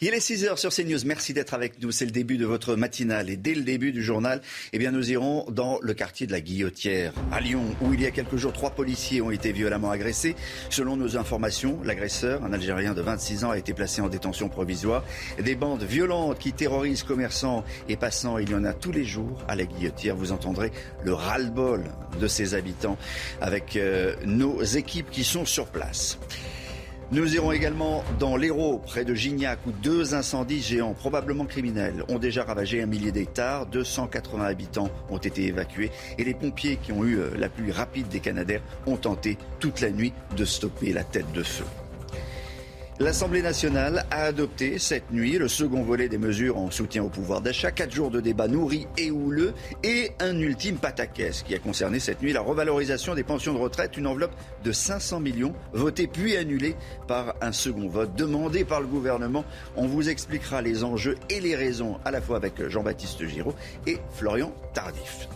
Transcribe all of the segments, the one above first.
Il est 6 heures sur CNews. Merci d'être avec nous. C'est le début de votre matinale. Et dès le début du journal, eh bien, nous irons dans le quartier de la Guillotière, à Lyon, où il y a quelques jours, trois policiers ont été violemment agressés. Selon nos informations, l'agresseur, un Algérien de 26 ans, a été placé en détention provisoire. Des bandes violentes qui terrorisent commerçants et passants, il y en a tous les jours à la Guillotière. Vous entendrez le ras-le-bol de ses habitants avec euh, nos équipes qui sont sur place. Nous irons également dans l'Hérault, près de Gignac, où deux incendies géants, probablement criminels, ont déjà ravagé un millier d'hectares. 280 habitants ont été évacués et les pompiers qui ont eu euh, la pluie rapide des Canadaires ont tenté toute la nuit de stopper la tête de feu. L'Assemblée nationale a adopté cette nuit le second volet des mesures en soutien au pouvoir d'achat, quatre jours de débat nourris et houleux et un ultime pataquès qui a concerné cette nuit la revalorisation des pensions de retraite, une enveloppe de 500 millions votée puis annulée par un second vote demandé par le gouvernement. On vous expliquera les enjeux et les raisons à la fois avec Jean-Baptiste Giraud et Florian Tardif.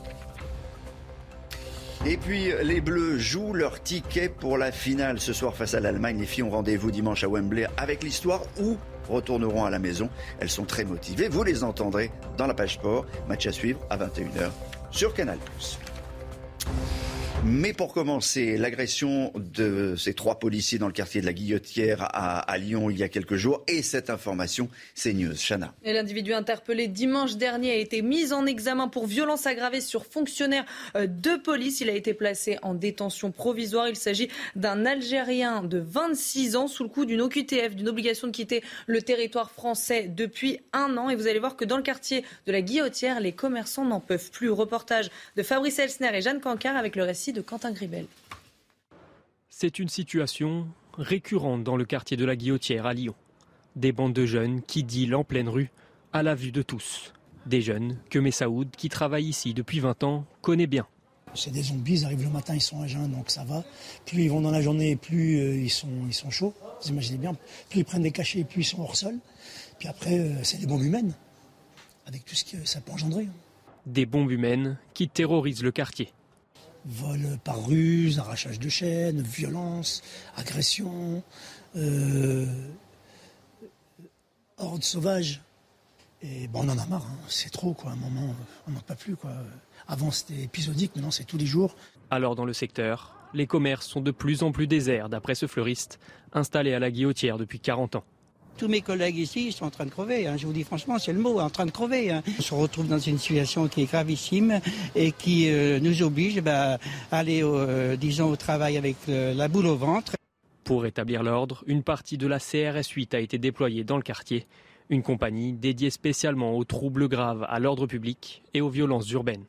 Et puis les Bleus jouent leur ticket pour la finale ce soir face à l'Allemagne. Les filles ont rendez-vous dimanche à Wembley avec l'histoire ou retourneront à la maison. Elles sont très motivées. Vous les entendrez dans la page sport. Match à suivre à 21h sur Canal+. Mais pour commencer, l'agression de ces trois policiers dans le quartier de la Guillotière à, Lyon il y a quelques jours et cette information, c'est News. Chana. L'individu interpellé dimanche dernier a été mis en examen pour violence aggravée sur fonctionnaire euh, de police. Il a été placé en détention provisoire. Il s'agit d'un Algérien de 26 ans sous le coup d'une OQTF, d'une obligation de quitter le territoire français depuis un an. Et vous allez voir que dans le quartier de la Guillotière, les commerçants n'en peuvent plus. Reportage de Fabrice Elsner et Jeanne Cancard avec le récit de Quentin Gribel. C'est une situation récurrente dans le quartier de la Guillotière à Lyon. Des bandes de jeunes qui dealent en pleine rue, à la vue de tous. Des jeunes que Messaoud, qui travaille ici depuis 20 ans, connaît bien. C'est des zombies, ils arrivent le matin, ils sont à jeun, donc ça va. Plus ils vont dans la journée, plus euh, ils, sont, ils sont chauds. Vous imaginez bien, plus ils prennent des cachets, plus ils sont hors sol. Puis après, euh, c'est des bombes humaines, avec tout ce que ça peut engendrer. hein. Des bombes humaines qui terrorisent le quartier. Vol par ruse, arrachage de chaînes, violence, agression, euh, horde sauvage. Et bon, on en a marre, hein. c'est trop quoi. À un moment, on n'en pas plus quoi. Avant c'était épisodique, maintenant c'est tous les jours. Alors dans le secteur, les commerces sont de plus en plus déserts, d'après ce fleuriste, installé à la Guillotière depuis 40 ans. Tous mes collègues ici sont en train de crever. hein. Je vous dis franchement, c'est le mot, en train de crever. hein. On se retrouve dans une situation qui est gravissime et qui euh, nous oblige bah, à aller, au, euh, disons, au travail avec euh, la boule au ventre. Pour rétablir l'ordre, une partie de la CRS 8 a été déployée dans le quartier, une compagnie dédiée spécialement aux troubles graves à l'ordre public et aux violences urbaines.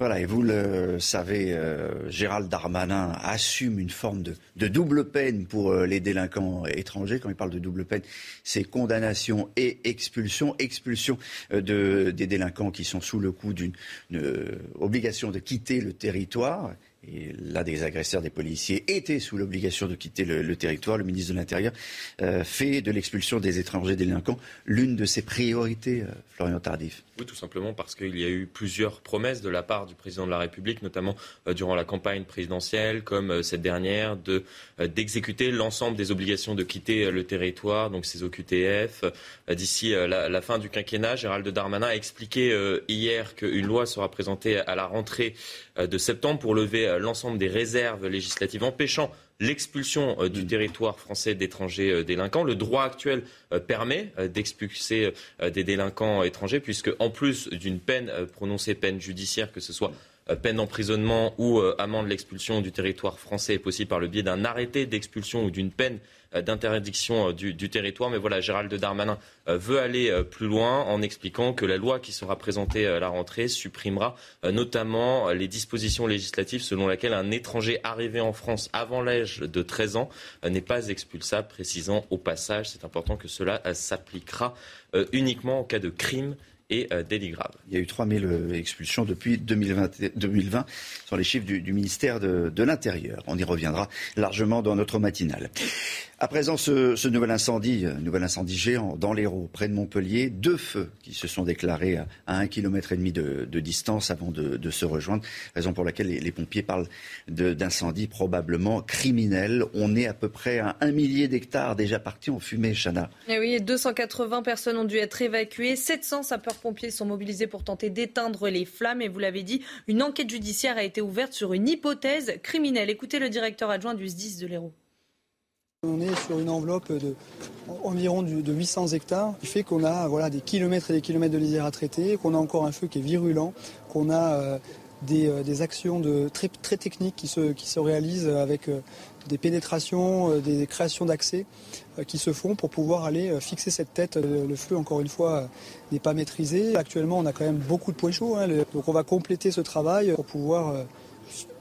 Voilà, et vous le savez, euh, Gérald Darmanin assume une forme de, double peine pour euh, les délinquants étrangers. Quand il parle de double peine, c'est condamnation et expulsion. Expulsion euh, de, des délinquants qui sont sous le coup d'une obligation de quitter le territoire. Là, des agresseurs, des policiers étaient sous l'obligation de quitter le, territoire. Le ministre de l'Intérieur euh, fait de l'expulsion des étrangers délinquants l'une de ses priorités, euh, Florian Tardif. Tout simplement parce qu'il y a eu plusieurs promesses de la part du président de la République, notamment euh, durant la campagne présidentielle, comme cette dernière, de d'exécuter l'ensemble des obligations de quitter le territoire, donc ces OQTF. D'ici la, fin du quinquennat, Gérald Darmanin a expliqué hier qu'une loi sera présentée à la rentrée de septembre pour lever euh, l'ensemble des réserves législatives empêchant l'expulsion euh, du territoire français d'étrangers euh, délinquants. Le droit actuel permet d'expulser des délinquants étrangers, puisque en plus d'une peine prononcée, peine judiciaire, que ce soit peine d'emprisonnement ou amende l'expulsion du territoire français est possible par le biais d'un arrêté d'expulsion ou d'une peine euh, d'interdiction euh, du, territoire. Mais voilà, Gérald Darmanin euh, veut aller plus loin en expliquant que la loi qui sera présentée à la rentrée supprimera notamment les dispositions législatives selon lesquelles un étranger arrivé en France avant l'âge de 13 ans n'est pas expulsable, précisant au passage, c'est important que cela s'appliquera uniquement en cas de crime et délit grave. Il y a eu 3000 expulsions depuis 2020, 2020 sur les chiffres du, ministère de l'Intérieur. On y reviendra largement dans notre matinale. À présent, ce, nouvel incendie, euh, nouvel incendie géant dans l'Hérault, près de Montpellier, deux feux qui se sont déclarés à, un kilomètre et demi de, distance avant de, se rejoindre. Raison pour laquelle les, pompiers parlent d'incendie probablement criminel. On est à peu près à un millier d'hectares déjà partis en fumée, Chana. Eh oui, 280 personnes ont dû être évacuées. 700 sapeurs-pompiers sont mobilisés pour tenter d'éteindre les flammes. Et vous l'avez dit, une enquête judiciaire a été ouverte sur une hypothèse criminelle. Écoutez le directeur adjoint du SDIS de l'Hérault. On est sur une enveloppe de environ de 800 hectares, qui fait qu'on a voilà, des kilomètres et des kilomètres de lisière à traiter, qu'on a encore un feu qui est virulent, qu'on a euh, euh, des, actions de, très, très techniques qui se, réalisent avec euh, des pénétrations, des créations d'accès qui se font pour pouvoir aller fixer cette tête. Le feu, encore une fois, n'est pas maîtrisé. Actuellement, on a quand même beaucoup de points chauds, hein. donc on va compléter ce travail pour pouvoir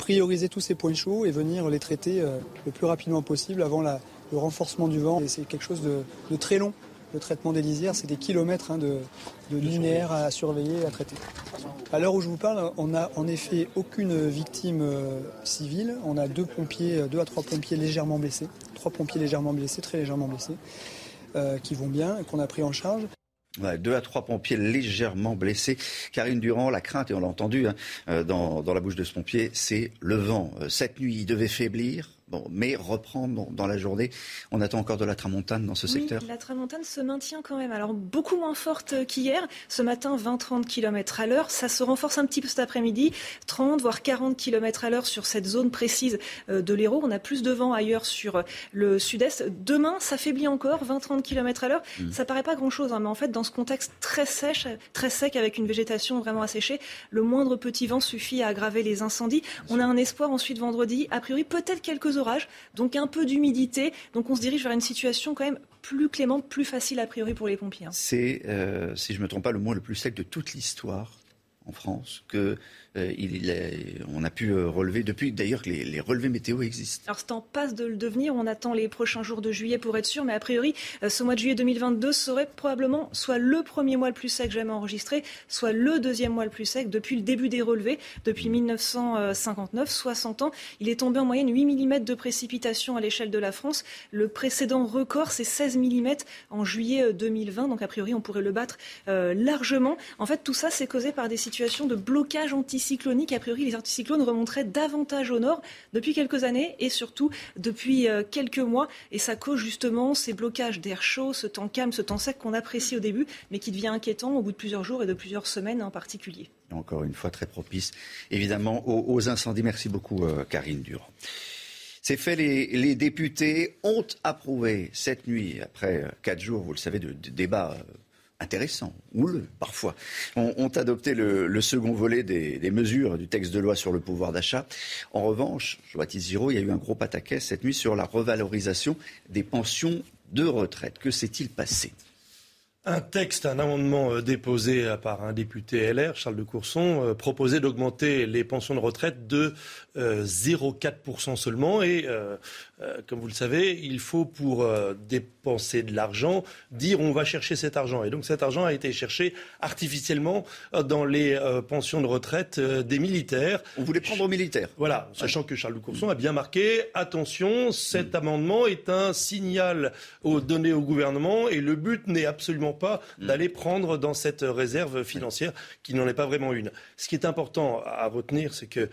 prioriser tous ces points chauds et venir les traiter euh, le plus rapidement possible avant le renforcement du vent. c'est quelque chose de, très long. Le traitement des lisières, c'est des kilomètres hein, de, linéaires à surveiller, à traiter. À l'heure où je vous parle, on n'a en effet aucune victime euh, civile. On a deux pompiers, euh, deux à trois pompiers légèrement blessés, trois pompiers légèrement blessés, très légèrement blessés, qui vont bien et qu'on a pris en charge deux à trois pompiers légèrement blessés. Karine Durand, la crainte, et on l'a entendu hein, euh, dans, dans, la bouche de ce pompier, c'est le vent. Euh, cette nuit, il devait faiblir. Bon, mais reprendre dans la journée. On attend encore de la tramontane dans ce oui, secteur La tramontane se maintient quand même. Alors beaucoup moins forte qu'hier. Ce matin, 20-30 km à l'heure. Ça se renforce un petit peu cet après-midi. 30 voire 40 km à l'heure sur cette zone précise euh, de l'Hérault. On a plus de vent ailleurs sur euh, le sud-est. Demain, ça faiblit encore. 20-30 km à l'heure. Mmh. Ça paraît pas grand-chose, hein, mais en fait, dans ce contexte très sèche, très sec, avec une végétation vraiment asséchée, le moindre petit vent suffit à aggraver les incendies. On a un espoir ensuite vendredi. A priori, peut-être quelques donc un peu d'humidité. Donc on se dirige vers une situation quand même plus clémente, plus facile a priori pour les pompiers. Hein. C'est, euh, si je ne me trompe pas, le mois le plus sec de toute l'histoire en France que euh, il, on a pu euh, relever depuis d'ailleurs que les, relevés météo existent. Alors c'est en passe de le devenir, on attend les prochains jours de juillet pour être sûr, mais a priori euh, ce mois de juillet 2022 serait probablement soit le premier mois le plus sec jamais enregistré, soit le deuxième mois le plus sec depuis le début des relevés, depuis 1959, 60 ans. Il est tombé en moyenne 8 mm de précipitations à l'échelle de la France. Le précédent record c'est 16 mm en juillet 2020, donc a priori on pourrait le battre largement. En fait tout ça c'est causé par des situations de blocage anti cyclonique, a priori, les anticyclones remonteraient davantage au nord depuis quelques années et surtout depuis euh, quelques mois. Et ça cause justement ces blocages d'air chaud, ce temps calme, ce temps sec qu'on apprécie au début, mais qui devient inquiétant au bout de plusieurs jours et de plusieurs semaines en particulier. Encore une fois, très propice, évidemment, aux, incendies. Merci beaucoup, euh, Karine Durand. C'est fait, les, députés ont approuvé cette nuit, après euh, quatre jours, vous le savez, de, de débats intéressant, houleux parfois, ont, adopté le, second volet des, mesures du texte de loi sur le pouvoir d'achat. En revanche, Joatis Giraud, il y a eu un gros pataquès cette nuit sur la revalorisation des pensions de retraite. Que s'est-il passé? Un texte, un amendement euh, déposé par un député LR, Charles de Courson, euh, proposait d'augmenter les pensions de retraite de 0,4% euh, seulement. Et comme vous le savez, il faut pour dépenser de l'argent dire on va chercher cet argent. Et donc cet argent a été cherché artificiellement dans les pensions de retraite des militaires. On voulait prendre aux militaires. Voilà, sachant que Charles de Courson a bien marqué attention, cet amendement est un signal donné au gouvernement et le but n'est absolument pas mm. d'aller prendre dans cette réserve financière qui n'en est pas vraiment une. Ce qui est important à retenir, c'est que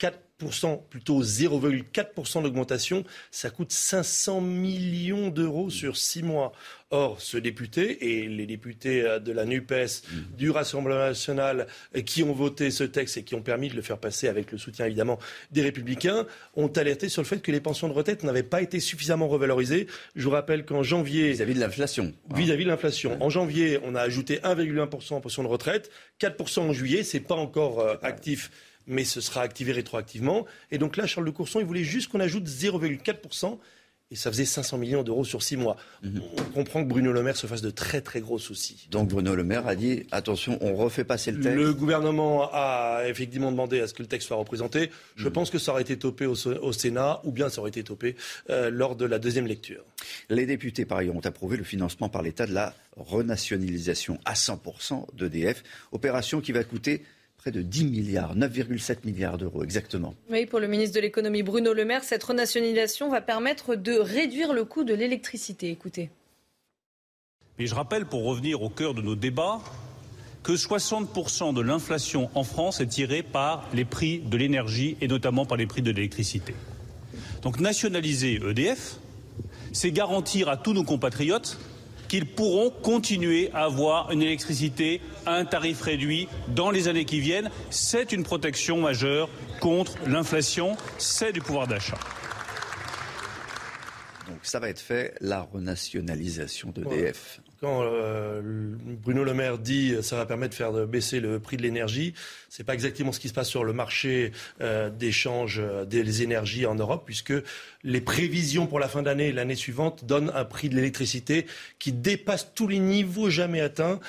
4%, plutôt 0,4% d'augmentation, ça coûte 500 millions d'euros sur six mois. Or, ce député et les députés euh, de la NUPES, mm. du Rassemblement national, euh, qui ont voté ce texte et qui ont permis de le faire passer avec le soutien évidemment des Républicains, ont alerté sur le fait que les pensions de retraite n'avaient pas été suffisamment revalorisées. Je vous rappelle qu'en janvier. Vis-à-vis de l'inflation. Vis-à-vis de l'inflation. En janvier, on a ajouté 1,1% en pensions de retraite, 4% en juillet, c'est pas encore euh, actif mais ce sera activé rétroactivement. Et donc là, Charles de Courson, il voulait juste qu'on ajoute 0,4% et ça faisait 500 millions d'euros sur six mois. Mhm. On comprend que Bruno Le Maire se fasse de très très gros soucis. Donc Bruno Le Maire a dit attention, on refait passer le texte. Le gouvernement a effectivement demandé à ce que le texte soit représenté. Je mhm. pense que ça aurait été topé au, Sénat ou bien ça aurait été topé euh, lors de la deuxième lecture. Les députés, par ailleurs, ont approuvé le financement par l'État de la renationalisation à 100% d'EDF, opération qui va coûter près de 10 milliards, 9,7 milliards d'euros exactement. Oui, pour le ministre de l'économie Bruno Le Maire, cette renationalisation va permettre de réduire le coût de l'électricité. Écoutez. Mais je rappelle, pour revenir au cœur de nos débats, que 60% de l'inflation en France est tirée par les prix de l'énergie et notamment par les prix de l'électricité. Donc nationaliser EDF, c'est garantir à tous nos compatriotes qu'ils pourront continuer à avoir une électricité à un tarif réduit dans les années qui viennent. C'est une protection majeure contre l'inflation, c'est du pouvoir d'achat. Donc ça va être fait, la renationalisation d'EDF. Quand euh, Bruno Le Maire dit ça va permettre de faire baisser le prix de l'énergie, c'est pas exactement ce qui se passe sur le marché euh, d'échange euh, des énergies en Europe, puisque les prévisions pour la fin d'année et l'année suivante donnent un prix de l'électricité qui dépasse tous les niveaux jamais atteints.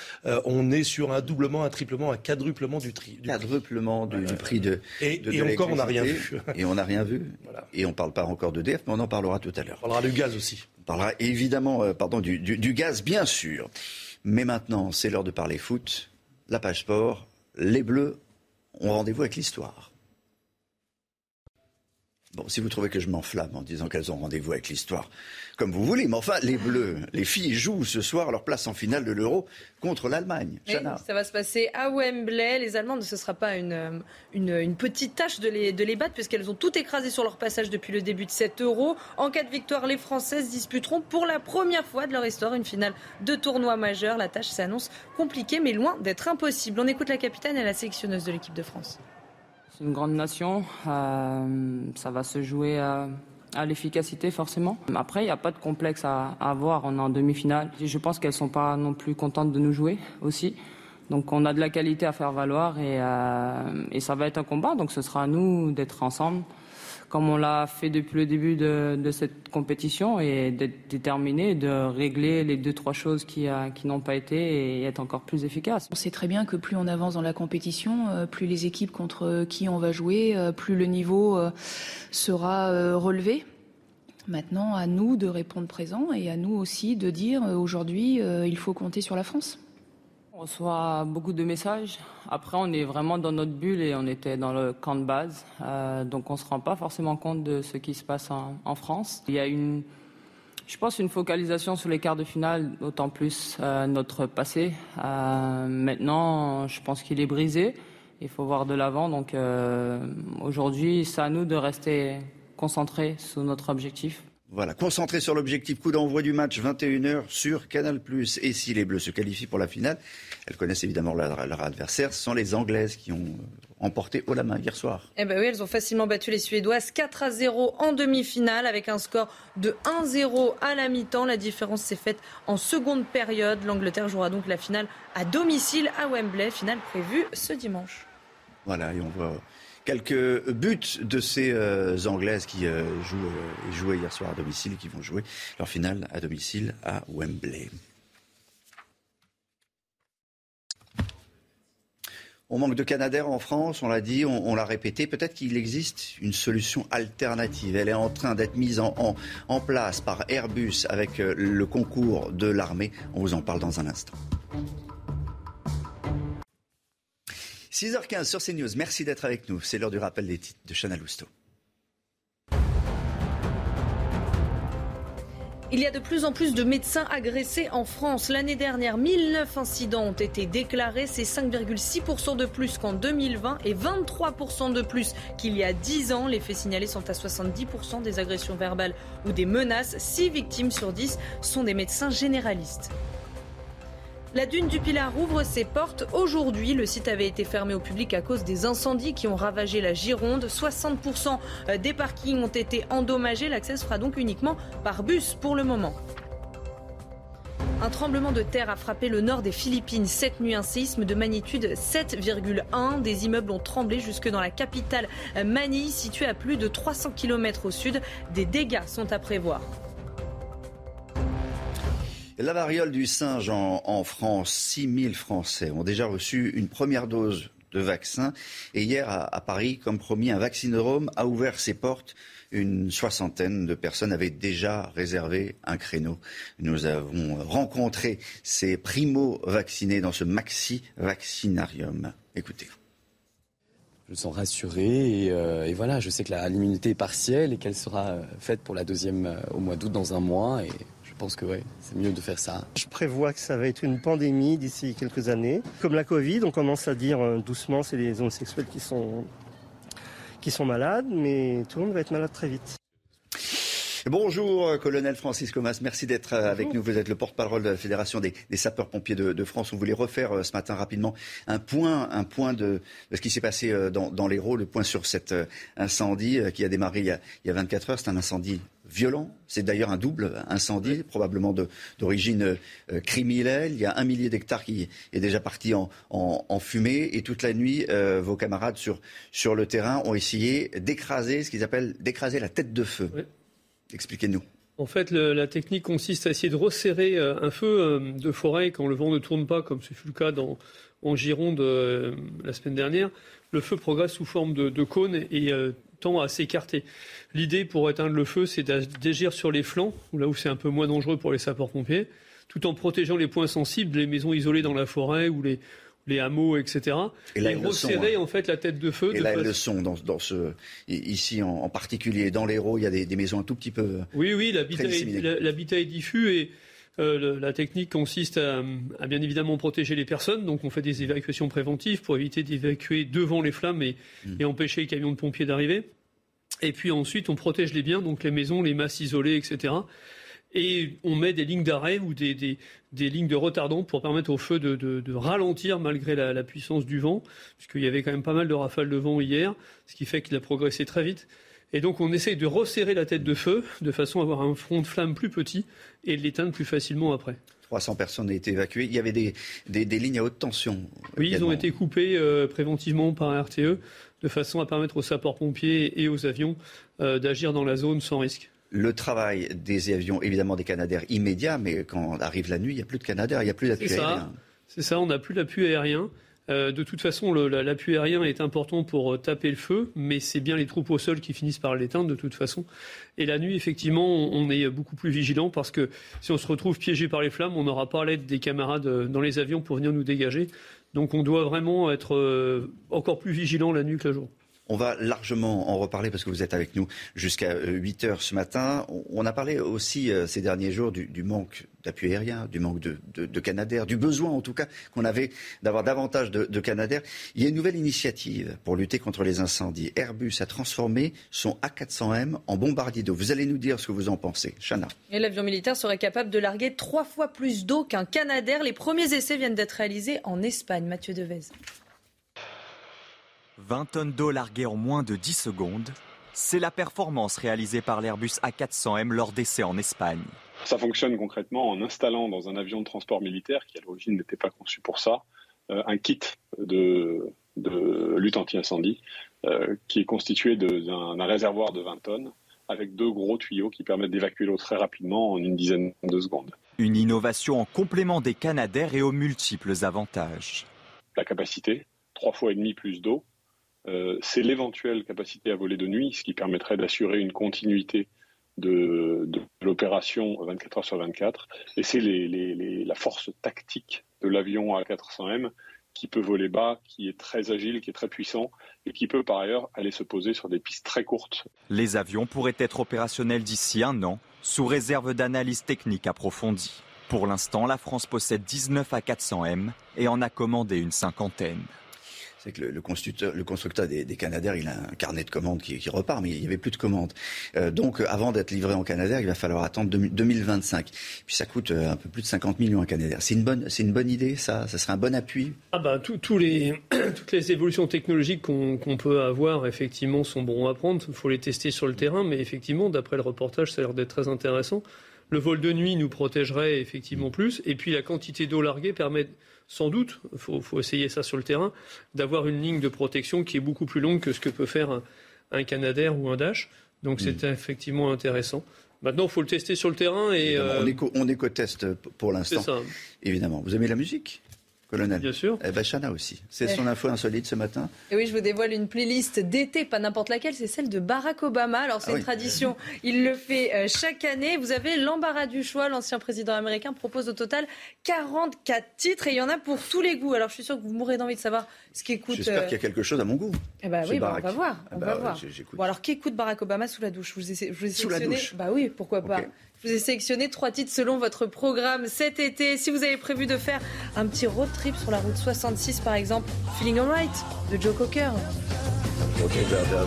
on est sur un doublement, un triplement, un quadruplement du, tri, du quadruplement du, prix de et, et encore on n'a rien vu. et on n'a rien vu. Et on ne parle pas encore d'EDF, mais on en parlera tout à l'heure. On parlera du gaz aussi. On parlera évidemment euh, pardon, du, du, gaz, bien sûr. Mais maintenant, c'est l'heure de parler foot. La page sport. Les Bleus ont rendez-vous avec l'histoire. Bon, si vous trouvez que je m'enflamme en disant qu'elles ont rendez-vous avec l'histoire, comme vous voulez, mais enfin, les Bleus, les filles jouent ce soir leur place en finale de l'Euro contre l'Allemagne. ça va se passer à Wembley. Les Allemandes, ce ne sera pas une, une, petite tâche de les, de les battre, puisqu'elles ont tout écrasé sur leur passage depuis le début de cet Euro. En cas de victoire, les Françaises disputeront pour la première fois de leur histoire une finale de tournoi majeur. La tâche s'annonce compliquée, mais loin d'être impossible. On écoute la capitaine et la sélectionneuse de l'équipe de France. C'est une grande nation. Euh, ça va se jouer à, l'efficacité forcément. Après, il n'y a pas de complexe à, avoir. On est en demi-finale. Je pense qu'elles sont pas non plus contentes de nous jouer aussi. Donc on a de la qualité à faire valoir et, euh, et ça va être un combat. Donc ce sera à nous d'être ensemble comme on l'a fait depuis le début de, cette compétition, et d'être déterminé, de régler les deux, trois choses qui, qui n'ont pas été et être encore plus efficace. On sait très bien que plus on avance dans la compétition, euh, plus les équipes contre qui on va jouer, euh, plus le niveau euh, sera relevé. Maintenant, à nous de répondre présent et à nous aussi de dire aujourd'hui, il faut compter sur la France. On reçoit beaucoup de messages. Après, on est vraiment dans notre bulle et on était dans le camp de base. Euh, donc, on ne se rend pas forcément compte de ce qui se passe en, France. Il y a une, je pense, une focalisation sur les quarts de finale, d'autant plus euh, notre passé. Euh, maintenant, je pense qu'il est brisé. Il faut voir de l'avant. Donc, aujourd'hui, c'est à nous de rester concentrés sur notre objectif. Voilà, concentré sur l'objectif, coup d'envoi du match 21h sur Canal+. Et si les Bleus se qualifient pour la finale, elles connaissent évidemment leur, adversaire, ce sont les Anglaises qui ont euh, emporté haut la main hier soir. Eh ben oui, elles ont facilement battu les Suédoises 4 à 0 en demi-finale avec un score de 1-0 à la mi-temps. La différence s'est faite en seconde période. L'Angleterre jouera donc la finale à domicile à Wembley, finale prévue ce dimanche. Voilà, et on voit quelques buts de ces euh, Anglaises qui euh, euh, jouaient hier soir à domicile et qui vont jouer leur finale à domicile à Wembley. On manque de Canadair en France, on l'a dit, on, l'a répété. Peut-être qu'il existe une solution alternative. Elle est en train d'être mise en place par Airbus avec le concours de l'armée. On vous en parle dans un instant. 6h15 sur CNews. Merci d'être avec nous. C'est l'heure du rappel des titres de Chana Lousteau. Il y a de plus en plus de médecins agressés en France. L'année dernière, 1009 incidents ont été déclarés. C'est 5,6% de plus qu'en 2020 et 23% de plus qu'il y a 10 ans. Les faits signalés sont à 70% des agressions verbales ou des menaces. 6 victimes sur 10 sont des médecins généralistes. La dune du Pilar ouvre ses portes aujourd'hui. Le site avait été fermé au public à cause des incendies qui ont ravagé la Gironde. 60% des parkings ont été endommagés. L'accès se fera donc uniquement par bus pour le moment. Un tremblement de terre a frappé le nord des Philippines cette nuit. Un séisme de magnitude 7,1. Des immeubles ont tremblé jusque dans la capitale Manille, située à plus de 300 km au sud. Des dégâts sont à prévoir. La variole du singe en, France, 6000 Français ont déjà reçu une première dose de vaccin. Et hier, à, Paris, comme promis, un vaccinodrome a ouvert ses portes. Une soixantaine de personnes avaient déjà réservé un créneau. Nous avons rencontré ces primo-vaccinés dans ce maxi-vaccinarium. Écoutez. Je me sens rassuré et, euh, voilà, je sais que l'immunité est partielle et qu'elle sera euh, faite pour la deuxième euh, au mois d'août dans un mois. Je pense que ouais, c'est mieux de faire ça. Je prévois que ça va être une pandémie d'ici quelques années. Comme la Covid, on commence à dire euh, doucement c'est les homosexuels qui sont, qui sont malades, mais tout le monde va être malade très vite. Bonjour, euh, colonel Francis Comas. Merci d'être euh, avec nous. Vous êtes le porte-parole de la Fédération des, sapeurs-pompiers de, France. On voulait refaire ce matin rapidement un point, un point de, ce qui s'est passé dans, dans l'Hérault, le point sur cet incendie qui a démarré il y a, il y a 24 heures. C'est un incendie violent. C'est d'ailleurs un double incendie, probablement d'origine euh, criminelle. Il y a un millier d'hectares qui est déjà parti en, fumée. Et toute la nuit, euh, vos camarades sur, sur le terrain ont essayé d'écraser ce qu'ils appellent d'écraser la tête de feu. Expliquez-nous. En fait, la technique consiste à essayer de resserrer euh, un feu de forêt quand le vent ne tourne pas, comme ce fut le cas dans, en Gironde la semaine dernière. Le feu progresse sous forme de, de cône et tend à s'écarter. L'idée pour éteindre le feu, c'est d'agir sur les flancs, là où c'est un peu moins dangereux pour les sapeurs-pompiers, tout en protégeant les points sensibles, les maisons isolées dans la forêt ou les, les hameaux, etc. Et, là, resserrer hein. en fait la tête de feu. Et là, elles le sont dans, dans, ce ici en, particulier dans l'Hérault, il y a des, maisons un tout petit peu. Oui, oui, l'habitat est, diffus et euh, la technique consiste à, bien évidemment protéger les personnes. Donc on fait des évacuations préventives pour éviter d'évacuer devant les flammes et, hmm. et empêcher les camions de pompiers d'arriver. Et puis ensuite, on protège les biens, donc les maisons, les masses isolées, etc. Et on met des lignes d'arrêt ou des, des, lignes de retardant pour permettre au feu de, de, ralentir malgré la, puissance du vent, puisqu'il y avait quand même pas mal de rafales de vent hier, ce qui fait qu'il a progressé très vite. Et donc on essaye de resserrer la tête de feu de façon à avoir un front de flamme plus petit et de l'éteindre plus facilement après. 300 personnes ont été évacuées. Il y avait des, des, lignes à haute tension. Oui, ils ont été coupés euh, préventivement par RTE de façon à permettre aux sapeurs-pompiers et aux avions euh, d'agir dans la zone sans risque. Le travail des avions, évidemment des canadaires immédiats, mais quand arrive la nuit, il n'y a plus de canadaires, il n'y a plus d'appui aérien. C'est ça, on n'a plus d'appui aérien. Euh, de toute façon, l'appui aérien est important pour euh, taper le feu, mais c'est bien les troupes au sol qui finissent par l'éteindre de toute façon. Et la nuit, effectivement, on, est beaucoup plus vigilant parce que si on se retrouve piégé par les flammes, on n'aura pas l'aide des camarades dans les avions pour venir nous dégager. Donc on doit vraiment être euh, encore plus vigilant la nuit que la jour. On va largement en reparler parce que vous êtes avec nous jusqu'à 8 euh, heures ce matin. On a parlé aussi euh, ces derniers jours du, manque d'appui aérien, du manque de, Canadair, du besoin en tout cas qu'on avait d'avoir davantage de, de Canadair. Il y a une nouvelle initiative pour lutter contre les incendies. Airbus a transformé son A400M en bombardier d'eau. Vous allez nous dire ce que vous en pensez. Chana. Et l'avion militaire serait capable de larguer trois fois plus d'eau qu'un Canadair. Les premiers essais viennent d'être réalisés en Espagne. Mathieu Devez. 20 tonnes d'eau larguées en moins de 10 secondes, c'est la performance réalisée par l'Airbus A400M lors d'essais en Espagne. Ça fonctionne concrètement en installant dans un avion de transport militaire, qui à l'origine n'était pas conçu pour ça, euh, un kit de, lutte anti-incendie euh, qui est constitué d'un réservoir de 20 tonnes avec deux gros tuyaux qui permettent d'évacuer l'eau très rapidement en une dizaine de secondes. Une innovation en complément des Canadaires et aux multiples avantages. La capacité, trois fois et demi plus d'eau, euh, c'est l'éventuelle capacité à voler de nuit, ce qui permettrait d'assurer une continuité de, l'opération 24 heures sur 24. Et c'est la force tactique de l'avion A400M qui peut voler bas, qui est très agile, qui est très puissant et qui peut par ailleurs aller se poser sur des pistes très courtes. Les avions pourraient être opérationnels d'ici un an, sous réserve d'analyse technique approfondie. Pour l'instant, la France possède 19 A400M et en a commandé une cinquantaine le, constructeur, le constructeur des, des, Canadair, il a un carnet de commandes qui, repart, mais il n'y avait plus de commandes. Euh, donc, avant d'être livré en Canadair, il va falloir attendre 2025. Puis ça coûte euh, un peu plus de 50 millions en Canadair. C'est une bonne, c'est une bonne idée, ça? Ça serait un bon appui? Ah ben, tous les, toutes les évolutions technologiques qu'on peut avoir, effectivement, sont bons à prendre. Il faut les tester sur le terrain, mais effectivement, d'après le reportage, ça a l'air d'être très intéressant. Le vol de nuit nous protégerait effectivement plus. Et puis la quantité d'eau larguée permet sans doute, il faut, essayer ça sur le terrain, d'avoir une ligne de protection qui est beaucoup plus longue que ce que peut faire un, un Canadair ou un Dash. Donc c'est mm. effectivement intéressant. Maintenant, il faut le tester sur le terrain. Et, on éco-teste pour l'instant. Évidemment. Vous aimez la musique? Colonel. Bien sûr. Eh ben, Chana aussi. C'est son info insolite ce matin. Et oui, je vous dévoile une playlist d'été, pas n'importe laquelle, c'est celle de Barack Obama. Alors, c'est ah une tradition, il le fait euh, chaque année. Vous avez l'embarras du choix. L'ancien président américain propose au total 44 titres et il y en a pour tous les goûts. Alors, je suis sûr que vous mourrez d'envie de savoir ce qu'écoute. J'espère euh, qu'il y a quelque chose à mon goût. Eh ben oui, bah, on va voir. Ah on va bah voir. Bon, alors, qu'écoute Barack Obama sous la douche? Je vous ai, je vous ai sous la douche. Bah oui, pourquoi pas. Je vous ai sélectionné trois titres selon votre programme cet été. Si vous avez prévu de faire un petit road trip sur la route 66, par exemple, Feeling Alright de Joe Cocker. Ok,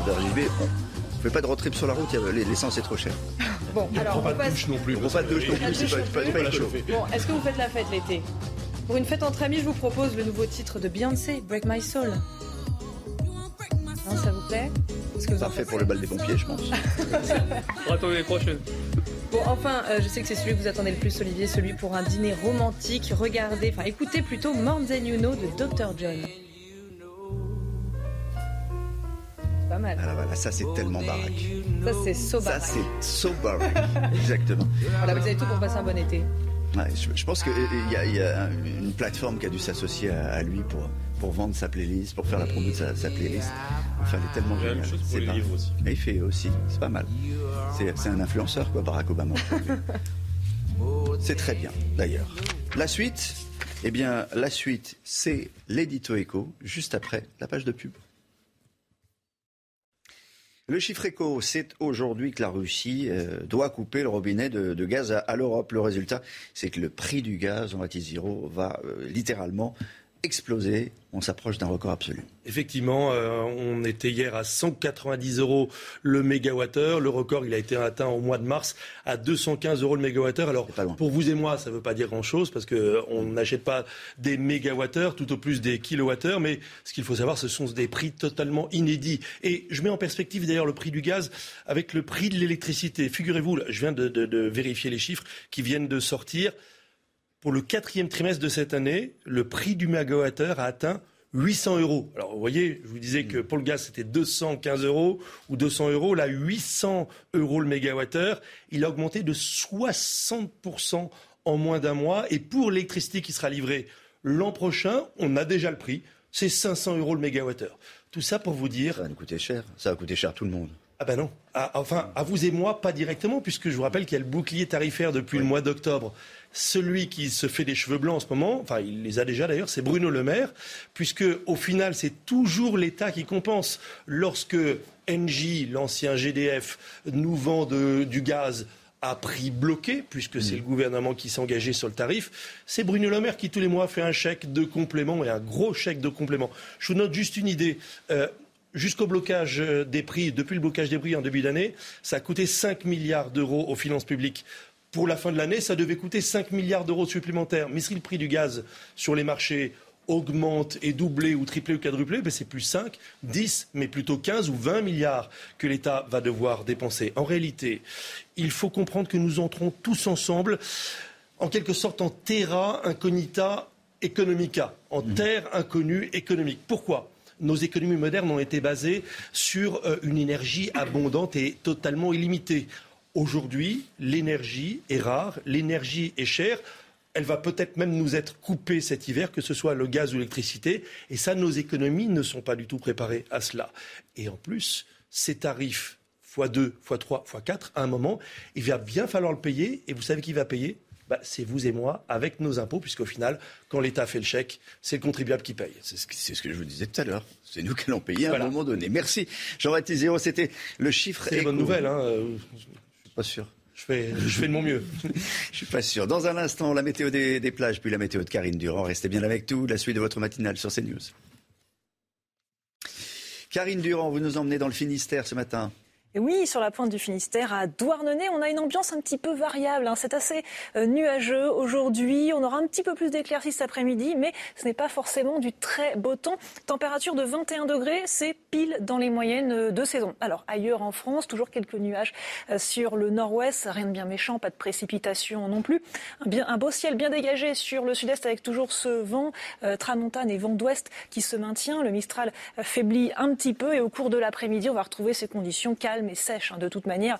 d'arriver. On fait pas de road trip sur la route, l'essence est trop chère. bon, alors on pas de douche non plus. On pas de douche non plus, c'est pas, pas, pas Bon, est-ce que vous faites la fête l'été? Pour une fête entre amis, je vous propose le nouveau titre de Beyoncé, Break My Soul. Non, ça vous plaît? Parfait pour le bal des pompiers, je pense. Attendez les prochaines. Bon, enfin, euh, je sais que c'est celui que vous attendez le plus, Olivier, celui pour un dîner romantique. Regardez, enfin, écoutez plutôt More Than You Know de Dr. John. Pas mal. Alors voilà, ça c'est tellement baraque. Ça c'est so Ça c'est so baraque. Exactement. Voilà, vous avez tout pour passer un bon été. Ouais, je, pense qu'il y, y, a une plateforme qui a dû s'associer à, lui pour, pour vendre sa playlist, pour faire la promo de sa, sa playlist. Enfin, elle est tellement géniale. C'est pas... aussi. Mais il fait aussi, c'est pas mal. C'est un influenceur, quoi, Barack Obama. c'est très bien, d'ailleurs. La suite, eh bien, la suite, c'est l'édito écho, juste après la page de pub. Le chiffre éco, c'est aujourd'hui que la Russie euh, doit couper le robinet de, gaz à, l'Europe. Le résultat, c'est que le prix du gaz en Zero va euh, littéralement explosé. On s'approche d'un record absolu. Effectivement, euh, on était hier à 190 euros le mégawattheure. Le record, il a été atteint au mois de mars à 215 euros le mégawattheure. Alors, pour vous et moi, ça ne veut pas dire grand-chose parce qu'on n'achète pas des mégawattheures, tout au plus des kilowattheures. Mais ce qu'il faut savoir, ce sont des prix totalement inédits. Et je mets en perspective d'ailleurs le prix du gaz avec le prix de l'électricité. Figurez-vous, je viens de vérifier les chiffres qui viennent de sortir. Pour le quatrième trimestre de cette année, le prix du mégawattheure a atteint 800 euros. Alors vous voyez, je vous disais que pour le gaz c'était 215 euros ou 200 euros. Là, 800 euros le mégawattheure. Il a augmenté de 60% en moins d'un mois. Et pour l'électricité qui sera livrée l'an prochain, on a déjà le prix. C'est 500 euros le mégawattheure. Tout ça pour vous dire. Ça va nous coûter cher. Ça va coûter cher à tout le monde. Ah ben non. Ah, enfin, à vous et moi, pas directement, puisque je vous rappelle qu'il y a le bouclier tarifaire depuis le mois d'octobre. Celui qui se fait des cheveux blancs en ce moment, enfin il les a déjà d'ailleurs, c'est Bruno Le Maire, puisque au final c'est toujours l'État qui compense. Lorsque Engie, l'ancien GDF, nous vend du gaz à prix bloqué, puisque c'est le gouvernement qui s'est engagé sur le tarif, c'est Bruno Le Maire qui tous les mois fait un chèque de complément et un gros chèque de complément. Je vous note juste une idée. Euh, jusqu'au blocage des prix, depuis le blocage des prix en début d'année, ça a coûté 5 milliards d'euros aux finances publiques pour la fin de l'année, ça devait coûter 5 milliards d'euros supplémentaires. Mais si le prix du gaz sur les marchés augmente et doublé ou triplé ou quadruplé, ben c'est plus 5, 10, mais plutôt 15 ou 20 milliards que l'État va devoir dépenser. En réalité, il faut comprendre que nous entrons tous ensemble, en quelque sorte, en terra incognita economica, en mmh. terre inconnue économique. Pourquoi? Nos économies modernes ont été basées sur euh, une énergie abondante et totalement illimitée. Aujourd'hui, l'énergie est rare, l'énergie est chère. Elle va peut-être même nous être coupée cet hiver, que ce soit le gaz ou l'électricité. Et ça, nos économies ne sont pas du tout préparées à cela. Et en plus, ces tarifs x2, x3, x4, à un moment, il va bien falloir le payer. Et vous savez qui va payer? Bah, c'est vous et moi avec nos impôts, puisqu'au final, quand l'État fait le chèque, c'est le contribuable qui paye. C'est ce, que, je vous disais tout à l'heure. C'est nous qui allons payer à un moment donné. Merci. Jean-Baptiste Zéro, c'était le chiffre. C'est une bonne nouvelle. Hein pas sûr. Je fais, je fais de mon mieux. je suis pas sûr. Dans un instant, la météo des, des, plages, puis la météo de Karine Durand. Restez bien avec tout. La suite de votre matinale sur CNews. Karine Durand, vous nous emmenez dans le Finistère ce matin. Et oui, sur la pointe du Finistère, à Douarnenez, on a une ambiance un petit peu variable. Hein. C'est assez euh, nuageux aujourd'hui. On aura un petit peu plus d'éclaircies cet après-midi, mais ce n'est pas forcément du très beau temps. Température de 21 degrés, c'est pile dans les moyennes de saison. Alors ailleurs en France, toujours quelques nuages sur le nord-ouest, rien de bien méchant, pas de précipitations non plus. Un, beau ciel bien dégagé sur le sud-est avec toujours ce vent tramontane et vent d'ouest qui se maintient. Le Mistral faiblit un petit peu et au cours de l'après-midi, on va retrouver ces conditions calmes et sèches. Hein, de toute manière,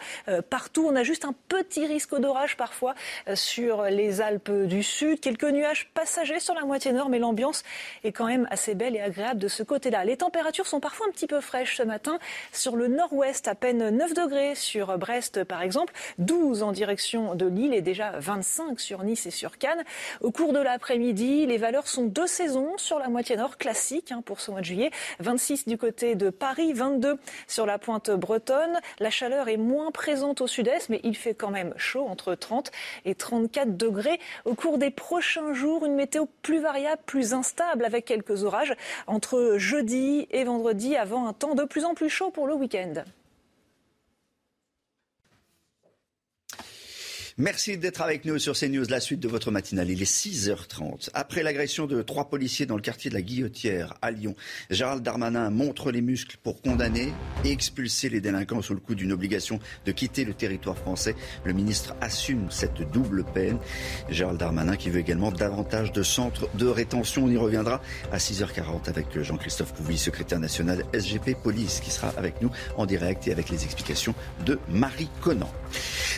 partout, on a juste un petit risque d'orage parfois sur les Alpes du Sud. Quelques nuages passagers sur la moitié nord, mais l'ambiance est quand même assez belle et agréable de ce côté-là. Les températures sont parfois un petit peu fraîches ce matin. Sur le nord-ouest, à peine 9 degrés sur Brest, par exemple, 12 en direction de Lille et déjà 25 sur Nice et sur Cannes. Au cours de l'après-midi, les valeurs sont de saison sur la moitié nord, classique hein, pour ce mois de juillet. 26 du côté de Paris, 22 sur la pointe bretonne. La chaleur est moins présente au sud-est, mais il fait quand même chaud, entre 30 et 34 degrés. Au cours des prochains jours, une météo plus variable, plus instable, avec quelques orages entre jeudi et vendredi, avant un temps de plus en plus chaud pour le week-end. Merci d'être avec nous sur CNews, la suite de votre matinale. Il est 6h30. Après l'agression de trois policiers dans le quartier de la Guillotière à Lyon, Gérald Darmanin montre les muscles pour condamner et expulser les délinquants sous le coup d'une obligation de quitter le territoire français. Le ministre assume cette double peine. Gérald Darmanin qui veut également davantage de centres de rétention. On y reviendra à 6h40 avec Jean-Christophe Couvy, secrétaire national SGP Police, qui sera avec nous en direct et avec les explications de Marie Conan.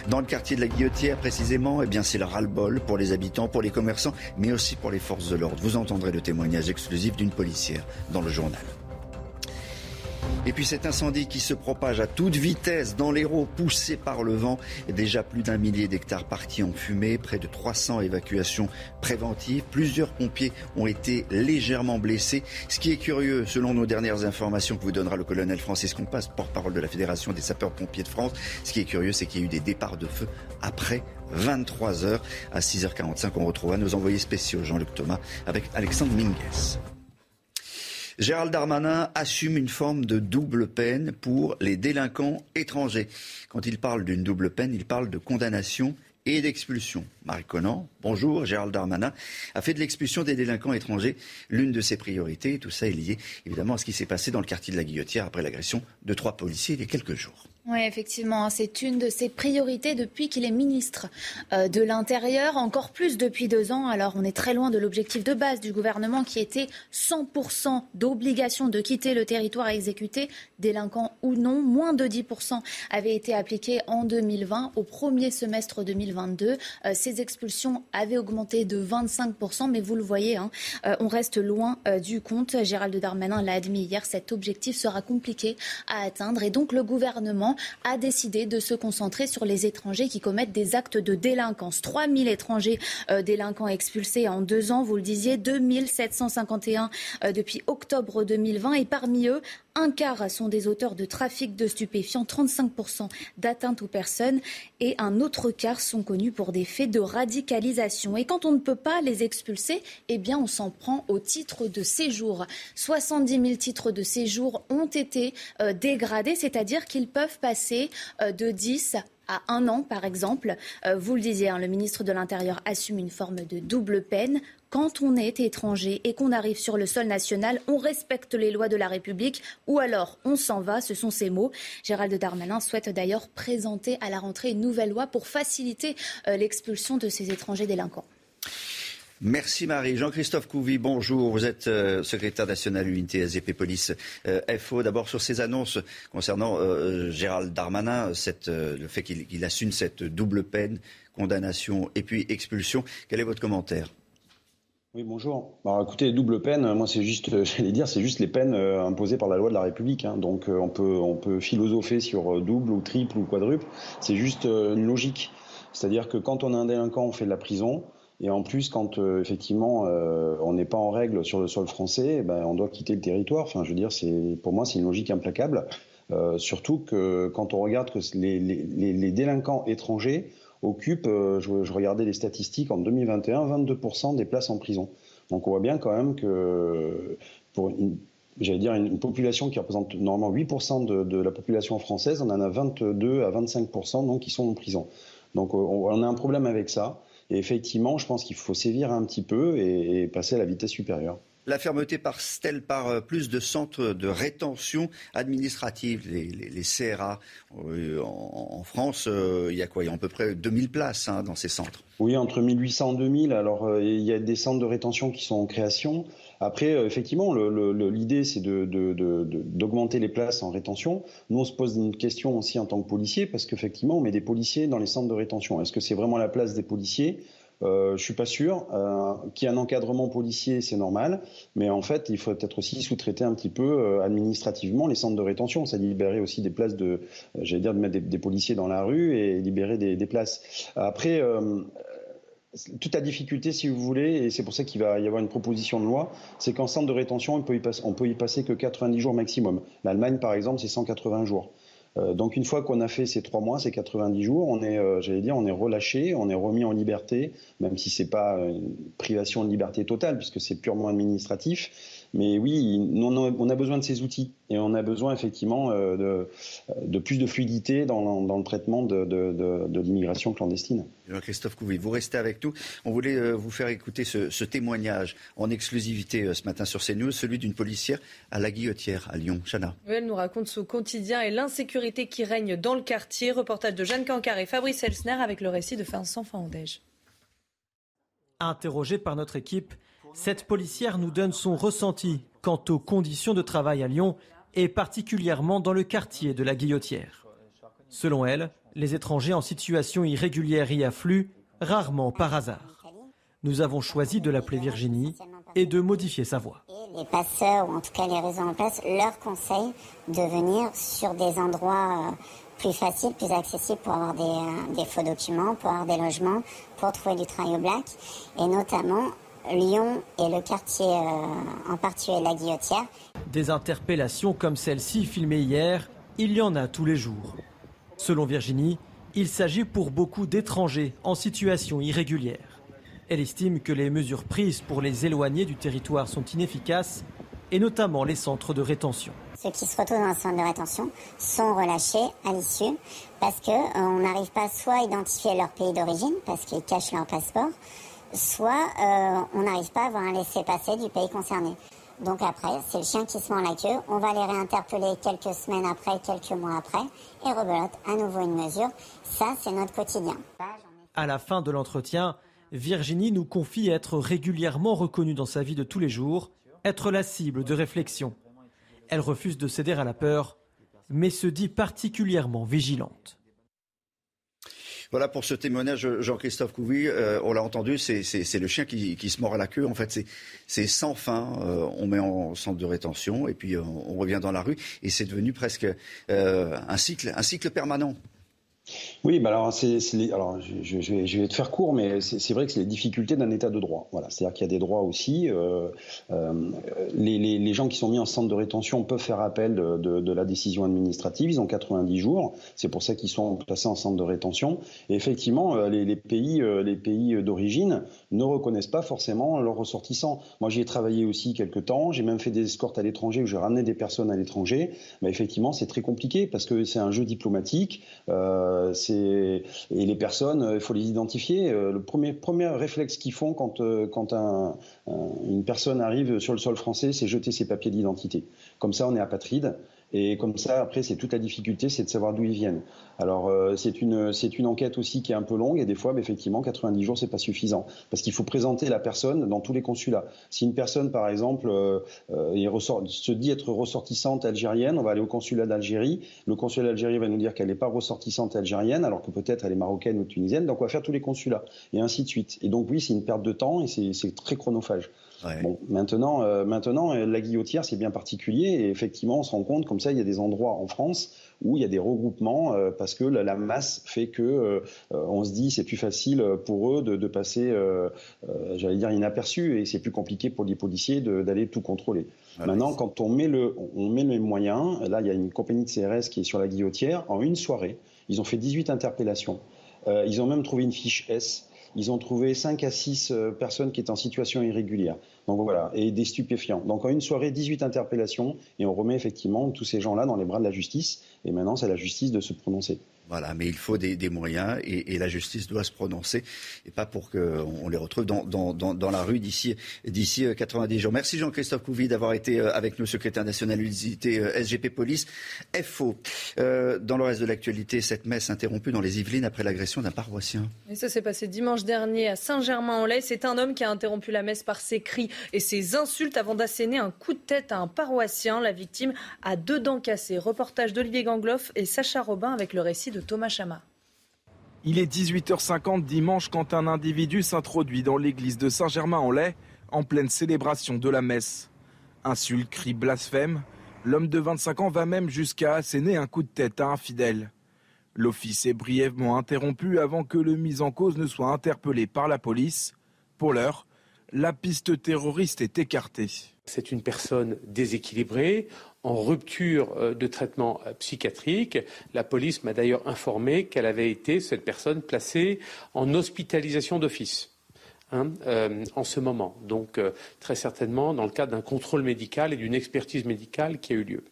Dans le quartier de la Guillotière, précisément, eh c'est le ras-le-bol pour les habitants, pour les commerçants, mais aussi pour les forces de l'ordre. Vous entendrez le témoignage exclusif d'une policière dans le journal. Et puis cet incendie qui se propage à toute vitesse dans l'Hérault, poussé par le vent. Déjà plus d'un millier d'hectares partis en fumée, près de 300 évacuations préventives. Plusieurs pompiers ont été légèrement blessés. Ce qui est curieux, selon nos dernières informations que vous donnera le colonel Francis Compas, porte-parole de la Fédération des sapeurs-pompiers de France, ce qui est curieux, c'est qu'il y a eu des départs de feu après 23 heures. À 6h45, on retrouvera nos envoyés spéciaux, Jean-Luc Thomas, avec Alexandre Minguez. Gérald Darmanin assume une forme de double peine pour les délinquants étrangers. Quand il parle d'une double peine, il parle de condamnation et d'expulsion. Marie Conan, bonjour. Gérald Darmanin a fait de l'expulsion des délinquants étrangers l'une de ses priorités. Tout ça est lié évidemment à ce qui s'est passé dans le quartier de la Guillotière après l'agression de trois policiers il y a quelques jours. Oui, effectivement, c'est une de ses priorités depuis qu'il est ministre euh, de l'Intérieur, encore plus depuis deux ans. Alors, on est très loin de l'objectif de base du gouvernement qui était 100% d'obligation de quitter le territoire à exécuter, délinquants ou non. Moins de 10% avaient été appliqués en 2020. Au premier semestre 2022, euh, ces expulsions avaient augmenté de 25%, mais vous le voyez, hein, euh, on reste loin du compte. Gérald Darmanin l'a admis hier, cet objectif sera compliqué à atteindre et donc le gouvernement a décidé de se concentrer sur les étrangers qui commettent des actes de délinquance. 3000 étrangers euh, délinquants expulsés en deux ans, vous le disiez, 2751 euh, depuis octobre 2020 et parmi eux, un quart sont des auteurs de trafic de stupéfiants, 35% d'atteintes aux personnes et un autre quart sont connus pour des faits de radicalisation. Et quand on ne peut pas les expulser, eh bien on s'en prend au titre de séjour. 70 000 titres de séjour ont été euh, dégradés, c'est-à-dire qu'ils peuvent passer euh, de 10 à un an, par exemple. Euh, vous le disiez, hein, le ministre de l'Intérieur assume une forme de double peine. Quand on est étranger et qu'on arrive sur le sol national, on respecte les lois de la République ou alors on s'en va, ce sont ces mots. Gérald Darmanin souhaite d'ailleurs présenter à la rentrée une nouvelle loi pour faciliter euh, l'expulsion de ces étrangers délinquants. Merci Marie. Jean-Christophe Couvi, bonjour. Vous êtes euh, secrétaire national unité SGP Police euh, FO. D'abord sur ces annonces concernant euh, Gérald Darmanin, le fait qu'il assume cette double peine, condamnation et puis expulsion. Quel est votre commentaire? Oui, bonjour. Alors, écoutez, double peine, moi c'est juste, j'allais dire, c'est juste les peines imposées par la loi de la République. Hein. Donc on peut, on peut philosopher sur double ou triple ou quadruple. C'est juste une logique. C'est-à-dire que quand on a un délinquant, on fait de la prison. Et en plus, quand euh, effectivement euh, on n'est pas en règle sur le sol français, eh ben, on doit quitter le territoire. Enfin, je veux dire, c'est pour moi c'est une logique implacable. Euh, surtout que quand on regarde que les, les, les délinquants étrangers occupent, je, regardais les statistiques en 2021, 22% des places en prison. Donc on voit bien quand même que pour une, j'allais dire une population qui représente normalement 8% de, de, la population française, on en a 22 à 25% donc qui sont en prison. Donc on, on a un problème avec ça. Et effectivement, je pense qu'il faut sévir un petit peu et, passer à la vitesse supérieure. La fermeté passe-t-elle par euh, plus de centres de rétention administrative, les, CRA euh, en, France, euh, il y a quoi? Il y a à peu près 2000 places hein, dans ces centres. Oui, entre 1800 et 2000. Alors, il y a des centres de rétention qui sont en création. Après, effectivement, l'idée, c'est d'augmenter les places en rétention. Nous, on se pose une question aussi en tant que policier, parce qu'effectivement, on met des policiers dans les centres de rétention. Est-ce que c'est vraiment la place des policiers? Euh, je suis pas sûr. Euh, qu'il y ait un encadrement policier, c'est normal, mais en fait, il faut peut-être aussi sous-traiter un petit peu euh, administrativement les centres de rétention, ça libérer aussi des places de, euh, j'allais dire, de mettre des, policiers dans la rue et libérer des, places. Après. toute la difficulté, si vous voulez, et c'est pour ça qu'il va y avoir une proposition de loi, c'est qu'en centre de rétention, on peut y passer, on peut y passer que 90 jours maximum. L'Allemagne, par exemple, c'est 180 jours. Euh, donc une fois qu'on a fait ces trois mois, ces 90 jours, on est, euh, j'allais dire, on est relâché, on est remis en liberté, même si c'est pas une privation de liberté totale puisque c'est purement administratif. Mais oui, on a besoin de ces outils et on a besoin effectivement euh, de, plus de fluidité dans, le traitement de, l'immigration clandestine. Christophe Couvi, vous restez avec nous. On voulait euh, vous faire écouter ce, témoignage en exclusivité euh, ce matin sur CNews, celui d'une policière à la Guillotière à Lyon. Chana. Elle nous raconte son quotidien et l'insécurité qui règne dans le quartier. Reportage de Jeanne Cancar et Fabrice Elsner avec le récit de Vincent Fandège. Interrogée par notre équipe, cette policière nous donne son ressenti quant aux conditions de travail à Lyon et particulièrement dans le quartier de la Guillotière. Selon elle, les étrangers en situation irrégulière y affluent, rarement par hasard. Nous avons choisi de l'appeler Virginie et de modifier sa voix. Les passeurs, ou en tout cas les réseaux en place, leur conseillent de venir sur des endroits euh, plus faciles, plus accessibles pour avoir des, euh, des, faux documents, pour avoir des logements, pour trouver du travail au black, et notamment Lyon et le quartier euh, en particulier la Guillotière. Des interpellations comme celle-ci filmée hier, il y en a tous les jours. Selon Virginie, il s'agit pour beaucoup d'étrangers en situation irrégulière. Elle estime que les mesures prises pour les éloigner du territoire sont inefficaces, et notamment les centres de rétention. Ceux qui se retrouvent dans un centre de rétention sont relâchés à l'issue parce qu'on euh, n'arrive pas soit à identifier leur pays d'origine, parce qu'ils cachent leur passeport, soit euh, on n'arrive pas à avoir un laissez-passer du pays concerné. Donc après, c'est le chien qui se mord la queue. On va les réinterpeller quelques semaines après, quelques mois après, et rebelote à nouveau une mesure. Ça, c'est notre quotidien. À la fin de l'entretien, Virginie nous confie être régulièrement reconnue dans sa vie de tous les jours, être la cible de réflexion. Elle refuse de céder à la peur, mais se dit particulièrement vigilante. Voilà pour ce témoignage, Jean-Christophe Couvi. Euh, on l'a entendu, c'est le chien qui, se mord à la queue. En fait, c'est sans fin. Euh, on met en centre de rétention et puis euh, on, revient dans la rue. Et c'est devenu presque un, cycle, un cycle permanent. Oui, bah alors, je, vais, te faire court, mais c'est, vrai que c'est les difficultés d'un état de droit. Voilà, c'est-à-dire qu'il y a des droits aussi. Euh, euh, les, gens qui sont mis en centre de rétention peuvent faire appel de, la décision administrative. Ils ont 90 jours. C'est pour ça qu'ils sont placés en centre de rétention. Et effectivement, euh, les, pays, les pays d'origine ne reconnaissent pas forcément leurs ressortissants. Moi, j'y ai travaillé aussi quelques temps. J'ai même fait des escortes à l'étranger où j'ai ramené des personnes à l'étranger. Mais effectivement, c'est très compliqué parce que c'est un jeu diplomatique. Et les personnes, euh, il faut les identifier. Euh, le premier, premier réflexe qu'ils font quand, quand une personne arrive sur le sol français, c'est jeter ses papiers d'identité. Comme ça, on est apatride. Et comme ça, après, c'est toute la difficulté, c'est de savoir d'où ils viennent. Alors, euh, c'est une, c'est une enquête aussi qui est un peu longue et des fois, bah, effectivement, 90 jours, c'est pas suffisant parce qu'il faut présenter la personne dans tous les consulats. Si une personne, par exemple, euh, euh ressort, se dit être ressortissante algérienne, on va aller au consulat d'Algérie. Le consulat d'Algérie va nous dire qu'elle n'est pas ressortissante algérienne, alors que peut-être elle est marocaine ou tunisienne. Donc, on va faire tous les consulats et ainsi de suite. Et donc, oui, c'est une perte de temps et c'est très chronophage. Bon, maintenant, euh, maintenant, euh, la guillotière, c'est bien particulier. Et effectivement, on se rend compte, comme ça, il y a des endroits en France où il y a des regroupements euh, parce que la, masse fait que on se dit c'est plus facile pour eux de, passer, j'allais dire, inaperçu et c'est plus compliqué pour les policiers d'aller tout contrôler. Maintenant, quand on met, le, on met les moyens, là, il y a une compagnie de CRS qui est sur la guillotière, en une soirée, ils ont fait 18 interpellations. ils ont même trouvé une fiche S ils ont trouvé 5 à 6 euh, personnes qui étaient en situation irrégulière. Donc voilà, et des stupéfiants. Donc en une soirée, 18 interpellations, et on remet effectivement tous ces gens-là dans les bras de la justice, et maintenant c'est la justice de se prononcer. Voilà, mais il faut des, moyens et, la justice doit se prononcer et pas pour qu'on les retrouve dans, dans, la rue d'ici d'ici 90 jours. Merci Jean-Christophe Couvi d'avoir été avec nous, secrétaire national unité SGP Police FO. dans le reste de l'actualité, cette messe interrompue dans les Yvelines après l'agression d'un paroissien. Et ça s'est passé dimanche dernier à Saint-Germain-en-Laye. C'est un homme qui a interrompu la messe par ses cris et ses insultes avant d'asséner un coup de tête à un paroissien. La victime a deux dents cassées. Reportage d'Olivier Gangloff et Sacha Robin avec le récit de Thomas Chama. Il est 18h50 dimanche quand un individu s'introduit dans l'église de Saint-Germain-en-Laye en pleine célébration de la messe. Insulte, cri, blasphème. L'homme de 25 ans va même jusqu'à asséner un coup de tête à un fidèle. L'office est brièvement interrompu avant que le mis en cause ne soit interpellé par la police. Pour l'heure, la piste terroriste est écartée. C'est une personne déséquilibrée, en rupture euh, de traitement euh, psychiatrique. La police m'a d'ailleurs informé qu'elle avait été, cette personne, placée en hospitalisation d'office. Hein, euh, en ce moment. Donc, très certainement, dans le cadre d'un contrôle médical et d'une expertise médicale qui a eu lieu.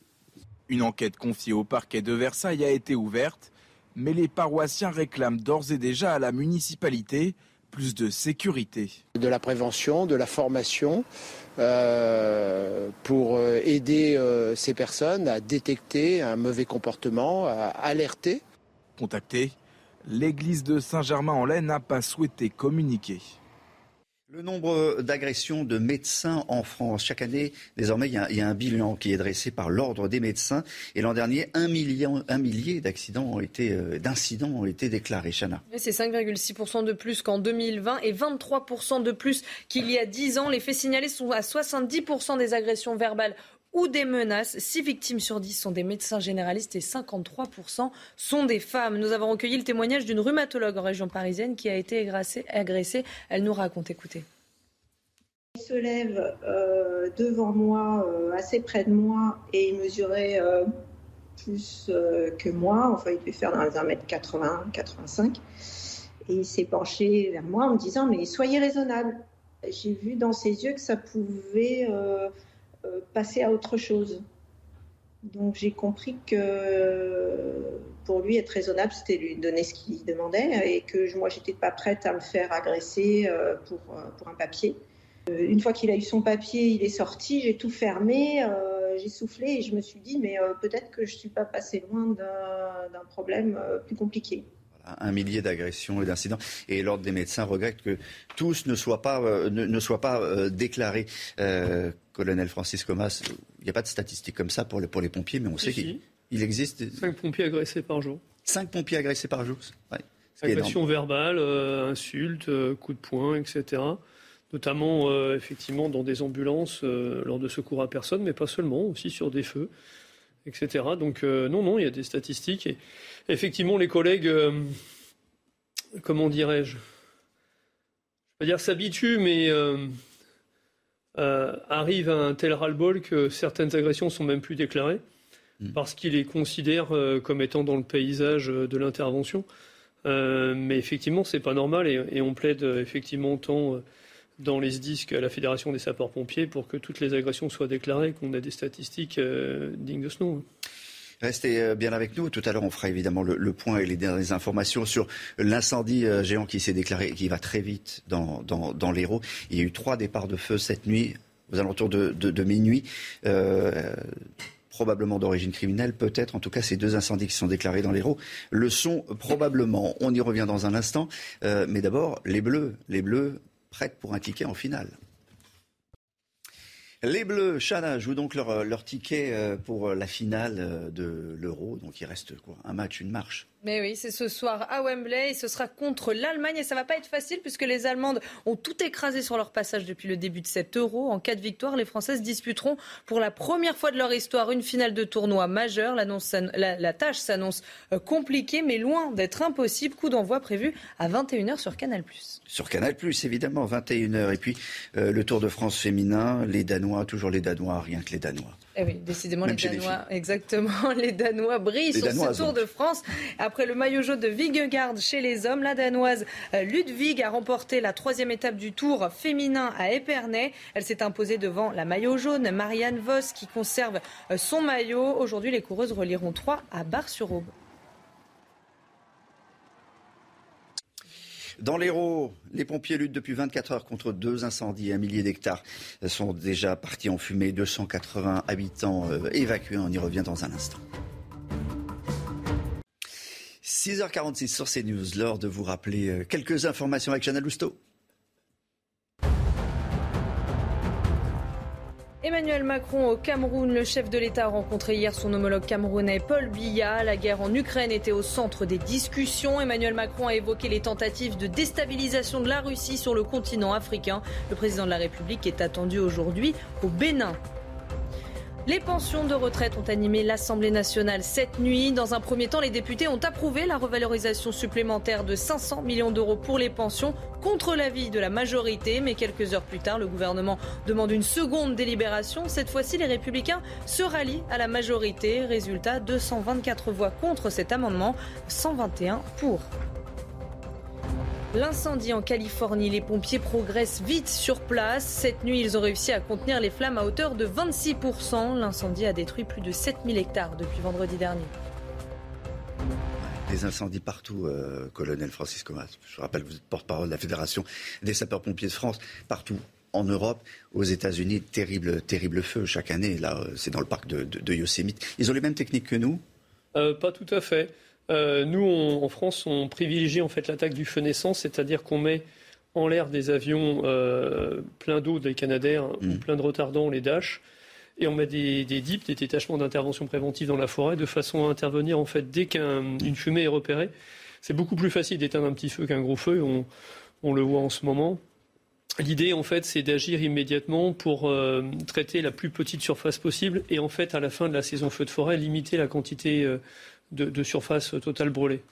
Une enquête confiée au parquet de Versailles a été ouverte, mais les paroissiens réclament d'ores et déjà à la municipalité plus de sécurité. De la prévention, de la formation, euh, pour euh, aider euh, ces personnes à détecter un mauvais comportement, à alerter. Contacté, l'église de Saint-Germain-en-Laye n'a pas souhaité communiquer. Le nombre d'agressions de médecins en France, chaque année, désormais, il y, a, un bilan qui est dressé par l'ordre des médecins. Et l'an dernier, un, millier d'accidents ont été, euh, d'incidents ont été déclarés. Chana. C'est 5,6% de plus qu'en 2020 et 23% de plus qu'il y a 10 ans. Les faits signalés sont à 70% des agressions verbales ou des menaces. 6 victimes sur 10 sont des médecins généralistes et 53% sont des femmes. Nous avons recueilli le témoignage d'une rhumatologue en région parisienne qui a été agressée. Elle nous raconte, écoutez. Il se lève euh, devant moi, euh, assez près de moi, et il mesurait euh, plus que moi. Enfin, il devait faire dans les 1m80, 85. Et il s'est penché vers moi en me disant Mais soyez raisonnable. J'ai vu dans ses yeux que ça pouvait passer à autre chose. Donc j'ai compris que pour lui être raisonnable, c'était lui donner ce qu'il demandait et que moi j'étais pas prête à me faire agresser euh, pour, euh, pour un papier. Une fois qu'il a eu son papier, il est sorti, j'ai tout fermé, j'ai soufflé et je me suis dit mais peut-être que je suis pas passé loin d'un problème plus compliqué un millier d'agressions et d'incidents. Et l'Ordre des médecins regrette que tous ne soient pas, euh, ne, soient pas euh, déclarés. Euh, colonel Francis Comas, il n'y a pas de statistiques comme ça pour les, pour les pompiers, mais on sait qu'il existe. Cinq pompiers agressés par jour. Cinq pompiers agressés par jour. Ouais, Agression verbale, insultes, coups de poing, etc. Notamment, effectivement, dans des ambulances lors de secours à personne, mais pas seulement, aussi sur des feux etc. Donc non, non, il y a des statistiques. Et effectivement, les collègues, euh, comment dirais-je, je vais dire s'habituent, mais euh, euh, arrivent à un tel ras-le-bol que certaines agressions sont même plus déclarées mm. parce qu'ils les considèrent comme étant dans le paysage de l'intervention. mais effectivement, c'est pas normal et, on plaide effectivement tant dans les SDIS qu'à la Fédération des sapeurs-pompiers pour que toutes les agressions soient déclarées, qu'on ait des statistiques dignes de ce nom. Restez euh, bien avec nous. Tout à l'heure, on fera évidemment le, point et les dernières informations sur l'incendie euh, géant qui s'est déclaré, qui va très vite dans, l'Hérault. Il y a eu trois départs de feu cette nuit, aux alentours de, minuit. Euh, probablement d'origine criminelle, peut-être. En tout cas, ces deux incendies qui sont déclarés dans l'Hérault le sont probablement. On y revient dans un instant. mais d'abord, les Bleus. Les Bleus prêtes pour un ticket en finale. Les Bleus, Chana, jouent donc leur, leur ticket euh, pour la finale euh, de l'Euro. Donc il reste quoi Un match, une marche mais oui, c'est ce soir à Wembley. Ce sera contre l'Allemagne et ça va pas être facile puisque les Allemandes ont tout écrasé sur leur passage depuis le début de cet euro. En cas de victoire, les Françaises disputeront pour la première fois de leur histoire une finale de tournoi majeur. La, la, tâche s'annonce euh, compliquée mais loin d'être impossible. Coup d'envoi prévu à 21h sur Canal+. Sur Canal+, évidemment, 21h. Et puis euh, le Tour de France féminin, les Danois, toujours les Danois, rien que les Danois. Eh oui, décidément, les Danois, exactement, les Danois brillent sur ce Tour de France. Après le maillot jaune de Vigegaard chez les hommes, la Danoise euh, Ludwig a remporté la troisième étape du Tour féminin à Épernay. Elle s'est imposée devant la maillot jaune, Marianne Vos, qui conserve euh, son maillot. Aujourd'hui, les coureuses relieront 3 à Bar-sur-Aube. Dans l'Hérault, les pompiers luttent depuis 24 heures contre deux incendies. Un millier d'hectares sont déjà partis en fumée. 280 habitants euh, évacués. On y revient dans un instant. 6h46 sur CNews, l'heure de vous rappeler euh, quelques informations avec Chanel Lousteau. Emmanuel Macron au Cameroun, le chef de l'État a rencontré hier son homologue camerounais Paul Biya. La guerre en Ukraine était au centre des discussions. Emmanuel Macron a évoqué les tentatives de déstabilisation de la Russie sur le continent africain. Le président de la République est attendu aujourd'hui au Bénin. Les pensions de retraite ont animé l'Assemblée nationale cette nuit. Dans un premier temps, les députés ont approuvé la revalorisation supplémentaire de 500 millions d'euros pour les pensions contre l'avis de la majorité. Mais quelques heures plus tard, le gouvernement demande une seconde délibération. Cette fois-ci, les républicains se rallient à la majorité. Résultat, 224 voix contre cet amendement, 121 pour. L'incendie en Californie, les pompiers progressent vite sur place. Cette nuit, ils ont réussi à contenir les flammes à hauteur de 26%. L'incendie a détruit plus de 7000 hectares depuis vendredi dernier. Des incendies partout, euh, colonel Francis Comas. Je rappelle, vous êtes porte-parole de la Fédération des sapeurs-pompiers de France, partout en Europe, aux États-Unis, terrible, terrible feu chaque année. Là, euh, c'est dans le parc de, Yosemite. Ils ont les mêmes techniques que nous? Euh, Pas tout à fait. Euh, nous, en France, on privilégie en fait l'attaque du feu naissant, c'est-à-dire qu'on met en l'air des avions euh, pleins d'eau, des Canadair, hein, mm. pleins de retardants, les Dash, et on met des, des DIP, des détachements d'intervention préventive dans la forêt, de façon à intervenir en fait dès qu'une fumée est repérée. C'est beaucoup plus facile d'éteindre un petit feu qu'un gros feu, on, on, le voit en ce moment. L'idée, en fait, c'est d'agir immédiatement pour euh, traiter la plus petite surface possible et, en fait, à la fin de la saison feu de forêt, limiter la quantité de, surface totale brûlée.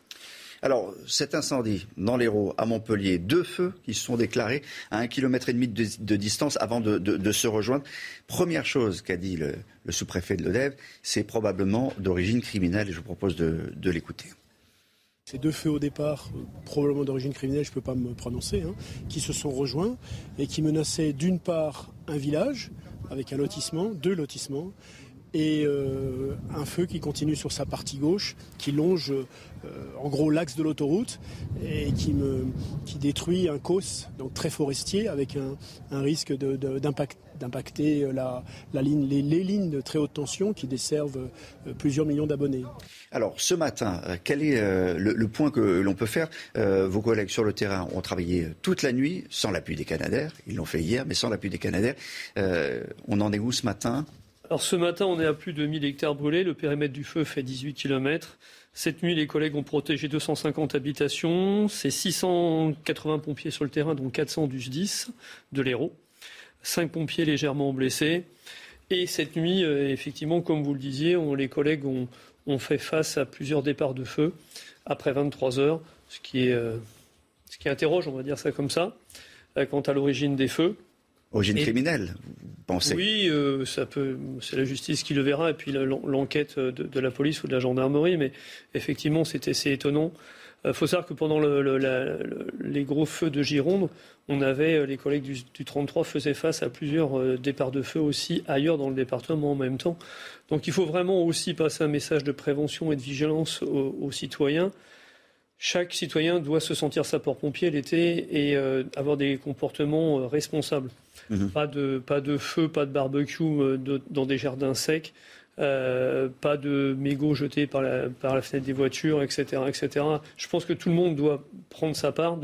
Alors, cet incendie dans l'Hérault, à Montpellier, deux feux qui se sont déclarés à un kilomètre et demi de, distance avant de, se rejoindre. Première chose qu'a dit le, sous-préfet de l'Odève, c'est probablement d'origine criminelle et je vous propose de, l'écouter. Ces deux feux au départ, probablement d'origine criminelle, je ne peux pas me prononcer, hein, qui se sont rejoints et qui menaçaient d'une part un village avec un lotissement, deux lotissements, et euh, un feu qui continue sur sa partie gauche, qui longe euh, en gros l'axe de l'autoroute et qui, détruit un causse, donc très forestier, avec un, risque d'impacter euh, la, ligne, les, lignes de très haute tension qui desservent plusieurs millions d'abonnés. Alors ce matin, quel est le, point que l'on peut faire? Vos collègues sur le terrain ont travaillé toute la nuit sans l'appui des Canadaires. Ils l'ont fait hier, mais sans l'appui des Canadaires. on en est où ce matin? Alors ce matin, on est à plus de 1000 hectares brûlés. Le périmètre du feu fait 18 km. Cette nuit, les collègues ont protégé 250 habitations. C'est 680 pompiers sur le terrain, dont 400 du de l'Hérault. 5 pompiers légèrement blessés. Et cette nuit, euh, effectivement, comme vous le disiez, les collègues ont, fait face à plusieurs départs de feu après 23 heures, ce qui, euh, ce qui interroge, on va dire ça comme ça, euh, quant à l'origine des feux. Origine criminelle, vous pensez Oui, euh, ça peut. C'est la justice qui le verra, et puis l'enquête de, la police ou de la gendarmerie. Mais effectivement, c'est assez étonnant. Il euh, faut savoir que pendant les gros feux de Gironde, on avait euh, les collègues du, 33 faisaient face à plusieurs départs de feu aussi ailleurs dans le département en même temps. Donc il faut vraiment aussi passer un message de prévention et de vigilance aux citoyens chaque citoyen doit se sentir sapeur-pompier l'été et euh, avoir des comportements euh, responsables. Mhm. Pas, de, pas de feu, pas de barbecue euh, dans des jardins secs. Euh, pas de mégots jetés par la, par la fenêtre des voitures, etc., etc. Je pense que tout le monde doit prendre sa part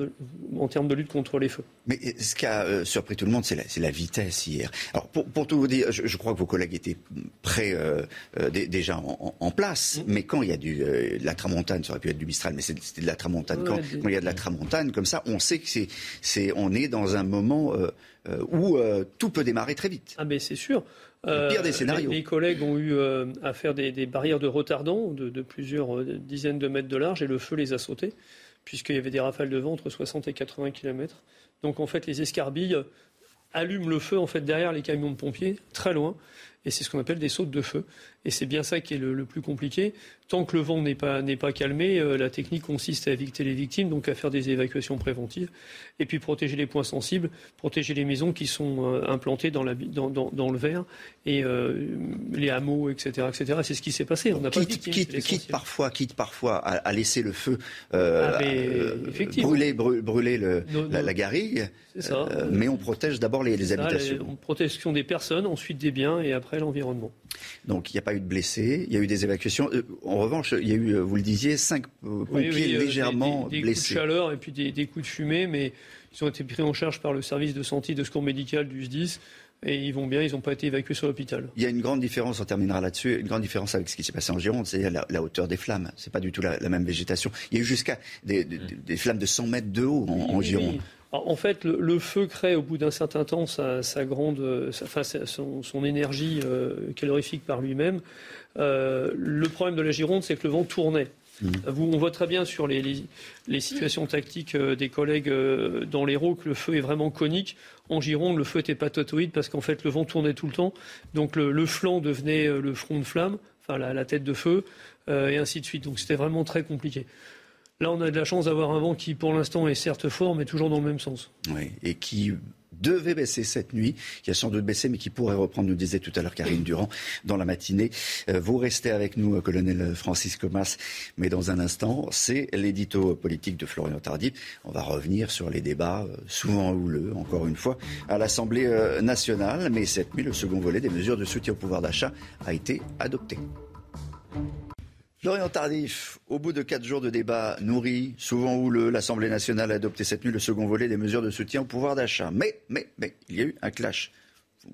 en termes de lutte contre les feux. Mais ce qui a euh, surpris tout le monde, c'est la, la, vitesse hier. Alors pour, tout vous dire, je, crois que vos collègues étaient prêts euh, déjà en, place, mm. mais quand il y a du, de la tramontane, ça aurait pu être du Mistral, mais c'était de la tramontane. Quand, il y a de la tramontane comme ça, on sait que c'est, c'est, on est dans un moment où tout peut démarrer très vite. Ah mais c'est sûr. Le pire des euh, scénarios. Les, collègues ont eu euh, à faire des, barrières de retardant de, plusieurs euh, dizaines de mètres de large et le feu les a sautés, puisqu'il y avait des rafales de vent entre 60 et 80 km. Donc en fait, les escarbilles allument le feu en fait derrière les camions de pompiers, très loin, et c'est ce qu'on appelle des sautes de feu. Et c'est bien ça qui est le, plus compliqué. tant que le vent n'est pas, n'est pas calmé, euh, la technique consiste à éviter les victimes, donc à faire des évacuations préventives, et puis protéger les points sensibles, protéger les maisons qui sont euh, implantées dans, la, dans, dans, dans, le verre, et euh, les hameaux, etc. etc. C'est ce qui s'est passé. On n'a quitte, pas quitte, quitte, parfois, quitte parfois à, à laisser le feu ah, brûler, brûler le, la, la, garrigue, ça, mais on protège d'abord les, les ça, habitations. Les, on protection des personnes, ensuite des biens, et après l'environnement. Donc il n'y a pas eu de blessés, il y a eu des évacuations. En revanche, il y a eu, vous le disiez, cinq pompiers oui, oui, légèrement des, des, blessés. Des coups de chaleur et puis des, des, coups de fumée, mais ils ont été pris en charge par le service de santé de secours médical du SDIS. Et ils vont bien, ils n'ont pas été évacués sur l'hôpital. Il y a une grande différence, on terminera là-dessus, une grande différence avec ce qui s'est passé en Gironde, c'est la, la, hauteur des flammes. C'est pas du tout la, la, même végétation. Il y a eu jusqu'à des, des, des, flammes de 100 mètres de haut en Gironde. Oui. En fait, le, le, feu crée au bout d'un certain temps sa, sa grande, sa, enfin, son, son, énergie euh, calorifique par lui-même. Euh, le problème de la Gironde, c'est que le vent tournait. Mmh. Vous, on voit très bien sur les, les, les situations tactiques euh, des collègues euh, dans l'Hérault que le feu est vraiment conique. En Gironde, le feu était patatoïde parce qu'en fait, le vent tournait tout le temps. Donc le, le flanc devenait le front de flamme, enfin la, la tête de feu, et ainsi de suite. Donc c'était vraiment très compliqué. Là, on a de la chance d'avoir un vent qui, pour l'instant, est certes fort, mais toujours dans le même sens. Oui, et qui devait baisser cette nuit, qui a sans doute baissé, mais qui pourrait reprendre, nous disait tout à l'heure Karine Durand, dans la matinée. Euh, vous restez avec nous, colonel Francis Comas, mais dans un instant, c'est l'édito politique de Florian Tardif. On va revenir sur les débats, souvent houleux, encore une fois, à l'Assemblée nationale. Mais cette nuit, le second volet des mesures de soutien au pouvoir d'achat a été adopté. Florian Tardif, au bout de quatre jours de débats nourris, souvent houleux, l'Assemblée nationale a adopté cette nuit le second volet des mesures de soutien au pouvoir d'achat. Mais, mais, mais, il y a eu un clash,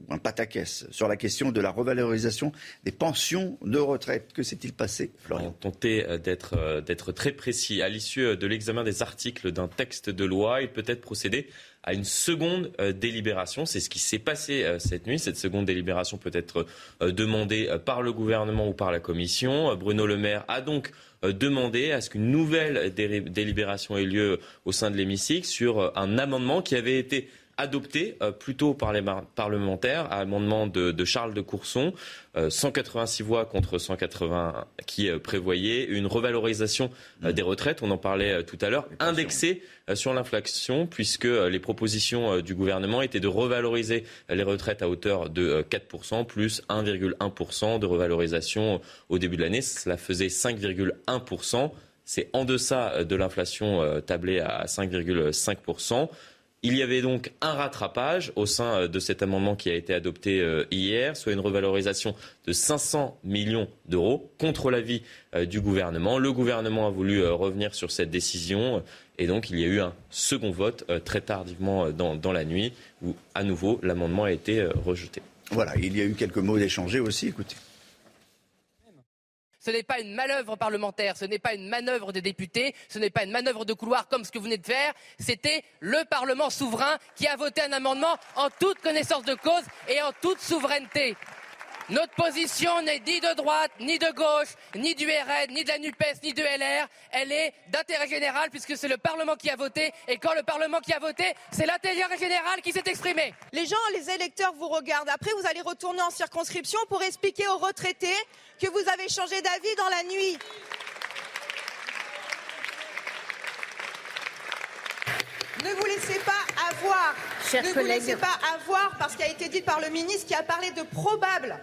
un pataquès, sur la question de la revalorisation des pensions de retraite. Que s'est-il passé, Florian Tenter d'être, d'être très précis. À l'issue de l'examen des articles d'un texte de loi, il peut être procédé à une seconde euh, délibération. C'est ce qui s'est passé euh, cette nuit. Cette seconde délibération peut être euh, demandée par le gouvernement ou par la commission. Bruno Le Maire a donc demandé à ce qu'une nouvelle délibération ait lieu au sein de l'hémicycle sur un amendement qui avait été adopté euh, plus tôt par les parlementaires à amendement de, de Charles de Courson, euh, 186 voix contre 180 qui euh, prévoyait une revalorisation euh, des retraites, on en parlait euh, tout à l'heure, indexée euh, sur l'inflation, puisque les propositions du gouvernement étaient de revaloriser les retraites à hauteur de 4%, plus 1,1% de revalorisation au début de l'année. Cela faisait 5,1%. C'est en deçà de l'inflation tablée à 5,5%. Il y avait donc un rattrapage au sein de cet amendement qui a été adopté hier, soit une revalorisation de 500 millions d'euros contre l'avis du gouvernement. Le gouvernement a voulu revenir sur cette décision et donc il y a eu un second vote très tardivement dans, la nuit où à nouveau l'amendement a été rejeté. Voilà, il y a eu quelques mots d'échanger aussi, écoutez. Ce n'est pas une manœuvre parlementaire, ce n'est pas une manœuvre des députés, ce n'est pas une manœuvre de couloir comme ce que vous venez de faire. C'était le Parlement souverain qui a voté un amendement en toute connaissance de cause et en toute souveraineté. Notre position n'est ni de droite, ni de gauche, ni du RN, ni de la NUPES, ni de LR. Elle est d'intérêt général puisque c'est le Parlement qui a voté. Et quand le Parlement qui a voté, c'est l'intérêt général qui s'est exprimé. Les gens, les électeurs vous regardent. Après, vous allez retourner en circonscription pour expliquer aux retraités que vous avez changé d'avis dans la nuit. Ne vous laissez pas avoir. Chers ne collègues. vous laissez pas avoir parce qu'il a été dit par le ministre qui a parlé de probable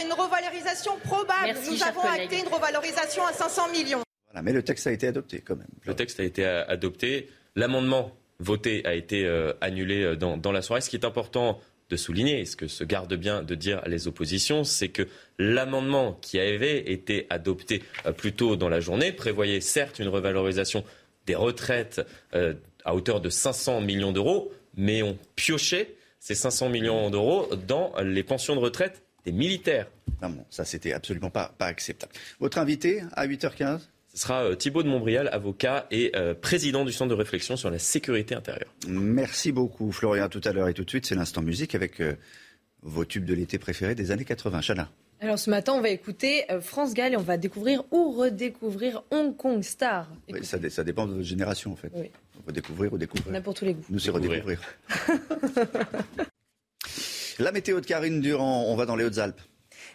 d'une revalorisation probable. Merci, Nous avons acté une revalorisation à 500 millions. Voilà, mais le texte a été adopté quand même. Le texte a été adopté. L'amendement voté a été euh, annulé dans, dans la soirée. Ce qui est important de souligner, et ce que se garde bien de dire les oppositions, c'est que l'amendement qui avait été adopté euh, plus tôt dans la journée prévoyait certes une revalorisation des retraites euh, à hauteur de 500 millions d'euros, mais on piochait ces 500 millions d'euros dans les pensions de retraite des militaires. Non, bon, ça c'était absolument pas, pas acceptable. Votre invité à 8h15 ce sera euh, Thibault de Montbrial, avocat et euh, président du Centre de réflexion sur la sécurité intérieure. Merci beaucoup, Florian. Tout à l'heure et tout de suite, c'est l'instant musique avec euh, vos tubes de l'été préférés des années 80. Chana. Alors ce matin, on va écouter France Gall et on va découvrir ou redécouvrir Hong Kong Star. Oui, ça, dé- ça dépend de votre génération en fait. Oui. Redécouvrir ou découvrir. On a pour tous les goûts. Nous, c'est redécouvrir. La météo de Karine Durand, on va dans les Hautes-Alpes.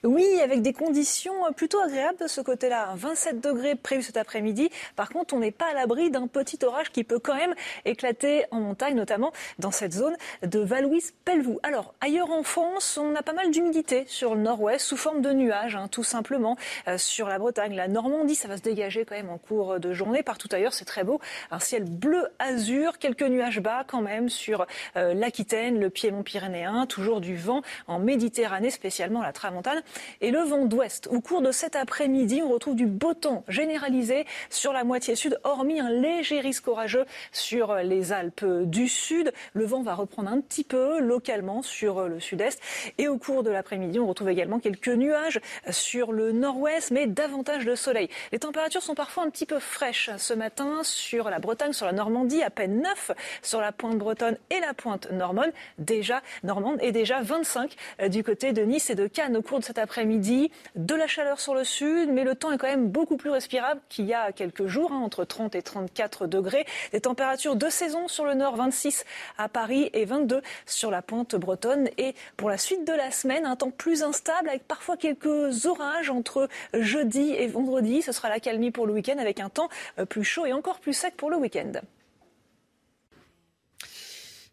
Oui, avec des conditions plutôt agréables de ce côté-là. 27 degrés prévus cet après-midi. Par contre, on n'est pas à l'abri d'un petit orage qui peut quand même éclater en montagne, notamment dans cette zone de Valouise-Pelvoux. Alors, ailleurs en France, on a pas mal d'humidité sur le nord-ouest sous forme de nuages, hein, tout simplement. Euh, sur la Bretagne, la Normandie, ça va se dégager quand même en cours de journée. Partout ailleurs, c'est très beau. Un ciel bleu-azur, quelques nuages bas quand même sur euh, l'Aquitaine, le Piémont pyrénéen, toujours du vent en Méditerranée, spécialement la Tramontane, et le vent d'ouest. Au cours de cet après-midi, on retrouve du beau temps généralisé sur la moitié sud, hormis un léger risque orageux sur les Alpes du Sud. Le vent va reprendre un petit peu localement sur le sud-est. Et au cours de l'après-midi, on retrouve également quelques nuages sur le nord-ouest, mais davantage de soleil. Les températures sont parfois un petit peu fraîches ce matin sur la Bretagne, sur la Normandie, à peine 9 sur la pointe bretonne et la pointe normande, déjà normande, et déjà 25 euh, du côté de Nice et de Cannes au cours de après-midi. De la chaleur sur le sud, mais le temps est quand même beaucoup plus respirable qu'il y a quelques jours, hein, entre 30 et 34 degrés. Des températures de saison sur le nord, 26 à Paris et 22 sur la pointe bretonne. Et pour la suite de la semaine, un temps plus instable avec parfois quelques orages entre jeudi et vendredi. Ce sera la calmie pour le week-end avec un temps euh, plus chaud et encore plus sec pour le week-end.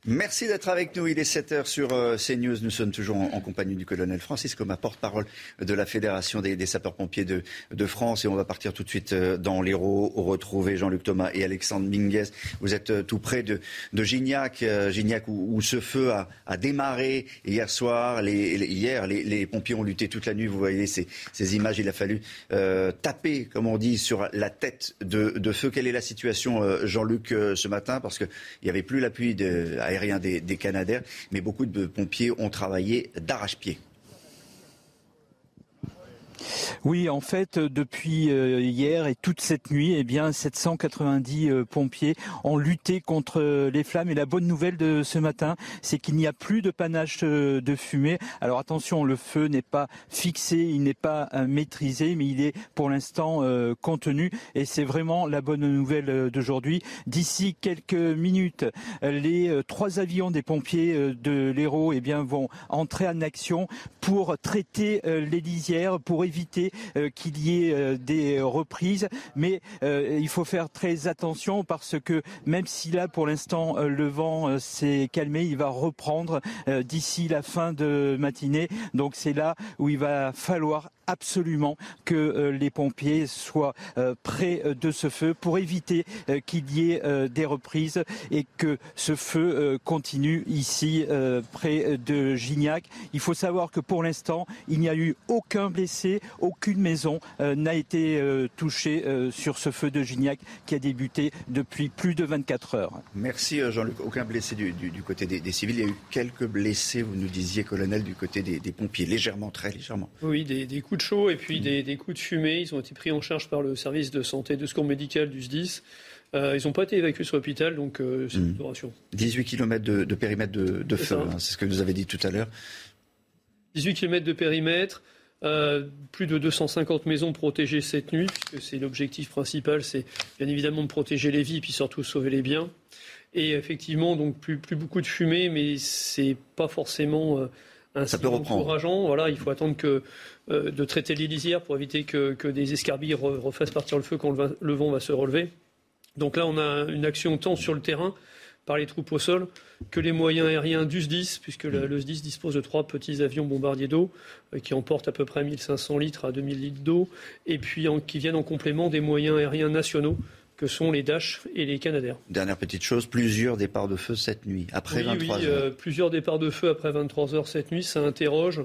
Merci d'être avec nous. Il est 7h sur euh, CNews. Nous sommes toujours en, compagnie du colonel Francis Coma, porte-parole de la Fédération des, sapeurs-pompiers de, France. Et on va partir tout de suite euh, dans l'Hérault, retrouver Jean-Luc Thomas et Alexandre Minguez. Vous êtes euh, tout près de, Gignac, Gignac où, ce feu a, démarré hier soir. Hier, les, pompiers ont lutté toute la nuit. Vous voyez ces, images. Il a fallu taper, comme on dit, sur la tête de, feu. Quelle est la situation, Jean-Luc, ce matin? Parce qu'il n'y avait plus l'appui de aérien des, des mais beaucoup de pompiers ont travaillé d'arrache-pied. Oui, en fait, depuis euh, hier et toute cette nuit, eh bien, 790 euh, pompiers ont lutté contre euh, les flammes. Et la bonne nouvelle de ce matin, c'est qu'il n'y a plus de panache de fumée. Alors attention, le feu n'est pas fixé, il n'est pas maîtrisé, mais il est pour l'instant contenu. Et c'est vraiment la bonne nouvelle d'aujourd'hui. D'ici quelques minutes, les trois avions des pompiers de l'Hérault eh bien, vont entrer en action pour traiter les lisières, pour euh, qu'il y ait euh, des reprises. Mais euh, il faut faire très attention parce que même si là pour l'instant le vent s'est calmé, il va reprendre d'ici la fin de matinée. Donc c'est là où il va falloir absolument que les pompiers soient près de ce feu pour éviter qu'il y ait des reprises et que ce feu continue ici près de Gignac. Il faut savoir que pour l'instant, il n'y a eu aucun blessé, aucune maison euh, n'a été euh, touchée euh, sur ce feu de Gignac qui a débuté depuis plus de 24 heures. Merci Jean-Luc. Aucun blessé du, côté des, civils. Il y a eu quelques blessés, vous nous disiez, colonel, du côté des, pompiers, légèrement, très légèrement. Oui, des, coups de chaud et puis des, coups de fumée. Ils ont été pris en charge par le service de santé de secours médical du SDIS. ils n'ont pas été évacués sur l'hôpital, donc c'est une duration. 18 km de, périmètre de, feu, hein, c'est ce que vous avez dit tout à l'heure. 18 km de périmètre, euh, plus de 250 maisons protégées cette nuit, puisque c'est l'objectif principal, c'est bien évidemment de protéger les vies, puis surtout sauver les biens. Et effectivement, donc plus, plus beaucoup de fumée, mais c'est pas forcément euh, un Ça encourageant. Voilà, il faut attendre que euh, de traiter les lisières pour éviter que, des escarbilles refassent partir le feu quand le, vent va se relever. Donc là, on a une action tant sur le terrain par les troupes au sol que les moyens aériens du SDIS, puisque le, le SDIS dispose de trois petits avions bombardiers d'eau euh, qui emportent à peu près 1500 litres à 2000 litres d'eau, et puis qui viennent en complément des moyens aériens nationaux que sont les Dash et les Canadair. Dernière petite chose, plusieurs départs de feu cette nuit, après 23 oui, heures. Euh, plusieurs départs de feu après 23 heures cette nuit, ça interroge.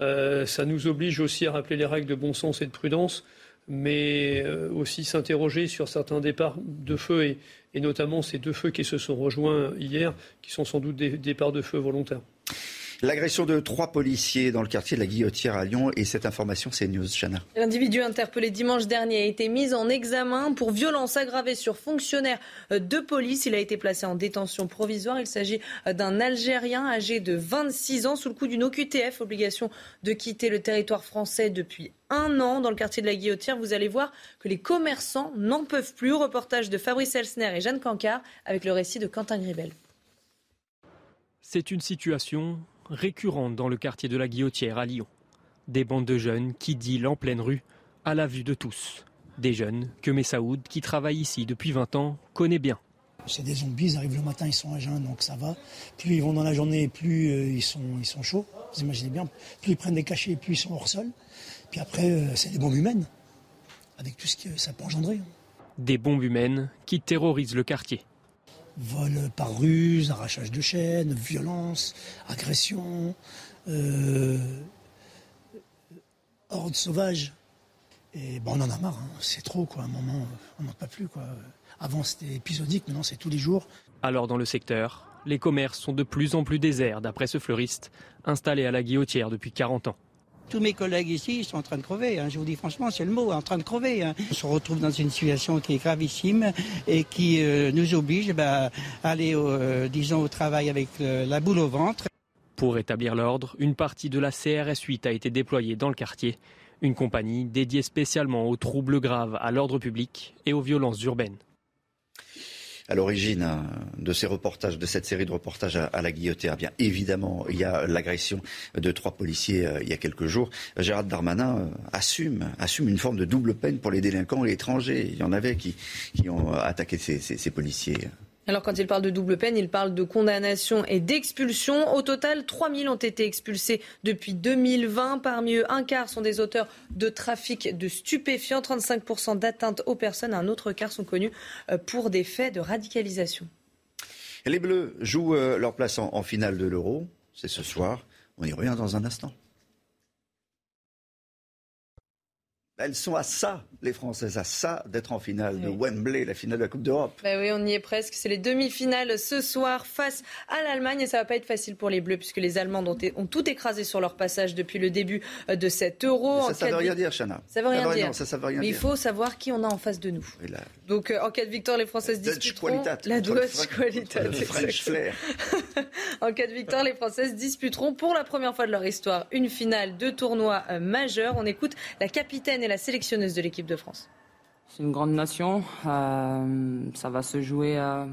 Euh, ça nous oblige aussi à rappeler les règles de bon sens et de prudence, mais aussi s'interroger sur certains départs de feu et, et notamment ces deux feux qui se sont rejoints hier, qui sont sans doute des départs de feu volontaires. L'agression de trois policiers dans le quartier de la Guillotière à Lyon et cette information, c'est News Chana. L'individu interpellé dimanche dernier a été mis en examen pour violence aggravée sur fonctionnaire de police. Il a été placé en détention provisoire. Il s'agit d'un Algérien âgé de 26 ans sous le coup d'une OQTF, obligation de quitter le territoire français depuis un an dans le quartier de la Guillotière. Vous allez voir que les commerçants n'en peuvent plus. Reportage de Fabrice Elsner et Jeanne Cancard avec le récit de Quentin Gribel. C'est une situation récurrente dans le quartier de la Guillotière à Lyon. Des bandes de jeunes qui dealent en pleine rue, à la vue de tous. Des jeunes que Messaoud, qui travaille ici depuis 20 ans, connaît bien. C'est des zombies, ils arrivent le matin, ils sont à jeun, donc ça va. Plus ils vont dans la journée, plus euh, ils, sont, ils sont chauds. Vous imaginez bien, plus ils prennent des cachets, plus ils sont hors sol. Puis après, euh, c'est des bombes humaines, avec tout ce que ça peut engendrer. Des bombes humaines qui terrorisent le quartier. Vol par ruse, arrachage de chaînes, violence, agression, euh, horde sauvage. Et bon, on en a marre, hein. c'est trop, quoi. À un moment, on n'en peut plus, quoi. Avant, c'était épisodique, maintenant, c'est tous les jours. Alors, dans le secteur, les commerces sont de plus en plus déserts, d'après ce fleuriste, installé à la Guillotière depuis 40 ans. Tous mes collègues ici sont en train de crever. Hein. Je vous dis franchement, c'est le mot, en train de crever. Hein. On se retrouve dans une situation qui est gravissime et qui euh, nous oblige bah, à aller, euh, disons, au travail avec euh, la boule au ventre. Pour rétablir l'ordre, une partie de la CRS 8 a été déployée dans le quartier. Une compagnie dédiée spécialement aux troubles graves à l'ordre public et aux violences urbaines à l'origine hein, de ces reportages, de cette série de reportages à, la guillotière Bien évidemment, il y a l'agression de trois policiers euh, il y a quelques jours. Gérald Darmanin euh, assume, assume une forme de double peine pour les délinquants étrangers. Il y en avait qui ont attaqué ces policiers. Alors quand il parle de double peine, il parle de condamnation et d'expulsion. Au total, 3000 ont été expulsés depuis 2020. Parmi eux, un quart sont des auteurs de trafic de stupéfiants, 35% d'atteintes aux personnes. Un autre quart sont connus euh, pour des faits de radicalisation. Les Bleus jouent euh, leur place en finale de l'Euro. C'est ce soir. On y revient dans un instant. Elles sont à ça, les Françaises, à ça d'être en finale de Wembley, la finale de la Coupe d'Europe. Bah oui, on y est presque. C'est les demi-finales ce soir face à l'Allemagne et ça va pas être facile pour les Bleus puisque les Allemands ont, tout écrasé sur leur passage depuis le début euh, de cet Euro. ça, ne veut rien dire, Chana. Ça veut rien dire. ça, veut rien Mais il faut savoir qui on a en face de nous. Donc euh, en cas de victoire, les Françaises disputeront la Dutch qualité. French flair. en cas de victoire, les Françaises disputeront pour la première fois de leur histoire une finale de tournoi euh, majeur. On écoute la capitaine la sélectionneuse de l'équipe de France. C'est une grande nation. Euh, ça va se jouer à,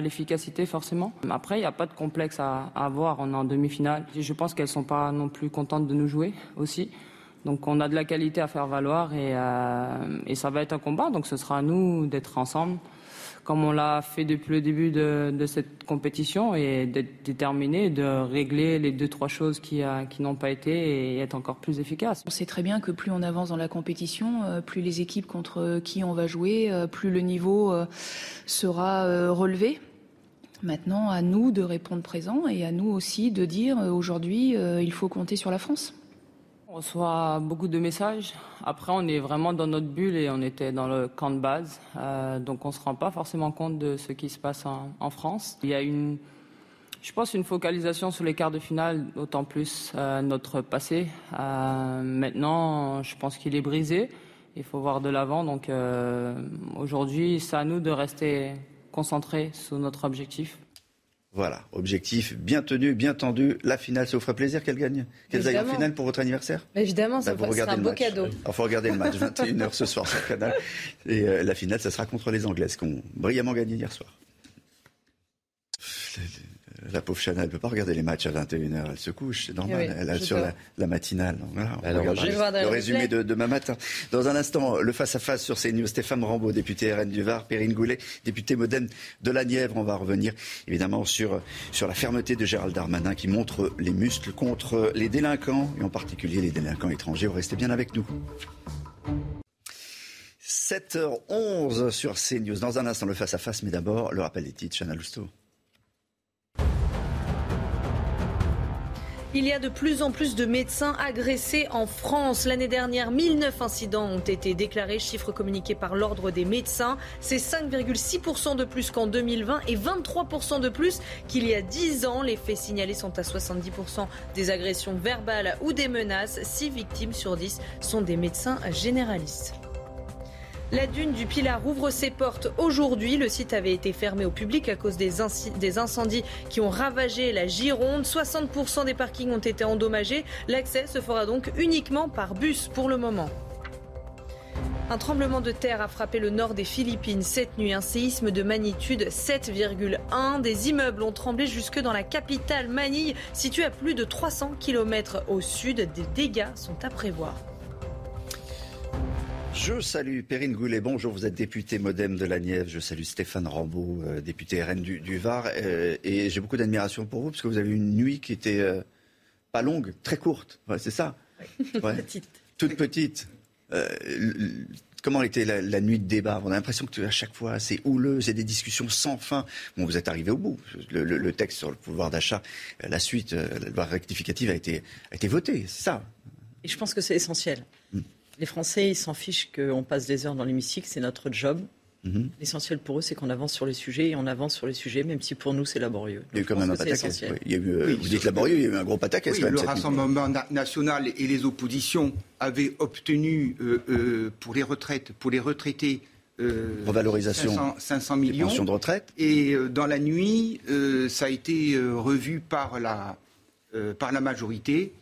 l'efficacité forcément. Après, il n'y a pas de complexe à, avoir. On est en demi-finale. Je pense qu'elles ne sont pas non plus contentes de nous jouer aussi. Donc on a de la qualité à faire valoir et, euh, et ça va être un combat. Donc ce sera à nous d'être ensemble comme on l'a fait depuis le début de, cette compétition, et d'être déterminé, de régler les deux, trois choses qui, qui n'ont pas été et être encore plus efficace. On sait très bien que plus on avance dans la compétition, euh, plus les équipes contre qui on va jouer, euh, plus le niveau euh, sera relevé. Maintenant, à nous de répondre présent et à nous aussi de dire aujourd'hui, il faut compter sur la France. On reçoit beaucoup de messages. Après, on est vraiment dans notre bulle et on était dans le camp de base. Euh, donc, on ne se rend pas forcément compte de ce qui se passe en, France. Il y a une, je pense, une focalisation sur les quarts de finale, d'autant plus euh, notre passé. Euh, maintenant, je pense qu'il est brisé. Il faut voir de l'avant. Donc, aujourd'hui, c'est à nous de rester concentrés sur notre objectif. Voilà, objectif bien tenu, bien tendu. La finale, ça vous ferait plaisir qu'elle gagne Qu'elle aille en finale pour votre anniversaire Évidemment, ça bah, sera un beau cadeau. Il faut regarder le match, 21h ce soir sur canal. Et euh, la finale, ça sera contre les Anglaises qui ont brillamment gagné hier soir. La pauvre Chana, elle ne peut pas regarder les matchs à 21h. Elle se couche, c'est normal. elle a sur la, matinale. le résumé de demain matin. Dans un instant, le face-à-face sur CNews. Stéphane Rambaud, député RN du Var, Perrine Goulet, député modem de la Nièvre. On va revenir évidemment sur, sur la fermeté de Gérald Darmanin qui montre les muscles contre les délinquants, et en particulier les délinquants étrangers. Vous restez bien avec nous. 7h11 sur CNews. Dans un instant, le face-à-face, mais d'abord, le rappel des titres, Chana Lousteau. Il y a de plus en plus de médecins agressés en France. L'année dernière, 1009 incidents ont été déclarés, chiffre communiqué par l'Ordre des médecins. C'est 5,6% de plus qu'en 2020 et 23% de plus qu'il y a 10 ans. Les faits signalés sont à 70% des agressions verbales ou des menaces. 6 victimes sur 10 sont des médecins généralistes. La dune du Pilar ouvre ses portes aujourd'hui. Le site avait été fermé au public à cause des, incendies qui ont ravagé la Gironde. 60% des parkings ont été endommagés. L'accès se fera donc uniquement par bus pour le moment. Un tremblement de terre a frappé le nord des Philippines cette nuit. Un séisme de magnitude 7,1. Des immeubles ont tremblé jusque dans la capitale Manille, située à plus de 300 km au sud. Des dégâts sont à prévoir. Je salue Perrine Goulet. Bonjour, vous êtes député modem de la Nièvre. Je salue Stéphane Rambaud, euh, député RN du, Var. Euh, et j'ai beaucoup d'admiration pour vous parce que vous avez eu une nuit qui était euh, pas longue, très courte. c'est ça. Petite. Toute petite. comment était la, nuit de débat? On a l'impression que à chaque fois, c'est houleux, c'est des discussions sans fin. Bon, vous êtes arrivé au bout. Le, texte sur le pouvoir d'achat, la suite, la loi rectificative a été, a été votée, c'est ça. Et je pense que c'est essentiel. Les Français, ils s'en fichent qu'on passe des heures dans l'hémicycle, c'est notre job. Mhm. L'essentiel pour eux, c'est qu'on avance sur les sujets et on avance sur les sujets, même si pour nous, c'est laborieux. il y a eu quand même un pataquès. Il y a eu, euh, vous dites laborieux, il y a eu un gros pataquès. le Rassemblement national et les oppositions avaient obtenu euh, euh, pour les retraites, pour les retraités, revalorisation 500, millions. Pensions de retraite. Et dans la nuit, ça a été revu par la, par la majorité.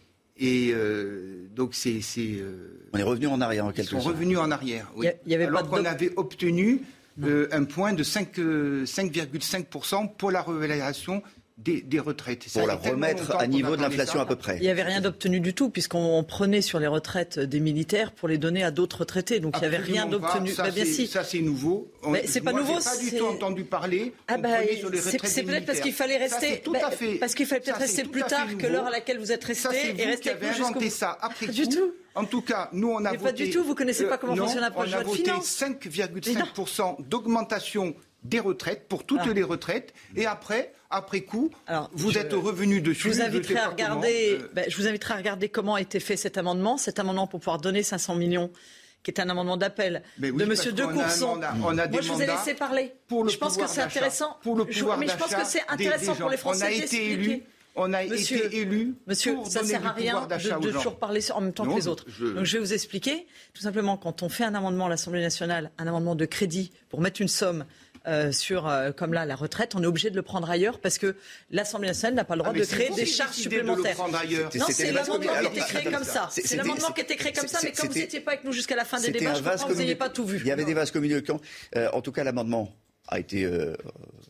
Et euh, donc c'est. Euh, on est revenu en arrière en quelque sorte. Ils sont revenus en arrière, oui. Y avait Alors qu'on avait obtenu euh, un point de 5,5% pour la revalorisation des, retraites. Pour la remettre à niveau de l'inflation à peu près. Il n'y avait rien d'obtenu du tout, puisqu'on prenait sur les retraites des militaires pour les donner à d'autres retraités. Donc il n'y avait rien d'obtenu. Ça, bah, ça c'est nouveau. Mais c'est pas nouveau. pas du tout entendu parler. Ah bah, c'est peut-être parce qu'il fallait rester. tout à bah, fait, parce qu'il fallait peut-être rester plus tard que l'heure à laquelle vous êtes resté et rester avec nous inventé ça après Du tout. En tout cas, nous, on a Mais voté. Pas du tout, vous ne connaissez pas comment euh, fonctionne un projet de finance. On a voté 5,5% d'augmentation des retraites pour toutes ah. les retraites. Et après, après coup, Alors, vous êtes revenu dessus. Je vous, inviterai à regarder, euh, ben, je vous inviterai à regarder comment a été fait cet amendement. Cet amendement pour pouvoir donner 500 millions qui est un amendement d'appel de M. De Courson. Moi, je vous ai laissé parler. Pour le je pense que c'est intéressant. Pour le pouvoir mais je pense que c'est intéressant pour les Français on a été élus. On a été élus. Monsieur, ça ne sert à rien de, toujours parler en même temps que les autres. Donc je vais vous expliquer. Tout simplement, quand on fait un amendement à l'Assemblée nationale, un amendement de crédit pour mettre une somme euh, sur, euh, comme là, la retraite, on est obligé de le prendre ailleurs parce que l'Assemblée nationale n'a pas le droit ah, de créer des charges supplémentaires. De non, c'est l'amendement qui a été créé comme ça. C'est l'amendement qui a été créé comme ça, mais comme vous n'étiez pas avec nous jusqu'à la fin des débats, je comprends que vous n'ayez pas tout vu. Il y avait des vases communicants. Euh, en tout cas, l'amendement a été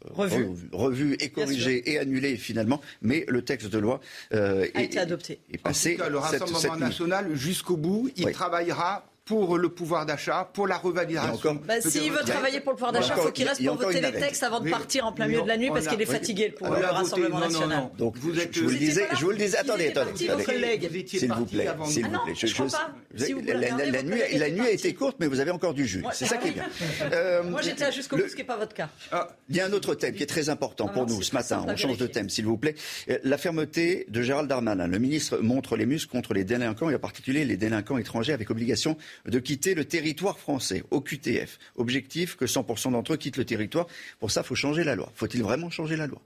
revu. revu. et corrigé et annulé finalement, mais le texte de loi a été adopté. Est passé en tout cas, le Rassemblement national jusqu'au bout, il travaillera pour le pouvoir d'achat, pour la revalorisation. Bah, S'il veut travailler pour le pouvoir d'achat, il faut qu'il reste pour voter les textes avant de partir en plein milieu de la nuit parce qu'il est fatigué pour le Rassemblement national. Donc vous êtes, je vous le disais, je vous le disais. Attendez, attendez, s'il vous plaît, s'il vous plaît. La nuit, la nuit a été courte, mais vous avez encore du jus. C'est ça qui est bien. Euh, Moi, j'étais là jusqu'au bout, ce qui n'est pas votre cas. Ah, il y a un autre thème qui est très important pour nous ce matin. On change de thème, s'il vous plaît. Euh, la fermeté de Gérald Darmanin. Le ministre montre les muscles contre les délinquants et en particulier les délinquants étrangers avec obligation de quitter le territoire français, au QTF. Objectif que 100% d'entre eux quittent le territoire. Pour ça, il faut changer la loi. Faut-il vraiment changer la loi?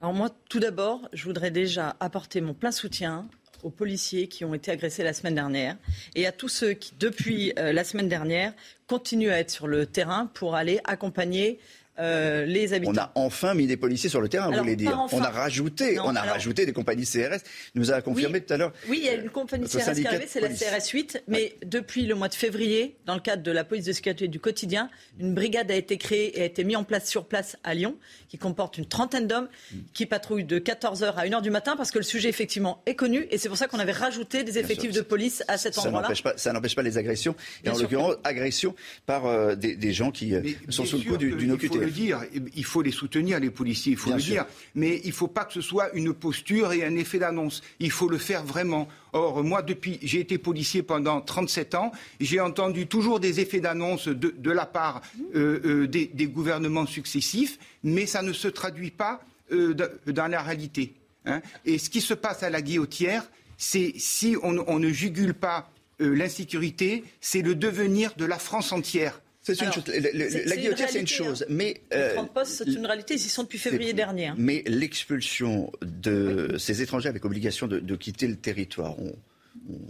Alors moi, tout d'abord, je voudrais déjà apporter mon plein soutien aux policiers qui ont été agressés la semaine dernière et à tous ceux qui, depuis euh, la semaine dernière, continuent à être sur le terrain pour aller accompagner euh, les habitants. On a enfin mis des policiers sur le terrain, vous voulez dire. On a rajouté, on a rajouté des compagnies CRS. Il nous a confirmé tout à l'heure. Oui, il y a une compagnie CRS qui est arrivée, c'est la CRS 8. Mais depuis le mois de février, dans le cadre de la police de sécurité du quotidien, une brigade a été créée et a été mise en place sur place à Lyon, qui comporte une trentaine d'hommes qui patrouillent de 14h à 1h du matin parce que le sujet effectivement est connu et c'est pour ça qu'on avait rajouté des effectifs de police à cet endroit-là. Ça n'empêche pas, les agressions et en l'occurrence agressions par euh, des, gens qui euh, sont sous le coup d'une OQTF dire, il faut les soutenir, les policiers, il faut le dire, mais il ne faut pas que ce soit une posture et un effet d'annonce. Il faut le faire vraiment. Or, moi, depuis, j'ai été policier pendant 37 ans, j'ai entendu toujours des effets d'annonce de, la part euh, euh, des, gouvernements successifs, mais ça ne se traduit pas euh, dans la réalité. Hein. Et ce qui se passe à la guillotière, c'est si on ne jugule pas l'insécurité, c'est le devenir de la France entière. C'est une chose. la guillotine, c'est une chose. Mais, euh, c'est une réalité. Ils y sont depuis février dernier. Hein. Mais l'expulsion de ces étrangers avec obligation de, quitter le territoire,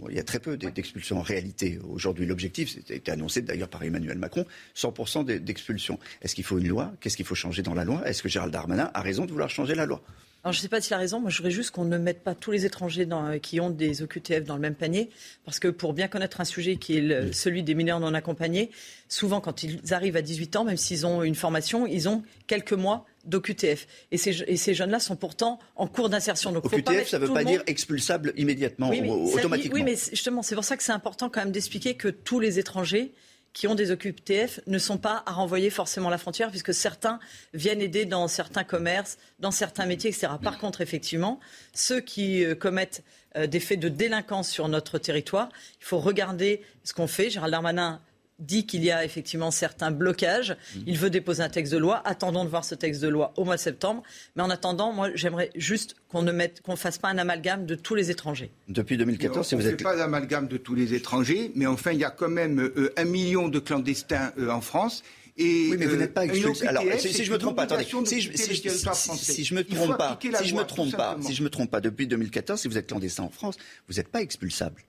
il y a très peu d'expulsions en réalité. Aujourd'hui, l'objectif, c'était annoncé d'ailleurs par Emmanuel Macron, 100% d'expulsions. Est-ce qu'il faut une loi? Qu'est-ce qu'il faut changer dans la loi? Est-ce que Gérald Darmanin a raison de vouloir changer la loi? Alors, je ne sais pas s'il a raison. Moi, je voudrais juste qu'on ne mette pas tous les étrangers dans, qui ont des OQTF dans le même panier. Parce que pour bien connaître un sujet qui est celui des mineurs non accompagnés, souvent, quand ils arrivent à 18 ans, même s'ils ont une formation, ils ont quelques mois d'OQTF. Et ces, et ces jeunes-là sont pourtant en cours d'insertion. Donc, OQTF, ça ne veut pas dire expulsable immédiatement, oui, automatiquement. oui, mais justement, c'est pour ça que c'est important quand même d'expliquer que tous les étrangers qui ont des OQTF ne sont pas à renvoyer forcément la frontière, puisque certains viennent aider dans certains commerces, dans certains métiers, etc. Par contre, effectivement, ceux qui euh, commettent euh, des faits de délinquance sur notre territoire, il faut regarder ce qu'on fait. Gérald Darmanin dit qu'il y a effectivement certains blocages. Mmh. Il veut déposer un texte de loi. Attendons de voir ce texte de loi au mois de septembre. Mais en attendant, moi, j'aimerais juste qu'on ne mette, qu'on fasse pas un amalgame de tous les étrangers. Depuis 2014, si vous êtes... pas d'amalgame de tous les étrangers, mais enfin, il y a quand même euh, un million de clandestins euh, en France. Et oui, mais vous n'êtes pas euh, expulsé. Alors, si, je me trompe pas, attendez, si je, si, si, je me trompe pas, si je me trompe pas, si je me trompe pas, depuis 2014, si vous êtes clandestin en France, vous n'êtes pas expulsable.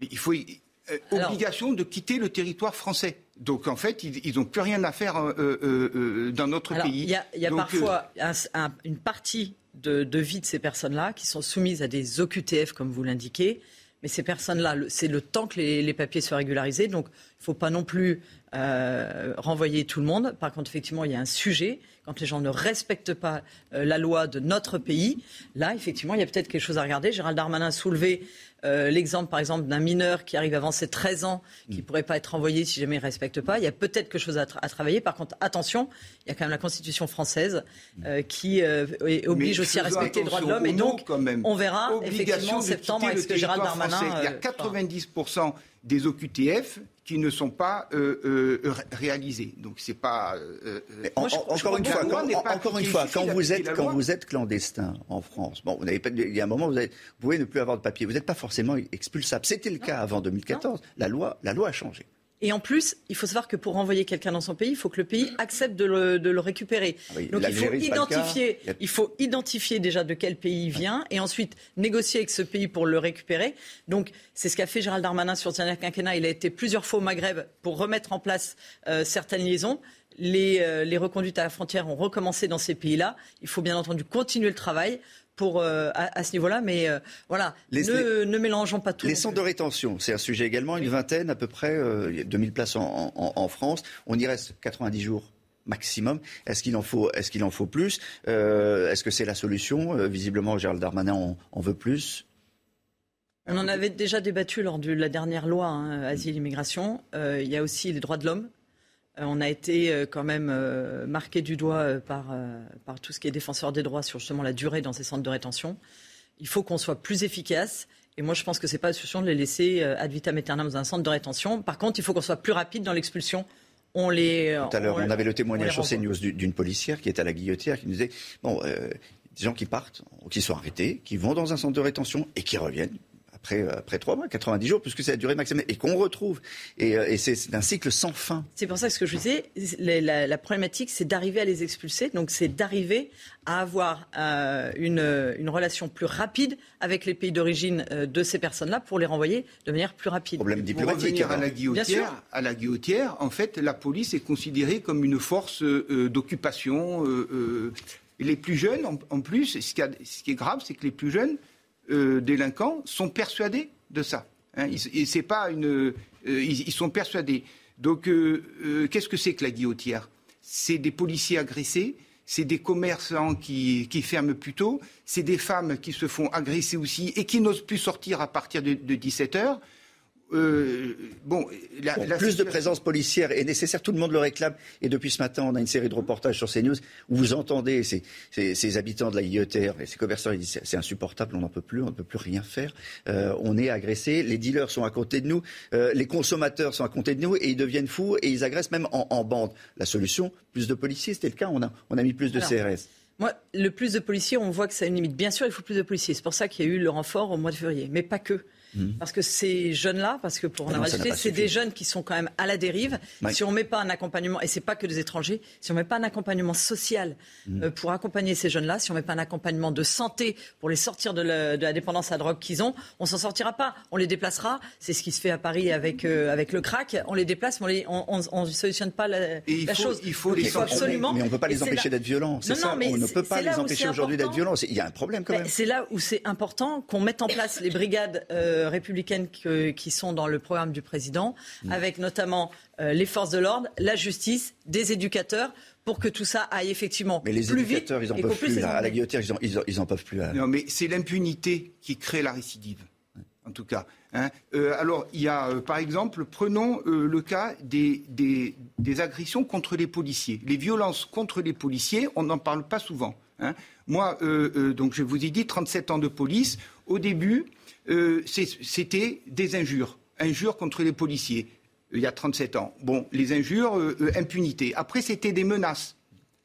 il faut, euh, obligation de quitter le territoire français. Donc en fait, ils n'ont plus rien à faire euh, euh, dans notre pays. Il y a, parfois une partie de, de, vie de ces personnes-là qui sont soumises à des OQTF, comme vous l'indiquez. Mais ces personnes-là, c'est le temps que les, les, papiers soient régularisés. Donc il ne faut pas non plus renvoyer tout le monde. Par contre, effectivement, il y a un sujet. Quand les gens ne respectent pas la loi de notre pays, là, effectivement, il y a peut-être quelque chose à regarder. Gérald Darmanin a soulevé euh, l'exemple, par exemple, d'un mineur qui arrive avant ses 13 ans, qui ne mm. pourrait pas être renvoyé si jamais il ne respecte pas. Il y a peut-être quelque chose à, travailler. Par contre, attention, il y a quand même la Constitution française euh, qui euh, oblige aussi à respecter les droits de l'homme. Et donc, on verra effectivement en septembre avec ce que Gérald Darmanin. il y a 90% des OQTF qui ne sont pas euh, euh, réalisés. Donc c'est pas. Euh, encore une fois, quand, encore une fois, quand vous êtes quand vous êtes clandestin en France, bon, vous n'avez pas, il y a un moment où vous, vous, pouvez ne plus avoir de papier. Vous n'êtes pas forcément expulsable. C'était le cas avant 2014. La loi, la loi a changé. Et en plus, il faut savoir que pour renvoyer quelqu'un dans son pays, il faut que le pays accepte de le, récupérer. Ah Donc il faut, identifier, il faut identifier déjà de quel pays il vient et ensuite négocier avec ce pays pour le récupérer. Donc c'est ce qu'a fait Gérald Darmanin sur le dernier quinquennat. Il a été plusieurs fois au Maghreb pour remettre en place euh, certaines liaisons. Les, euh, les, reconduites à la frontière ont recommencé dans ces pays-là. Il faut bien entendu continuer le travail pour, euh, à, ce niveau-là. Mais euh, voilà, ne, mélangeons pas tout. Les centres de rétention, c'est un sujet également. Une vingtaine à peu près, 2000 euh, places en, France. On y reste 90 jours maximum. Est-ce qu'il en faut, est-ce qu'il en faut plus? Est-ce que c'est la solution? Visiblement, Gérald Darmanin en, veut plus. On en avait déjà débattu lors de la dernière loi hein, Asile-Immigration. il y a aussi les droits de l'homme euh, on a été euh, quand même euh, marqué du doigt par, par tout ce qui est défenseur des droits sur justement la durée dans ces centres de rétention. Il faut qu'on soit plus efficace. Et moi, je pense que ce n'est pas la solution de les laisser ad vitam aeternam dans un centre de rétention. Par contre, il faut qu'on soit plus rapide dans l'expulsion. On les, Tout à l'heure, on, avait le témoignage sur CNews d'une policière qui est à la guillotière qui nous disait bon, des gens qui partent, qui sont arrêtés, qui vont dans un centre de rétention et qui reviennent après, euh, après trois mois, 90 jours, puisque c'est la durée maximale, et qu'on retrouve. Et, euh, et c'est un cycle sans fin. C'est pour ça que ce que je disais, la, la, problématique, c'est d'arriver à les expulser. Donc c'est d'arriver à avoir euh, une, une, relation plus rapide avec les pays d'origine de ces personnes-là pour les renvoyer de manière plus rapide. Problème diplomatique. Pour revenir à la guillotière, à la guillotière, en fait, la police est considérée comme une force d'occupation. les plus jeunes, en, en plus, ce qui, a, ce qui est grave, c'est que les plus jeunes euh, délinquants sont persuadés de ça. Hein. Ils, c'est pas une, euh, ils, sont persuadés. Donc, euh, qu'est-ce que c'est que la guillotière? C'est des policiers agressés, c'est des commerçants qui, ferment plus tôt, c'est des femmes qui se font agresser aussi et qui n'osent plus sortir à partir de, de 17 heures. Euh, bon, plus de présence policière est nécessaire, tout le monde le réclame. Et depuis ce matin, on a une série de reportages sur CNews où vous entendez ces, habitants de la Guillotière et ces commerçants, ils disent c'est insupportable, on n'en peut plus, on ne peut plus rien faire. Euh, on est agressé, les dealers sont à côté de nous, euh, les consommateurs sont à côté de nous et ils deviennent fous et ils agressent même en, bande. La solution, plus de policiers, c'était le cas, on a, on a mis plus de CRS. Moi, le plus de policiers, on voit que ça a une limite. Bien sûr, il faut plus de policiers. C'est pour ça qu'il y a eu le renfort au mois de février, mais pas que. Mhm. Parce que ces jeunes-là, parce que pour en avoir c'est des jeunes qui sont quand même à la dérive. Si on ne met pas un accompagnement, et c'est pas que des étrangers, si on ne met pas un accompagnement social mhm. euh, pour accompagner ces jeunes-là, si on ne met pas un accompagnement de santé pour les sortir de, la dépendance à drogue qu'ils ont, on s'en sortira pas. On les déplacera. C'est ce qui se fait à Paris avec, euh, avec le crack. On les déplace, mais on ne solutionne pas la, chose. Il faut, les absolument. Mais on ne peut pas les empêcher d'être violents. C'est ça. on ne peut pas les empêcher aujourd'hui d'être violents. Il y a un problème quand même. C'est là où c'est important qu'on mette en place les brigades. Euh, républicaines qui sont dans le programme du président, mm. avec notamment euh, les forces de l'ordre, la justice, des éducateurs, pour que tout ça aille effectivement mais les plus éducateurs, vite. Ils en peuvent plus. À la guillotine, ils en, peuvent plus. Non, mais c'est l'impunité qui crée la récidive, en tout cas. Hein. Euh, alors, il y a, euh, par exemple, prenons le cas des, agressions contre les policiers. Les violences contre les policiers, on n'en parle pas souvent. Hein. Moi, donc je vous ai dit, 37 ans de police. Au début, euh, c'était des injures, injures contre les policiers, euh, il y a 37 ans. Bon, les injures, euh, impunité. Après, c'était des menaces.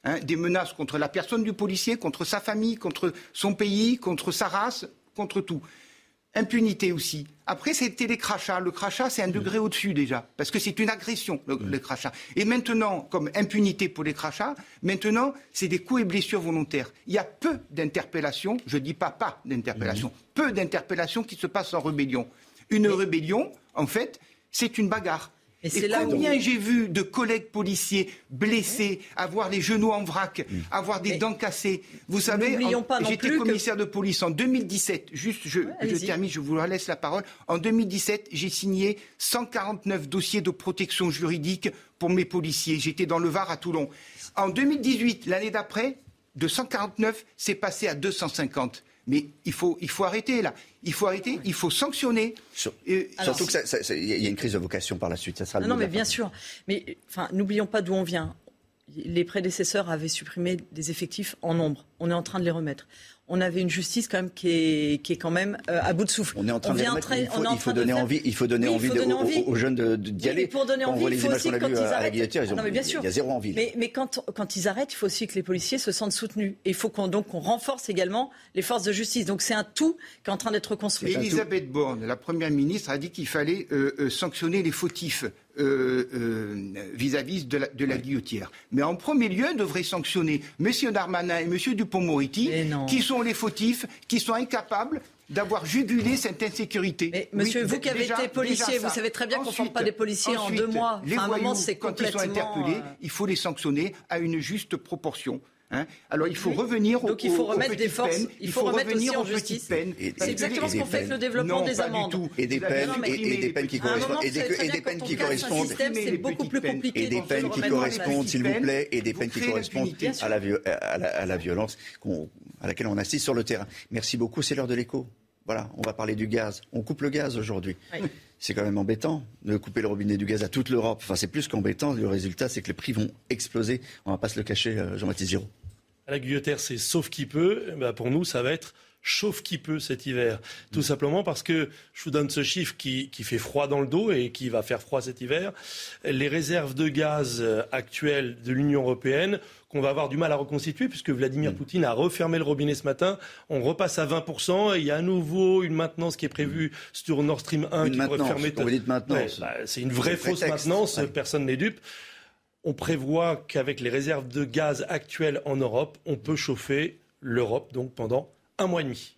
Hein, des menaces contre la personne du policier, contre sa famille, contre son pays, contre sa race, contre tout. Impunité aussi. Après, c'était les crachats. Le crachat, c'est un degré au-dessus déjà, parce que c'est une agression, le, crachat. Et maintenant, comme impunité pour les crachats, maintenant, c'est des coups et blessures volontaires. Il y a peu d'interpellations, je ne dis pas pas d'interpellations, peu d'interpellations qui se passent en rébellion. Une rébellion, en fait, c'est une bagarre. Et, combien j'ai vu de collègues policiers blessés, avoir les genoux en vrac, mm. avoir des dents cassées. Vous savez, j'étais commissaire de police en 2017. Juste, je, je termine, je vous laisse la parole. En 2017, j'ai signé 149 dossiers de protection juridique pour mes policiers. J'étais dans le Var à Toulon. En 2018, l'année d'après, de 149, c'est passé à 250. Mais il faut, il faut arrêter là. Il faut arrêter, il faut sanctionner. surtout qu'il y a une crise de vocation par la suite. Ça sera non, mais bien sûr. Mais enfin, n'oublions pas d'où on vient. Les prédécesseurs avaient supprimé des effectifs en nombre. On est en train de les remettre on avait une justice quand même qui est, qui est quand même euh, à bout de souffle. On est en train de il faut, il faut donner envie, il faut donner envie, aux, jeunes d'y aller. pour donner envie, il faut aussi quand ils arrêtent. bien sûr. Il y a zéro envie. Mais, mais quand, quand ils arrêtent, il faut aussi que les policiers se sentent soutenus. Et il faut qu'on donc qu'on renforce également les forces de justice. Donc c'est un tout qui est en train d'être construit. Elisabeth Borne, la première ministre, a dit qu'il fallait euh, euh, sanctionner les fautifs. Vis-à-vis de la, de la guillotière. Mais en premier lieu, devrait sanctionner M. Darmanin et M. Dupont-Moretti, qui sont les fautifs qui sont incapables d'avoir jugulé cette insécurité. Mais monsieur, vous qui avez été policier, vous savez très bien qu'on ne forme pas des policiers en deux mois. Les voyous, quand ils sont interpellés, euh, il faut les sanctionner à une juste proportion. Hein Alors il faut revenir Donc il faut remettre des forces, il faut, remettre revenir aux, petites peines. C'est exactement ce qu'on fait avec le développement des amendes. Et des peines, et, des peines qui correspondent, et des, peines qui correspondent, c'est beaucoup plus compliqué. Et des peines qui correspondent, s'il vous plaît, et des peines qui correspondent à la violence à laquelle on assiste sur le terrain. Merci beaucoup, c'est l'heure de l'écho. Voilà, on va parler du gaz. On coupe le gaz aujourd'hui. C'est quand même embêtant de couper le robinet du gaz à toute l'Europe. Enfin, c'est plus qu'embêtant. Le résultat, c'est que les prix vont exploser. On ne va pas se le cacher, euh, Jean-Baptiste Giraud. La guillotière, c'est sauf qui peut. Ben, pour nous, ça va être chauffe qui peut cet hiver. Tout simplement parce que, je vous donne ce chiffre qui, qui, fait froid dans le dos et qui va faire froid cet hiver, les réserves de gaz euh, actuelles de l'Union européenne qu'on va avoir du mal à reconstituer puisque Vladimir mm. Poutine a refermé le robinet ce matin. On repasse à 20% et il y a à nouveau une maintenance qui est prévue sur Nord Stream 1 qui pourrait fermer. maintenance. Bah, c'est une vraie fausse maintenance, personne n'est dupe. On prévoit qu'avec les réserves de gaz actuelles en Europe, on peut chauffer l'Europe donc pendant un mois et demi.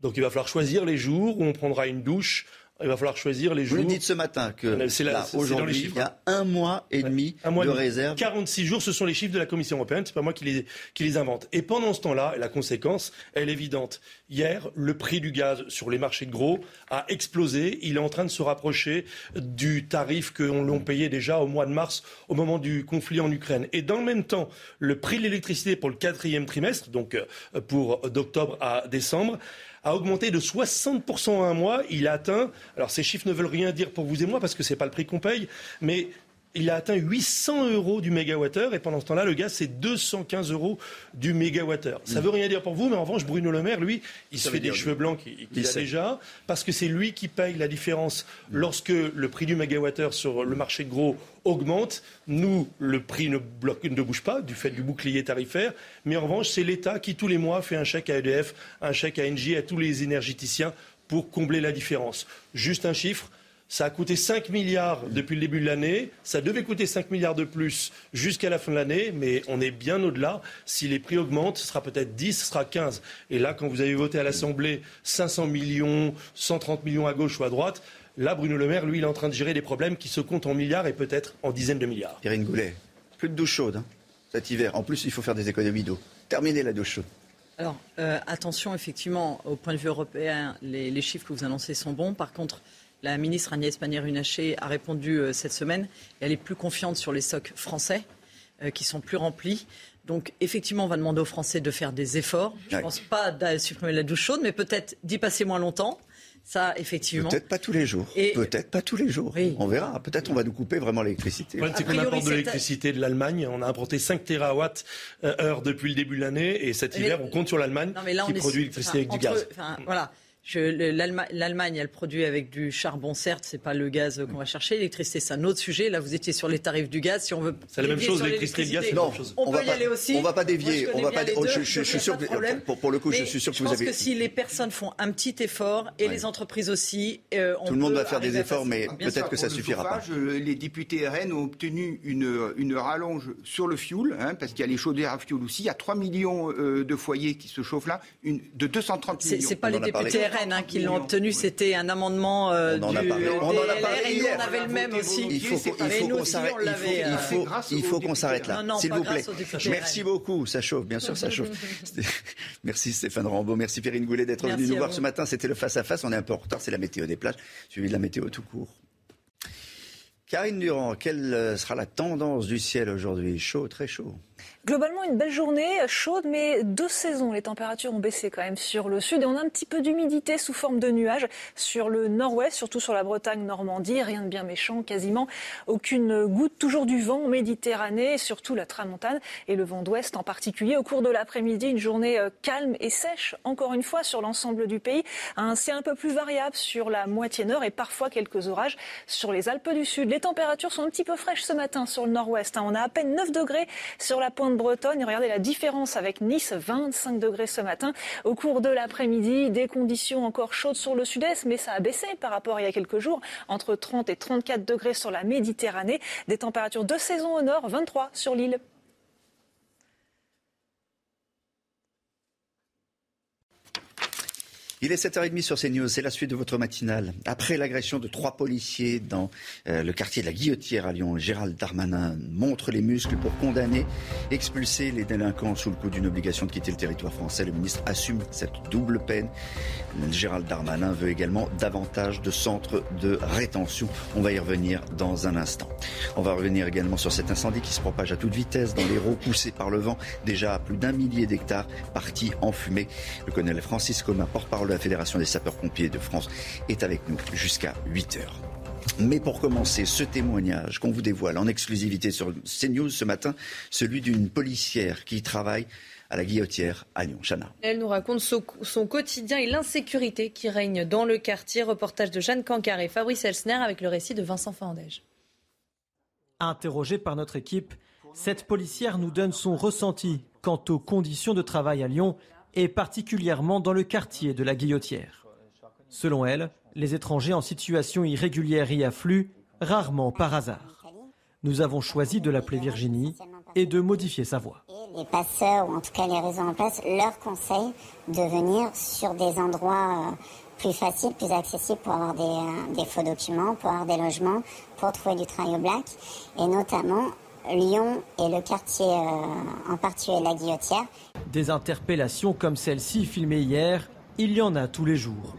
Donc il va falloir choisir les jours où on prendra une douche il va falloir choisir les jours. Vous dites ce matin que là, aujourd'hui, il y a un mois et demi de réserve. 46 jours, ce sont les chiffres de la Commission européenne, c'est pas moi qui les, qui les invente. Et pendant ce temps-là, la conséquence, elle est évidente. Hier, le prix du gaz sur les marchés de gros a explosé. Il est en train de se rapprocher du tarif que l'on payait déjà au mois de mars, au moment du conflit en Ukraine. Et dans le même temps, le prix de l'électricité pour le quatrième trimestre, donc euh, pour d'octobre à décembre, a augmenté de 60% en un mois. Il a atteint, alors ces chiffres ne veulent rien dire pour vous et moi parce que ce n'est pas le prix qu'on paye, mais il a atteint 800 euros du mégawattheure et pendant ce temps-là, le gaz, c'est 215 euros du mégawattheure. Ça ne veut rien dire pour vous, mais en revanche, Bruno Le Maire, lui, il se fait des cheveux blancs qu'il a déjà parce que c'est lui qui paye la différence lorsque le prix du mégawattheure sur le marché de gros augmente. Nous, le prix ne, ne bouge pas du fait du bouclier tarifaire, mais en revanche, c'est l'État qui, tous les mois, fait un chèque à EDF, un chèque à Engie, à tous les énergéticiens pour combler la différence. Juste un chiffre, ça a coûté 5 milliards depuis le début de l'année. Ça devait coûter 5 milliards de plus jusqu'à la fin de l'année, mais on est bien au-delà. Si les prix augmentent, ce sera peut-être 10, ce sera 15. Et là, quand vous avez voté à l'Assemblée 500 millions, 130 millions à gauche ou à droite, là, Bruno Le Maire, lui, il est en train de gérer des problèmes qui se comptent en milliards et peut-être en dizaines de milliards. Irine Goulet, plus de douche chaude hein, cet hiver. En plus, il faut faire des économies d'eau. Terminez la douche chaude. Alors, euh, attention, effectivement, au point de vue européen, les, les chiffres que vous annoncez sont bons. Par contre, la ministre Agnès Pannier-Runacher a répondu euh, cette semaine et elle est plus confiante sur les stocks français euh, qui sont plus remplis. Donc effectivement, on va demander aux Français de faire des efforts. Je ne pense pas de supprimer la douche chaude, mais peut-être d'y passer moins longtemps. Ça, effectivement. Peut-être pas tous les jours. Peut-être pas tous les jours. On verra. Peut-être on va nous couper vraiment l'électricité. c'est qu'on importe de l'électricité de l'Allemagne. On a importé 5 TWh heure depuis le début de l'année. Et cet hiver, on compte sur l'Allemagne qui produit l'électricité avec du gaz. voilà. L'Allemagne, elle produit avec du charbon, certes, c'est pas le gaz qu'on va chercher. L'électricité, c'est un autre sujet. Là, vous étiez sur les tarifs du gaz. Si on veut, c'est la même chose. L'électricité le gaz, c'est non, chose. On, peut y aller aussi. On va pas dévier. on va pas. je, je, suis sûr. Pour, pour, le coup, Mais je suis sûr que vous avez. Je pense que si les personnes font un petit effort et les entreprises aussi, euh, on tout le monde va faire des efforts, mais peut-être que ça suffira pas. Les députés RN ont obtenu une, une rallonge sur le fioul, hein, parce qu'il y a les chaudières à fioul aussi. Il y a 3 millions euh, de foyers qui se chauffent là, une, de 230 millions. C'est pas les députés RN hein, qui l'ont obtenu c'était un amendement euh, on en a du parlé. On en a parlé hier. on avait le même aussi. Il faut, qu'on s'arrête. Il faut, il faut qu'on s'arrête là, s'il vous plaît. Merci beaucoup. Ça chauffe, bien sûr, ça chauffe. Merci Stéphane Rambaud, merci Perrine Goulet d'être venu nous voir ce matin. C'était le face à face. On est un peu en retard. C'est la météo des plages, suivi de la météo tout court. Karine Durand, quelle sera la tendance du ciel aujourd'hui? Chaud, très chaud. Globalement, une belle journée, chaude, mais deux saisons. Les températures ont baissé quand même sur le sud et on a un petit peu d'humidité sous forme de nuages sur le nord-ouest, surtout sur la Bretagne, Normandie. Rien de bien méchant, quasiment aucune goutte. Toujours du vent en Méditerranée, surtout la tramontane et le vent d'ouest en particulier. Au cours de l'après-midi, une journée euh, calme et sèche, encore une fois, sur l'ensemble du pays. Un ciel un peu plus variable sur la moitié nord et parfois quelques orages sur les Alpes du Sud. Les températures sont un petit peu fraîches ce matin sur le nord-ouest. Hein. On a à peine 9 degrés sur la pointe bretonne. Et regardez la différence avec Nice, 25 degrés ce matin. Au cours de l'après-midi, des conditions encore chaudes sur le sud-est, mais ça a baissé par rapport à il y a quelques jours, entre 30 et 34 degrés sur la Méditerranée. Des températures de saison au nord, 23 sur l'île. Il est 7h30 sur CNews, c'est la suite de votre matinale. Après l'agression de trois policiers dans euh, le quartier de la Guillotière à Lyon, Gérald Darmanin montre les muscles pour condamner, expulser les délinquants sous le coup d'une obligation de quitter le territoire français. Le ministre assume cette double peine. Gérald Darmanin veut également davantage de centres de rétention. On va y revenir dans un instant. On va revenir également sur cet incendie qui se propage à toute vitesse dans l'Hérault, poussé par le vent. Déjà à plus d'un millier d'hectares partis en fumée. Le colonel Francis Comin, porte-parole de la Fédération des sapeurs-pompiers de France, est avec nous jusqu'à 8 heures. Mais pour commencer, ce témoignage qu'on vous dévoile en exclusivité sur CNews ce matin, celui d'une policière qui travaille à la guillotière à Lyon. Chana. Elle nous raconte son, quotidien et l'insécurité qui règne dans le quartier. Reportage de Jeanne Cancard et Fabrice Elsner avec le récit de Vincent Fandège. Interrogée par notre équipe, cette policière nous donne son ressenti quant aux conditions de travail à Lyon et particulièrement dans le quartier de la Guillotière. Selon elle, les étrangers en situation irrégulière y affluent, rarement par hasard. Nous avons choisi de l'appeler Virginie et de modifier sa voix. Les passeurs, ou en tout cas les réseaux en place, leur conseillent de venir sur des endroits euh, plus faciles, plus accessibles pour avoir des, euh, des faux documents, pour avoir des logements, pour trouver du travail au black, et notamment Lyon et le quartier euh, en particulier la Guillotière. Des interpellations comme celle-ci filmée hier, il y en a tous les jours.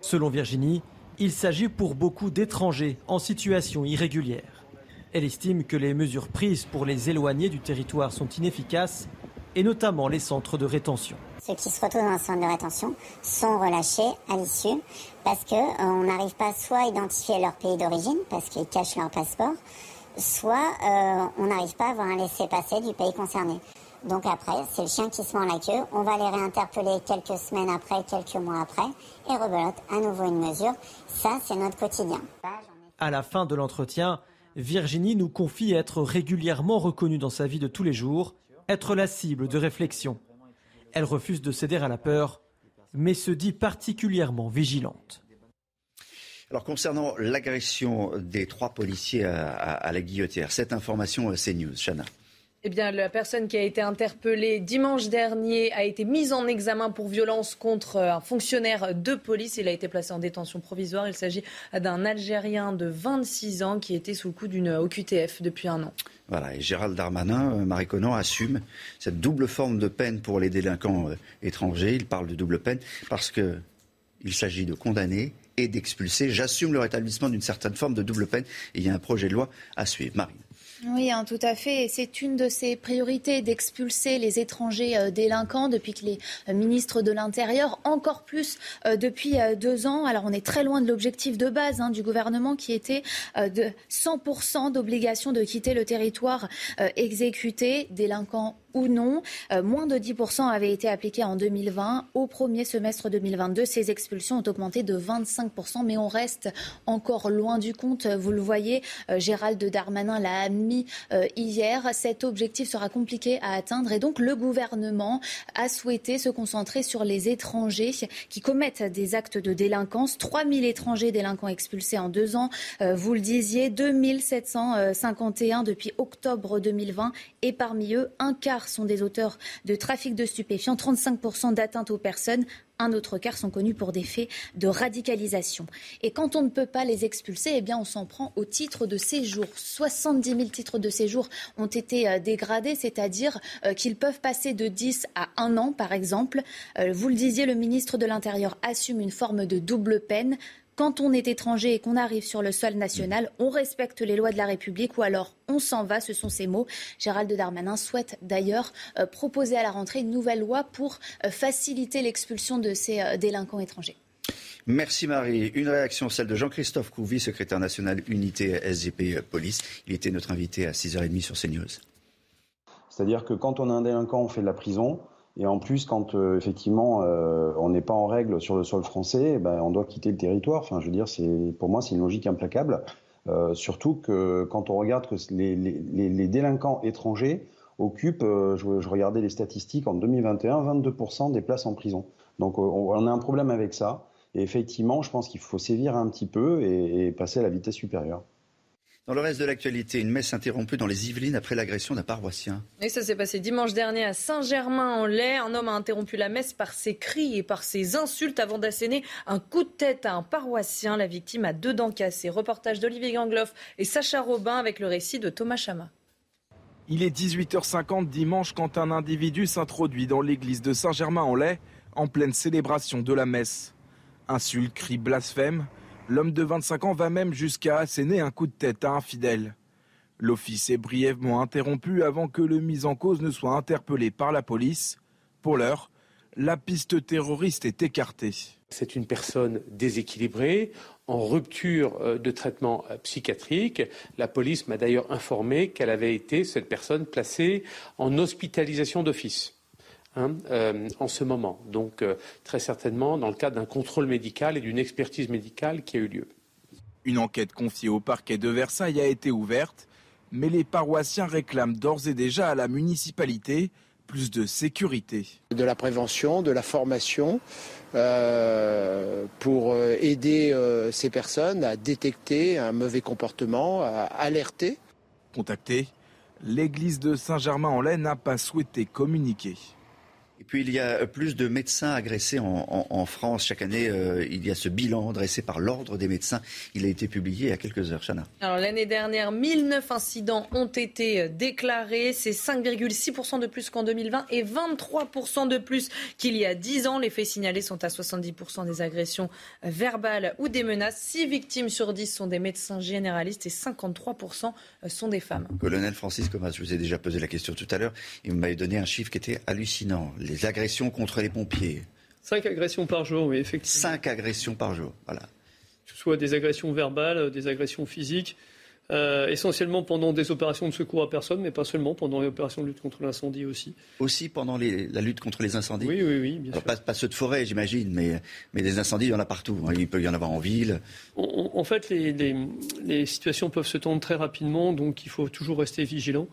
Selon Virginie, il s'agit pour beaucoup d'étrangers en situation irrégulière. Elle estime que les mesures prises pour les éloigner du territoire sont inefficaces, et notamment les centres de rétention. Ceux qui se retrouvent dans un centre de rétention sont relâchés à l'issue parce qu'on euh, n'arrive pas soit à identifier leur pays d'origine parce qu'ils cachent leur passeport, soit euh, on n'arrive pas à avoir un laissez-passer du pays concerné. Donc après, c'est le chien qui se mord la queue. On va les réinterpeller quelques semaines après, quelques mois après, et rebelote à nouveau une mesure. Ça, c'est notre quotidien. À la fin de l'entretien, Virginie nous confie être régulièrement reconnue dans sa vie de tous les jours, être la cible de réflexion. Elle refuse de céder à la peur mais se dit particulièrement vigilante. Alors concernant l'agression des trois policiers à, la guillotière, cette information c'est News, Chana. Eh bien, la personne qui a été interpellée dimanche dernier a été mise en examen pour violence contre un fonctionnaire de police. Il a été placé en détention provisoire. Il s'agit d'un Algérien de 26 ans qui était sous le coup d'une OQTF depuis un an. Voilà, et Gérald Darmanin, euh, Marie Conan, assume cette double forme de peine pour les délinquants euh, étrangers. Il parle de double peine parce qu'il s'agit de condamner et d'expulser. J'assume le rétablissement d'une certaine forme de double peine. Et il y a un projet de loi à suivre. Marine. Oui, hein, tout à fait. C'est une de ses priorités d'expulser les étrangers euh, délinquants depuis que les euh, ministres de l'Intérieur, encore plus euh, depuis deux ans. Alors on est très loin de l'objectif de base hein, du gouvernement qui était de 100% d'obligation de quitter le territoire exécuté, délinquants ou non. Euh, moins de 10% avaient été appliqués en 2020. Au premier semestre 2022, ces expulsions ont augmenté de 25%, mais on reste encore loin du compte. Vous le voyez, euh, Gérald Darmanin l'a admis euh, hier. Cet objectif sera compliqué à atteindre et donc le gouvernement a souhaité se concentrer sur les étrangers qui commettent des actes de délinquance. 3000 étrangers délinquants expulsés en deux ans. Vous le disiez, 2751 depuis octobre 2020 et parmi eux, un quart sont des auteurs de trafic de stupéfiants, 35% d'atteintes aux personnes. Un autre quart sont connus pour des faits de radicalisation. Et quand on ne peut pas les expulser, eh on s'en prend au titre de séjour. 70 000 titres de séjour ont été euh, dégradés, c'est-à-dire euh, qu'ils peuvent passer de 10 à 1 an, par exemple. Euh, vous le disiez, le ministre de l'Intérieur assume une forme de double peine quand on est étranger et qu'on arrive sur le sol national, on respecte les lois de la République ou alors on s'en va, ce sont ces mots. Gérald Darmanin souhaite d'ailleurs euh, proposer à la rentrée une nouvelle loi pour euh, faciliter l'expulsion de ces euh, délinquants étrangers. Merci Marie. Une réaction, celle de Jean-Christophe Couvi, secrétaire national unité SGP Police. Il était notre invité à 6h30 sur CNews. C'est-à-dire que quand on a un délinquant, on fait de la prison. Et en plus, quand euh, effectivement euh, on n'est pas en règle sur le sol français, eh ben, on doit quitter le territoire. Enfin, je veux dire, c'est pour moi c'est une logique implacable. Euh, surtout que quand on regarde que les, les, les délinquants étrangers occupent, je, je, regardais les statistiques en 2021, 22% des places en prison. Donc on, a un problème avec ça. Et effectivement, je pense qu'il faut sévir un petit peu et, et passer à la vitesse supérieure. Dans le reste de l'actualité, une messe interrompue dans les Yvelines après l'agression d'un paroissien. Et ça s'est passé dimanche dernier à Saint-Germain-en-Laye. Un homme a interrompu la messe par ses cris et par ses insultes avant d'asséner un coup de tête à un paroissien. La victime a deux dents cassées. Reportage d'Olivier Gangloff et Sacha Robin avec le récit de Thomas Chama. Il est 18h50 dimanche quand un individu s'introduit dans l'église de Saint-Germain-en-Laye en pleine célébration de la messe. Insultes, cris, blasphèmes. L'homme de 25 ans va même jusqu'à asséner un coup de tête à un fidèle. L'office est brièvement interrompu avant que le mis en cause ne soit interpellé par la police. Pour l'heure, la piste terroriste est écartée. C'est une personne déséquilibrée, en rupture euh, de traitement euh, psychiatrique. La police m'a d'ailleurs informé qu'elle avait été, cette personne, placée en hospitalisation d'office. Hein, euh, en ce moment. Donc euh, très certainement dans le cadre d'un contrôle médical et d'une expertise médicale qui a eu lieu. Une enquête confiée au parquet de Versailles a été ouverte, mais les paroissiens réclament d'ores et déjà à la municipalité plus de sécurité. De la prévention, de la formation euh, pour aider ces personnes à détecter un mauvais comportement, à alerter. Contacté, l'église de Saint-Germain-en-Laye n'a pas souhaité communiquer. Et puis il y a plus de médecins agressés en, France. Chaque année, euh, il y a ce bilan dressé par l'Ordre des médecins. Il a été publié il y a quelques heures. Chana. Alors l'année dernière, 1009 incidents ont été euh, déclarés. C'est 5,6% de plus qu'en 2020 et 23% de plus qu'il y a 10 ans. Les faits signalés sont à 70% des agressions euh, verbales ou des menaces. 6 victimes sur 10 sont des médecins généralistes et 53% sont des femmes. Colonel Francis Comas, je vous ai déjà posé la question tout à l'heure. Il m'avait donné un chiffre qui était hallucinant les agressions contre les pompiers. Cinq agressions par jour, oui, effectivement. Cinq agressions par jour, voilà. Que ce soit des agressions verbales, des agressions physiques, euh, essentiellement pendant des opérations de secours à personne, mais pas seulement, pendant les opérations de lutte contre l'incendie aussi. Aussi pendant la lutte contre les incendies Oui, oui, oui, bien sûr. Pas, ceux de forêt, j'imagine, mais, mais des incendies, il y en a partout. Hein. Il peut y en avoir en ville. en fait, les, les, situations peuvent se tendre très rapidement, donc il faut toujours rester vigilant.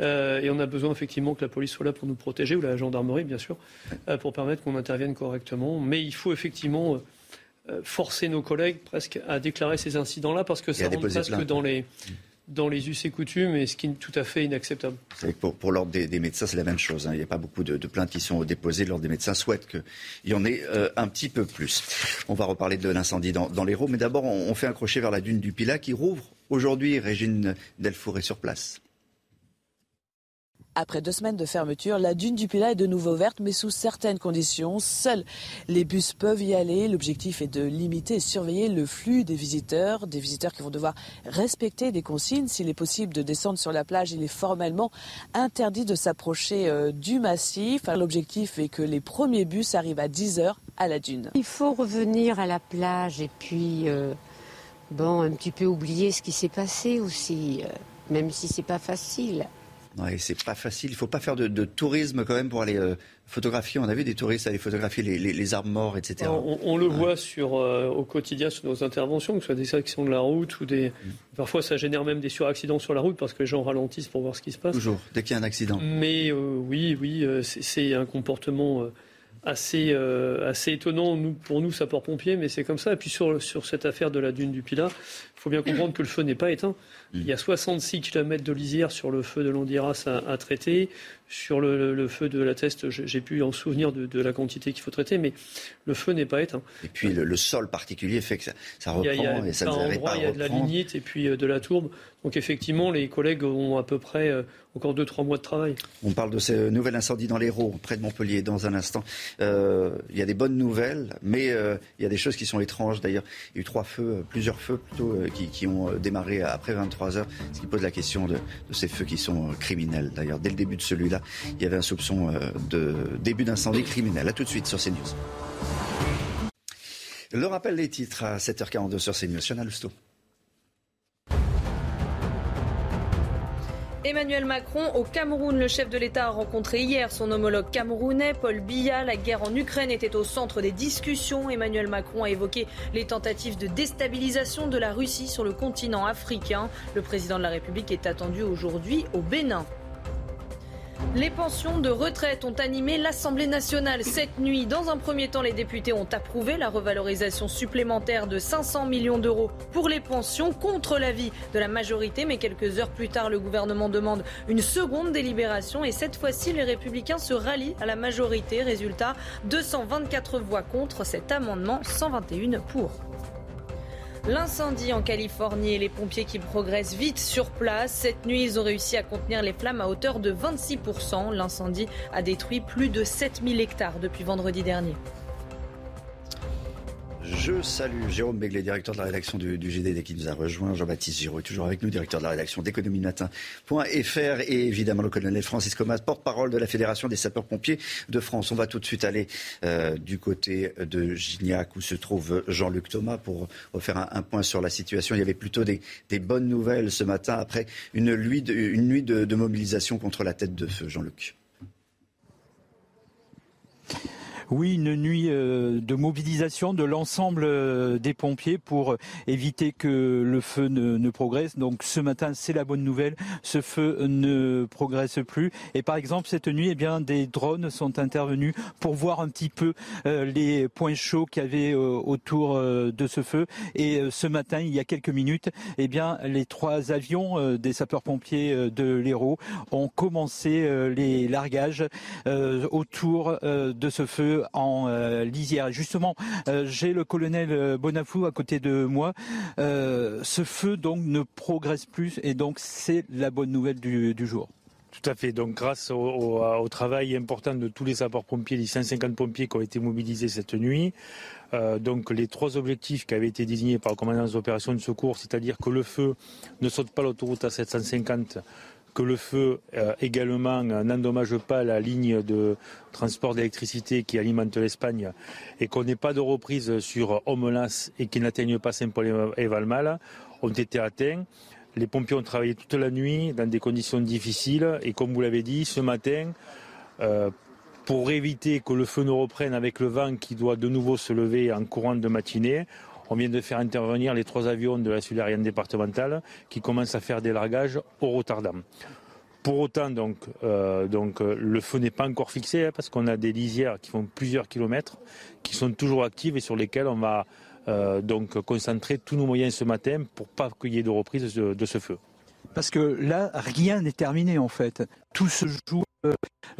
Et on a besoin effectivement que la police soit là pour nous protéger, ou la gendarmerie bien sûr, pour permettre qu'on intervienne correctement. Mais il faut effectivement forcer nos collègues presque à déclarer ces incidents-là parce que ça rentre presque dans les dans les us et coutumes, et ce qui est tout à fait inacceptable. pour, pour l'ordre des, médecins, c'est la même chose. Hein. Il n'y a pas beaucoup de, plaintes qui sont déposées. L'ordre des médecins souhaite qu'il y en ait euh, un petit peu plus. On va reparler de l'incendie dans, dans l'Hérault, mais d'abord, on, fait un crochet vers la dune du Pilat qui rouvre aujourd'hui. Régine Delfour est sur place. Après deux semaines de fermeture, la dune du Pilat est de nouveau verte, mais sous certaines conditions. Seuls les bus peuvent y aller. L'objectif est de limiter et surveiller le flux des visiteurs, des visiteurs qui vont devoir respecter des consignes. S'il est possible de descendre sur la plage, il est formellement interdit de s'approcher euh, du massif. L'objectif est que les premiers bus arrivent à 10 heures à la dune. Il faut revenir à la plage et puis, euh, bon, un petit peu oublier ce qui s'est passé aussi, euh, même si c'est pas facile. C'est pas facile. Il faut pas faire de, tourisme quand même pour aller euh, photographier. On a vu des touristes aller photographier les, les, arbres morts, etc. On, le voit sur, euh, au quotidien sur nos interventions, que ce soit des sections de la route ou des. Mm. Parfois, ça génère même des suraccidents sur la route parce que les gens ralentissent pour voir ce qui se passe. Toujours, dès qu'il y a un accident. Mais euh, oui, oui, c'est un comportement assez, assez étonnant nous, pour nous, sapeurs-pompiers, mais c'est comme ça. Et puis sur, sur cette affaire de la dune du Pilat, il faut bien comprendre que le feu n'est pas éteint. Il y a 66 km de lisière sur le feu de l'Andiras à, traiter. Sur le, feu de la Teste, j'ai pu en souvenir de, la quantité qu'il faut traiter, mais le feu n'est pas éteint. Et puis le, sol particulier fait que ça, reprend et ça ne pas Il y a de la lignite et puis euh, de la tourbe. Donc effectivement, les collègues ont à peu près euh, encore 2-3 mois de travail. On parle de ce nouvel incendie dans l'Hérault, près de Montpellier, dans un instant. Euh, il y a des bonnes nouvelles, mais il y a des choses qui sont étranges. D'ailleurs, il y a eu trois feux, plusieurs feux plutôt, qui, ont démarré après 23 heures, ce qui pose la question de, ces feux qui sont euh, criminels. D'ailleurs, dès le début de celui-là, il y avait un soupçon euh, de début d'incendie criminel. A tout de suite sur CNews. Le rappel des titres à 7h42 sur CNews. Chanel Lousteau. Emmanuel Macron au Cameroun. Le chef de l'État a rencontré hier son homologue camerounais, Paul Biya. La guerre en Ukraine était au centre des discussions. Emmanuel Macron a évoqué les tentatives de déstabilisation de la Russie sur le continent africain. Le président de la République est attendu aujourd'hui au Bénin. Les pensions de retraite ont animé l'Assemblée nationale cette nuit. Dans un premier temps, les députés ont approuvé la revalorisation supplémentaire de 500 millions d'euros pour les pensions contre l'avis de la majorité. Mais quelques heures plus tard, le gouvernement demande une seconde délibération et cette fois-ci, les républicains se rallient à la majorité. Résultat, 224 voix contre cet amendement, 121 pour. L'incendie en Californie et les pompiers qui progressent vite sur place. Cette nuit, ils ont réussi à contenir les flammes à hauteur de 26%. L'incendie a détruit plus de 7000 hectares depuis vendredi dernier. Je salue Jérôme Beglet, directeur de la rédaction du, GDD qui nous a rejoint. Jean-Baptiste Giraud est toujours avec nous, directeur de la rédaction d'économie matin.fr et évidemment le colonel Francis Comas, porte-parole de la Fédération des sapeurs-pompiers de France. On va tout de suite aller euh, du côté de Gignac où se trouve Jean-Luc Thomas pour refaire un, point sur la situation. Il y avait plutôt des, bonnes nouvelles ce matin après une nuit de mobilisation contre la tête de feu. Jean-Luc. Oui, une nuit euh, de mobilisation de l'ensemble euh, des pompiers pour éviter que le feu ne, progresse. Donc ce matin, c'est la bonne nouvelle, ce feu ne progresse plus. Et par exemple, cette nuit, eh bien, des drones sont intervenus pour voir un petit peu euh, les points chauds qu'il y avait autour de ce feu. Et ce matin, il y a quelques minutes, eh bien, les trois avions des sapeurs-pompiers de l'Hérault ont commencé les largages autour de ce feu en euh, lisière. Justement, euh, j'ai le colonel euh, Bonafou à côté de moi. ce feu donc ne progresse plus et donc c'est la bonne nouvelle du, jour. Tout à fait. Donc, grâce au, travail important de tous les sapeurs-pompiers, les 150 pompiers qui ont été mobilisés cette nuit, donc les trois objectifs qui avaient été désignés par le commandant des opérations de secours, c'est-à-dire que le feu ne saute pas l'autoroute à 750 que le feu euh, également n'endommage pas la ligne de transport d'électricité qui alimente l'Espagne et qu'on n'ait pas de reprise sur Homelas et qu'il n'atteigne pas Saint-Paul et Valmal ont été atteints. Les pompiers ont travaillé toute la nuit dans des conditions difficiles et comme vous l'avez dit, ce matin, euh, pour éviter que le feu ne reprenne avec le vent qui doit de nouveau se lever en courant de matinée, on vient de faire intervenir les trois avions de la Sud-Aérienne départementale qui commencent à faire des largages au Rotterdam. Pour autant, donc, euh, donc le feu n'est pas encore fixé hein, parce qu'on a des lisières qui font plusieurs kilomètres, qui sont toujours actives et sur lesquelles on va donc concentrer tous nos moyens ce matin pour pas qu'il y ait de reprise de ce feu. Parce que là, rien n'est terminé en fait. Tout se joue euh,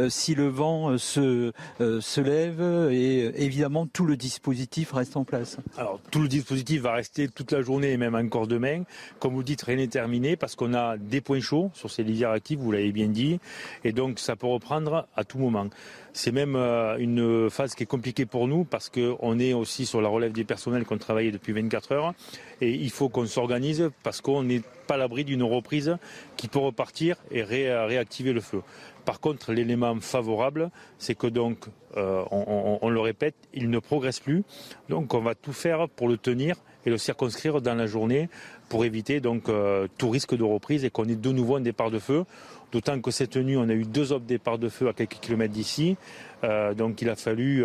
si le vent euh, se, euh, se lève et évidemment tout le dispositif reste en place. Alors tout le dispositif va rester toute la journée et même encore demain. Comme vous dites, rien n'est terminé parce qu'on a des points chauds sur ces lisières actives, vous l'avez bien dit, et donc ça peut reprendre à tout moment. C'est même une phase qui est compliquée pour nous parce qu'on est aussi sur la relève des personnels qui ont travaillé depuis 24 heures et il faut qu'on s'organise parce qu'on n'est pas à l'abri d'une reprise qui peut repartir et réactiver le feu. Par contre, l'élément favorable, c'est que donc, euh, on, le répète, il ne progresse plus. Donc, on va tout faire pour le tenir et le circonscrire dans la journée pour éviter donc euh, tout risque de reprise et qu'on ait de nouveau un départ de feu. D'autant que cette nuit, on a eu deux autres départs de feu à quelques kilomètres d'ici. Euh, donc il a fallu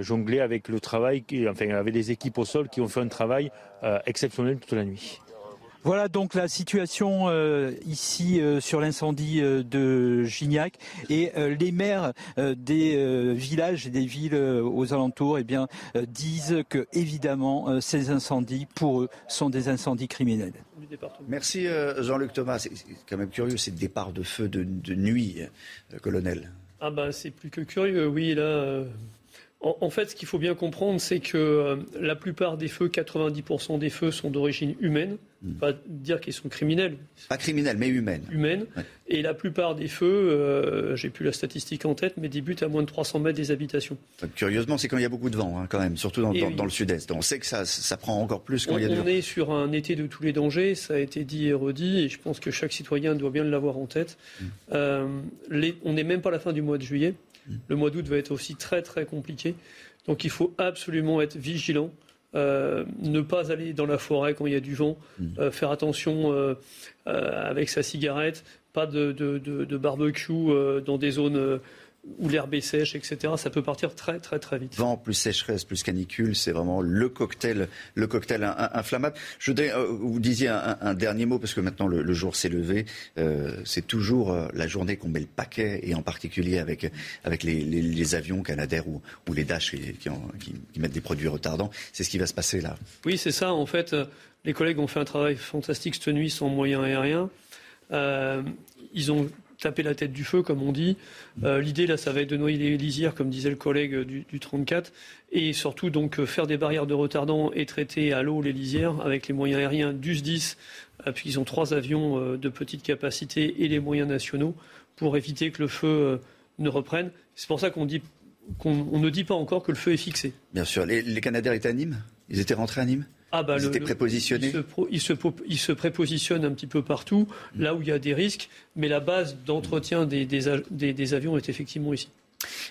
jongler avec le travail, enfin avec les équipes au sol qui ont fait un travail exceptionnel toute la nuit. Voilà donc la situation euh, ici euh, sur l'incendie euh, de Gignac et les maires des villages et des villes aux alentours eh bien, disent que évidemment ces incendies pour eux sont des incendies criminels. Merci Jean-Luc Thomas. C'est quand même curieux ces départs de feu de, de nuit, colonel. Ah ben c'est plus que curieux, oui là. En, fait, ce qu'il faut bien comprendre, c'est que euh, la plupart des feux, 90% des feux, sont d'origine humaine. Hmm. Pas dire qu'ils sont criminels. Pas criminels, mais humaines. Humaines. Et la plupart des feux, euh, j'ai plus la statistique en tête, mais débutent à moins de 300 mètres des habitations. Curieusement, c'est quand il y a beaucoup de vent, hein, quand même, surtout dans, le sud-est. On sait que ça, ça, prend encore plus quand il y a du vent. On est sur un été de tous les dangers, ça a été dit et redit, et je pense que chaque citoyen doit bien l'avoir en tête. Hmm. Euh, on n'est même pas à la fin du mois de juillet. Le mois d'août va être aussi très très compliqué. Donc il faut absolument être vigilant. Euh, ne pas aller dans la forêt quand il y a du vent, mm. euh, faire attention euh, avec sa cigarette, pas de, de barbecue dans des zones où l'herbe est sèche, etc. Ça peut partir très très très vite. Vent plus sécheresse plus canicule, c'est vraiment le cocktail, le cocktail inflammable. Je voudrais, euh, vous disiez un, dernier mot parce que maintenant le, jour s'est levé. Euh, c'est toujours euh, la journée qu'on met le paquet et en particulier avec avec les, avions Canadair ou, ou les Dash qui, mettent des produits retardants. C'est ce qui va se passer là. Oui, c'est ça. En fait, les collègues ont fait un travail fantastique cette nuit sans moyens aériens. ils ont taper la tête du feu, comme on dit. Euh, l'idée, là, ça va être de noyer les lisières, comme disait le collègue du, 34, et surtout donc euh, faire des barrières de retardant et traiter à l'eau les lisières avec les moyens aériens du SDIS, euh, puisqu'ils ont trois avions de petite capacité et les moyens nationaux pour éviter que le feu ne reprenne. C'est pour ça qu'on ne dit pas encore que le feu est fixé. Bien sûr. Les, les Canadiens étaient à Nîmes? Ils étaient rentrés à Nîmes? Ah bah prépositionnés il se, prépositionnent un petit peu partout, mm. là où il y a des risques, mais la base d'entretien des, avions est effectivement ici.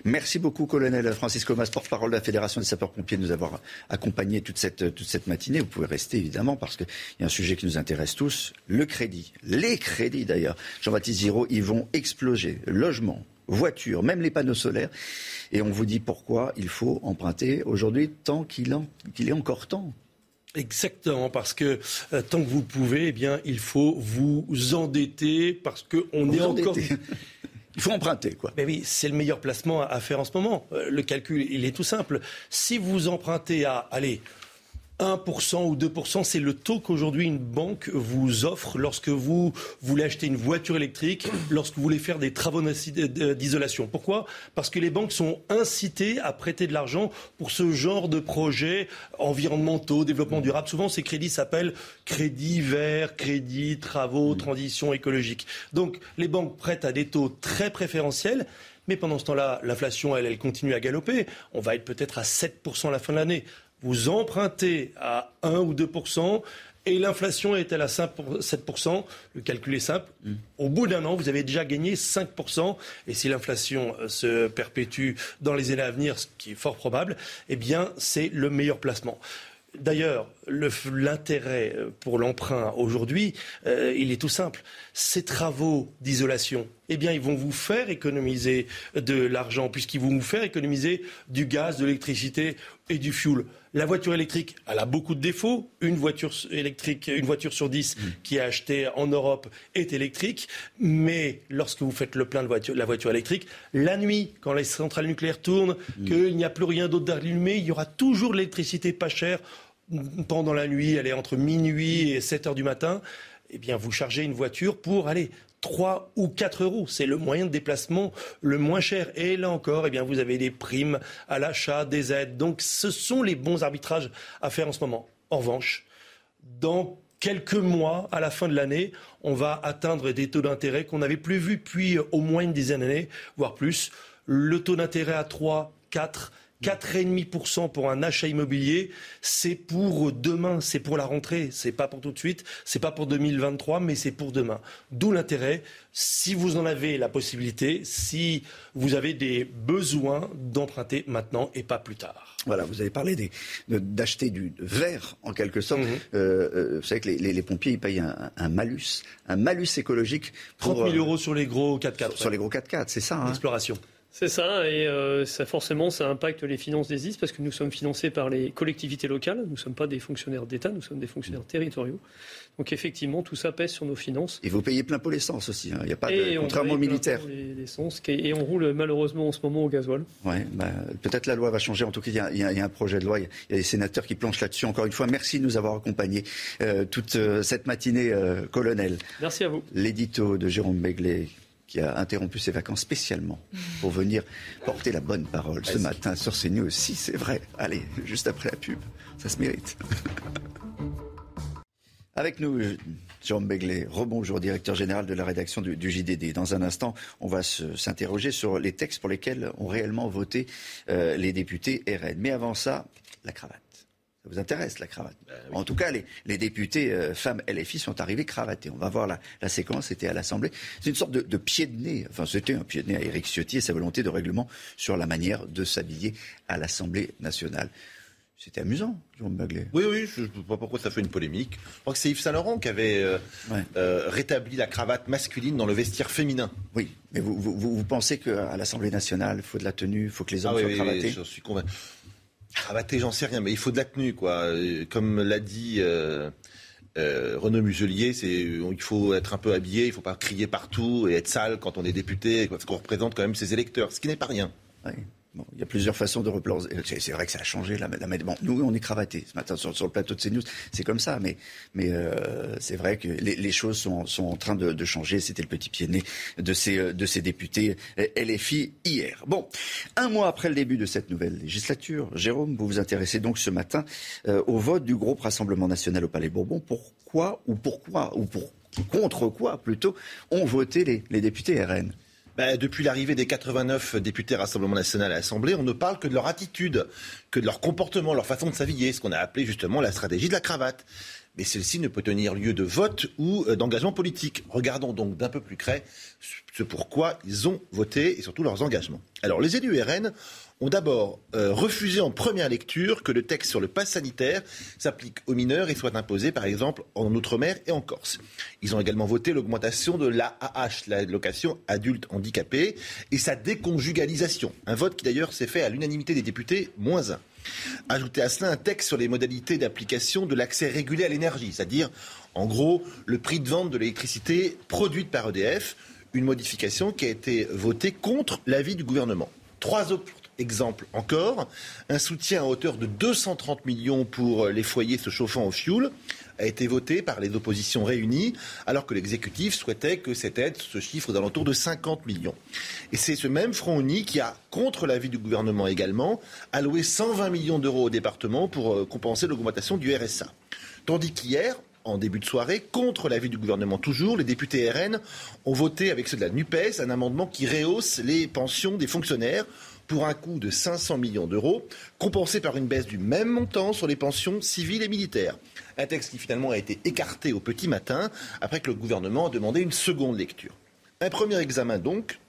Merci beaucoup, colonel Francis Comas, porte-parole de la Fédération des sapeurs-pompiers, de nous avoir accompagnés toute cette, toute cette matinée. Vous pouvez rester, évidemment, parce qu'il y a un sujet qui nous intéresse tous, le crédit. Les crédits, d'ailleurs. Jean-Baptiste Giraud, ils vont exploser. Logement, voiture, même les panneaux solaires. Et on vous dit pourquoi il faut emprunter aujourd'hui tant qu'il est encore temps. Exactement, parce que euh, tant que vous pouvez, eh bien, il faut vous endetter parce qu'on est encore. Il faut emprunter, quoi. Mais oui, c'est le meilleur placement à faire en ce moment. Euh, le calcul, il est tout simple. Si vous empruntez à, allez, 1% ou 2%, c'est le taux qu'aujourd'hui une banque vous offre lorsque vous voulez acheter une voiture électrique, lorsque vous voulez faire des travaux d'isolation. Pourquoi? Parce que les banques sont incitées à prêter de l'argent pour ce genre de projets environnementaux, développement durable. Souvent, ces crédits s'appellent crédit vert, crédit travaux, transition écologique. Donc, les banques prêtent à des taux très préférentiels. Mais pendant ce temps-là, l'inflation, elle, elle continue à galoper. On va être peut-être à 7% à la fin de l'année vous empruntez à 1 ou 2 et l'inflation est-elle à 7%, le calcul est simple. Mm. Au bout d'un an, vous avez déjà gagné 5%. Et si l'inflation euh, se perpétue dans les années à venir, ce qui est fort probable, eh bien, c'est le meilleur placement. D'ailleurs, l'intérêt euh, pour l'emprunt aujourd'hui, euh, il est tout simple. Ces travaux d'isolation, eh bien, ils vont vous faire économiser de l'argent, puisqu'ils vont vous faire économiser du gaz, de l'électricité et du fuel. La voiture électrique, elle a beaucoup de défauts. Une voiture électrique, une voiture sur dix mm. qui est achetée en Europe est électrique. Mais lorsque vous faites le plein de la voiture électrique, la nuit, quand les centrales nucléaires tournent, mm. qu'il n'y a plus rien d'autre d'allumé, il y aura toujours de l'électricité pas chère pendant la nuit. Elle est entre minuit et 7 heures du matin eh bien, vous chargez une voiture pour aller 3 ou 4 euros. C'est le moyen de déplacement le moins cher. Et là encore, eh bien, vous avez des primes à l'achat, des aides. Donc ce sont les bons arbitrages à faire en ce moment. En revanche, dans quelques mois, à la fin de l'année, on va atteindre des taux d'intérêt qu'on n'avait plus vus depuis au moins une dizaine d'années, voire plus. Le taux d'intérêt à 3, 4, 4,5% pour un achat immobilier, c'est pour demain, c'est pour la rentrée, c'est pas pour tout de suite, c'est pas pour 2023, mais c'est pour demain. D'où l'intérêt, si vous en avez la possibilité, si vous avez des besoins d'emprunter maintenant et pas plus tard. Voilà, vous avez parlé d'acheter du verre en quelque sorte. Mhm. Euh, euh, vous savez que les, pompiers ils payent un, malus, un malus écologique. Pour, 30 000 euros sur les gros 4x4. Sur, les gros 4x4, c'est ça. Hein. Exploration. C'est ça, et euh, ça forcément, ça impacte les finances des IS parce que nous sommes financés par les collectivités locales. Nous ne sommes pas des fonctionnaires d'État, nous sommes des fonctionnaires territoriaux. Donc effectivement, tout ça pèse sur nos finances. Et vous payez plein pot l'essence aussi. Hein. Il n'y a pas de contrairement aux militaires. Et on roule malheureusement en ce moment au gasoil. Ouais, bah, peut-être la loi va changer. En tout cas, il y, a, un projet de loi. Il y a des sénateurs qui planchent là-dessus. Encore une fois, merci de nous avoir accompagnés euh, toute euh, cette matinée, colonel. Merci à vous. L'édito de Jérôme Begley qui a interrompu ses vacances spécialement pour venir porter la bonne parole ce matin sur CNews. Si, c'est vrai. Allez, juste après la pub, ça se mérite. Avec nous, Jérôme Begley, rebonjour, directeur général de la rédaction du, JDD. Dans un instant, on va s'interroger sur les textes pour lesquels ont réellement voté euh, les députés RN. Mais avant ça, la cravate. Ça vous intéresse, la cravate ben En tout cas, les, députés euh, femmes LFI sont arrivés cravatés. On va voir la, séquence, c'était à l'Assemblée. C'est une sorte de, pied de nez, enfin c'était un pied de nez à Éric Ciotti et sa volonté de règlement sur la manière de s'habiller à l'Assemblée nationale. C'était amusant, Jean Bagley. Oui, oui, je ne sais pas pourquoi ça fait une polémique. Je crois que c'est Yves Saint-Laurent qui avait euh, euh, rétabli la cravate masculine dans le vestiaire féminin. Oui, mais vous, vous, pensez qu'à l'Assemblée nationale, il faut de la tenue, il faut que les hommes ah soient cravatés oui, je suis convaincu. Cravaté, j'en sais rien, mais il faut de la tenue, quoi. Euh, comme l'a dit euh, euh, Renaud Muselier, c'est il faut être un peu habillé, il faut pas crier partout et être sale quand on est député, parce qu'on représente quand même ses électeurs, ce qui n'est pas rien. Oui il y a plusieurs façons de replanter. C'est vrai que ça a changé là. Bon, nous, on est cravatés ce matin sur, le plateau de CNews. C'est comme ça, mais, mais euh, c'est vrai que les, choses sont, sont, en train de, changer. C'était le petit pied né de ces, de ces députés LFI hier. Bon, un mois après le début de cette nouvelle législature, Jérôme, vous vous intéressez donc ce matin euh, au vote du groupe Rassemblement national au Palais Bourbon. Pourquoi ou pourquoi ou pour contre quoi plutôt ont voté les, les députés RN bah, depuis l'arrivée des 89 députés Rassemblement national à l'Assemblée, on ne parle que de leur attitude, que de leur comportement, leur façon de s'habiller, ce qu'on a appelé justement la stratégie de la cravate. Mais celle-ci ne peut tenir lieu de vote ou euh, d'engagement politique. Regardons donc d'un peu plus près ce pourquoi ils ont voté et surtout leurs engagements. Alors les élus RN ont d'abord euh, refusé en première lecture que le texte sur le pass sanitaire s'applique aux mineurs et soit imposé par exemple en Outre-mer et en Corse. Ils ont également voté l'augmentation de l'AAH, l'allocation adulte handicapé, et sa déconjugalisation. Un vote qui d'ailleurs s'est fait à l'unanimité des députés, moins un. Ajouter à cela un texte sur les modalités d'application de l'accès régulé à l'énergie, c'est-à-dire en gros le prix de vente de l'électricité produite par EDF, une modification qui a été votée contre l'avis du gouvernement. Trois autres exemple encore, un soutien à hauteur de 230 millions pour les foyers se chauffant au fioul a été voté par les oppositions réunies, alors que l'exécutif souhaitait que cette aide se chiffre d'entour de 50 millions. Et c'est ce même Front Uni qui a, contre l'avis du gouvernement également, alloué 120 millions d'euros au département pour euh, compenser l'augmentation du RSA. Tandis qu'hier, en début de soirée, contre l'avis du gouvernement toujours, les députés RN ont voté avec ceux de la NUPES un amendement qui rehausse les pensions des fonctionnaires pour un coût de 500 millions d'euros, compensé par une baisse du même montant sur les pensions civiles et militaires. Un texte qui finalement a été écarté au petit matin après que le gouvernement a demandé une seconde lecture. Un premier examen donc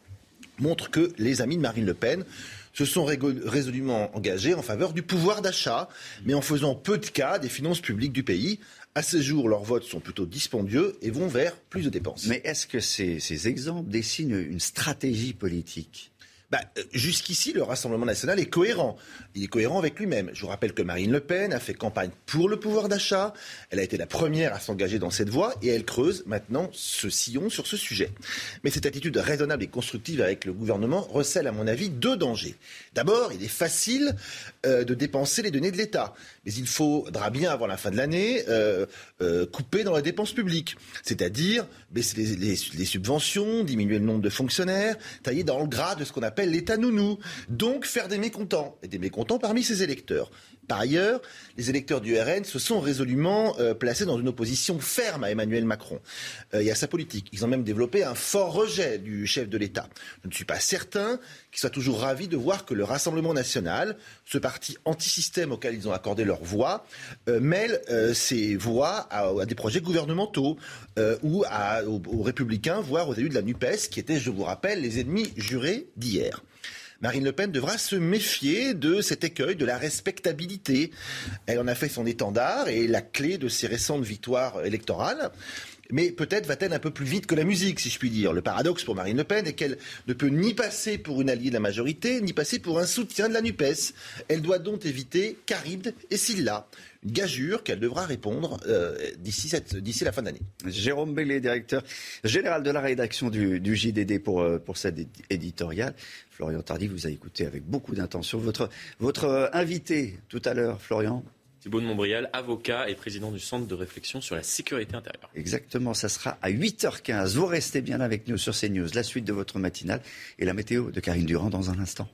montre que les amis de Marine Le Pen se sont résolument engagés en faveur du pouvoir d'achat, mais en faisant peu de cas des finances publiques du pays. À ce jour, leurs votes sont plutôt dispendieux et vont vers plus de dépenses. Mais est-ce que ces, ces exemples dessinent une stratégie politique bah, euh, jusqu'ici, le Rassemblement national est cohérent. Il est cohérent avec lui-même. Je vous rappelle que Marine Le Pen a fait campagne pour le pouvoir d'achat. Elle a été la première à s'engager dans cette voie et elle creuse maintenant ce sillon sur ce sujet. Mais cette attitude raisonnable et constructive avec le gouvernement recèle, à mon avis, deux dangers. D'abord, il est facile euh, de dépenser les données de l'État. Mais il faudra bien, avant la fin de l'année, euh, couper dans la dépense publique. C'est-à-dire baisser les, les subventions, diminuer le nombre de fonctionnaires, tailler dans le gras de ce qu'on appelle l'État nounou. Donc faire des mécontents, et des mécontents parmi ses électeurs. Par ailleurs, les électeurs du RN se sont résolument euh, placés dans une opposition ferme à Emmanuel Macron euh, et à sa politique. Ils ont même développé un fort rejet du chef de l'État. Je ne suis pas certain qu'ils soient toujours ravis de voir que le Rassemblement national, ce parti anti-système auquel ils ont accordé leur voix, euh, mêle ses voix à, des projets gouvernementaux ou aux républicains, voire aux élus de la NUPES, qui étaient, je vous rappelle, les ennemis jurés d'hier. Marine Le Pen devra se méfier de cet écueil de la respectabilité. Elle en a fait son étendard et la clé de ses récentes victoires électorales mais peut-être va-t-elle un peu plus vite que la musique, si je puis dire. Le paradoxe pour Marine Le Pen est qu'elle ne peut ni passer pour une alliée de la majorité, ni passer pour un soutien de la NUPES. Elle doit donc éviter Caride et Silla gageure qu'elle devra répondre euh, d'ici la fin d'année. Jérôme Bellé, directeur général de la rédaction du, JDD pour, euh, pour cette éditoriale. Florian Tardy vous a écouté avec beaucoup d'intention. Votre, votre euh, invité tout à l'heure, Florian, Thibault de Montbrial, avocat et président du Centre de réflexion sur la sécurité intérieure. Exactement, ça sera à 8h15. Vous restez bien avec nous sur CNews, la suite de votre matinale et la météo de Karine Durand dans un instant.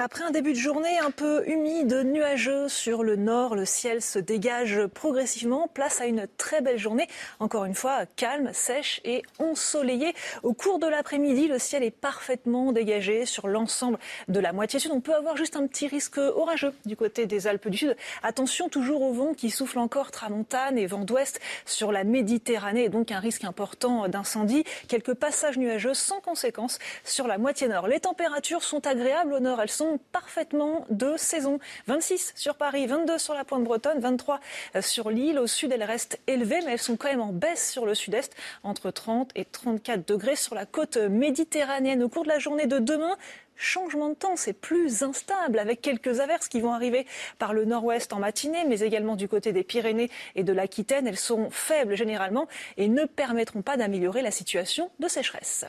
Après un début de journée un peu humide, nuageux sur le nord, le ciel se dégage progressivement. Place à une très belle journée. Encore une fois, calme, sèche et ensoleillée. Au cours de l'après-midi, le ciel est parfaitement dégagé sur l'ensemble de la moitié sud. On peut avoir juste un petit risque orageux du côté des Alpes du Sud. Attention toujours au vent qui souffle encore tramontane et vent d'ouest sur la Méditerranée et donc un risque important d'incendie. Quelques passages nuageux sans conséquence sur la moitié nord. Les températures sont agréables au nord. Elles sont parfaitement de saison. 26 sur Paris, 22 sur la pointe bretonne, 23 sur l'île. Au sud, elles restent élevées, mais elles sont quand même en baisse sur le sud-est, entre 30 et 34 degrés sur la côte méditerranéenne. Au cours de la journée de demain, changement de temps, c'est plus instable avec quelques averses qui vont arriver par le nord-ouest en matinée, mais également du côté des Pyrénées et de l'Aquitaine. Elles sont faibles généralement et ne permettront pas d'améliorer la situation de sécheresse.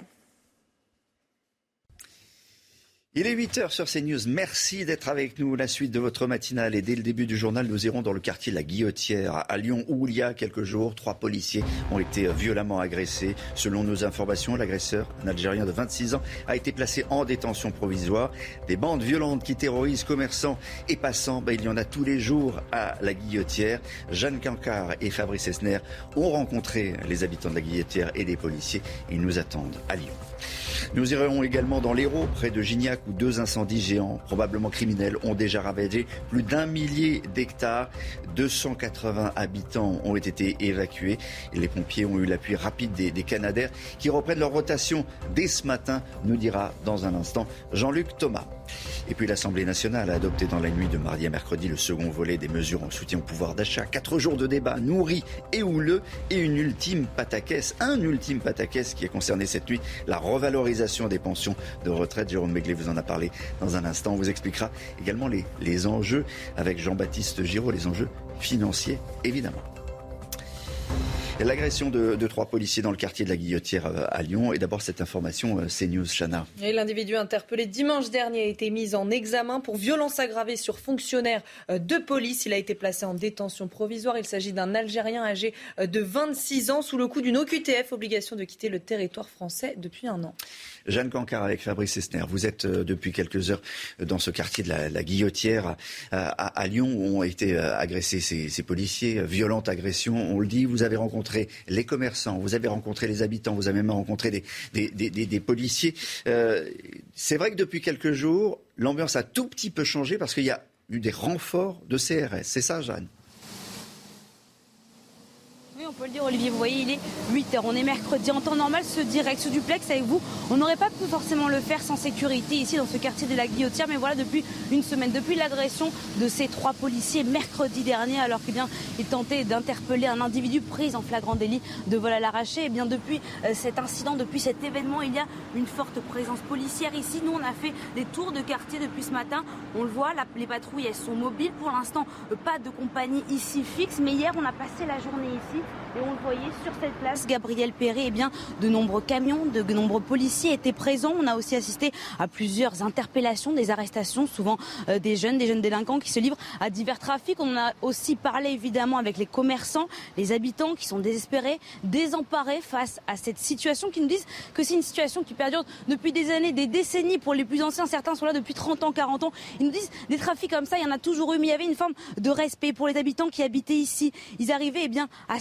Il est 8h sur CNews. Merci d'être avec nous. La suite de votre matinale. Et dès le début du journal, nous irons dans le quartier de la Guillotière, à Lyon, où il y a quelques jours, trois policiers ont été violemment agressés. Selon nos informations, l'agresseur, un Algérien de 26 ans, a été placé en détention provisoire. Des bandes violentes qui terrorisent commerçants et passants, ben, il y en a tous les jours à la Guillotière. Jeanne Cancard et Fabrice Esner ont rencontré les habitants de la Guillotière et des policiers. Ils nous attendent à Lyon. Nous irons également dans l'Hérault, près de Gignac, où deux incendies géants, probablement criminels, ont déjà ravagé plus d'un millier d'hectares. 280 habitants ont été évacués. Et les pompiers ont eu l'appui rapide des, des Canadaires qui reprennent leur rotation dès ce matin, nous dira dans un instant Jean-Luc Thomas. Et puis l'Assemblée nationale a adopté dans la nuit de mardi à mercredi le second volet des mesures en soutien au pouvoir d'achat. Quatre jours de débat nourris et houleux et une ultime pataquès, un ultime pataquès qui est concerné cette nuit, la revalorisation des pensions de retraite. Jérôme Begley vous en a parlé dans un instant. On vous expliquera également les, les enjeux avec Jean-Baptiste Giraud, les enjeux financiers évidemment. L'agression de, trois policiers dans le quartier de la Guillotière euh, à Lyon. Et d'abord cette information, euh, CNews, Chana. L'individu interpellé dimanche dernier a été mis en examen pour violence aggravée sur fonctionnaire euh, de police. Il a été placé en détention provisoire. Il s'agit d'un Algérien âgé de 26 ans sous le coup d'une OQTF, obligation de quitter le territoire français depuis un an. Jeanne Cancard avec Fabrice Esner. Vous êtes depuis quelques heures dans ce quartier de la, Guillotière à, Lyon où ont été agressés ces, policiers. Violente agression, on le dit. Vous avez rencontré les commerçants, vous avez rencontré les habitants, vous avez même rencontré des, policiers. Euh, c'est vrai que depuis quelques jours, l'ambiance a tout petit peu changé parce qu'il y a eu des renforts de CRS. C'est ça, Jeanne? On peut le dire, Olivier, vous voyez, il est 8h. On est mercredi. En temps normal, ce direct, ce duplex avec vous, on n'aurait pas pu forcément le faire sans sécurité ici dans ce quartier de la Guillotière. Mais voilà, depuis une semaine, depuis l'agression de ces trois policiers mercredi dernier, alors qu'ils eh tentaient d'interpeller un individu pris en flagrant délit de vol à l'arraché, et eh bien depuis euh, cet incident, depuis cet événement, il y a une forte présence policière ici. Nous, on a fait des tours de quartier depuis ce matin. On le voit, les patrouilles, elles sont mobiles. Pour l'instant, euh, pas de compagnie ici fixe. Mais hier, on a passé la journée ici et on le voyait sur cette place, Gabriel Perret, eh bien, de nombreux camions, de nombreux policiers étaient présents. On a aussi assisté à plusieurs interpellations, des arrestations, souvent euh, des jeunes, des jeunes délinquants qui se livrent à divers trafics. On a aussi parlé évidemment avec les commerçants, les habitants qui sont désespérés, désemparés face à cette situation, qui nous disent que c'est une situation qui perdure depuis des années, des décennies. Pour les plus anciens, certains sont là depuis 30 ans, 40 ans. Ils nous disent des trafics comme ça, il y en a toujours eu, mais il y avait une forme de respect pour les habitants qui habitaient ici. Ils arrivaient eh bien, à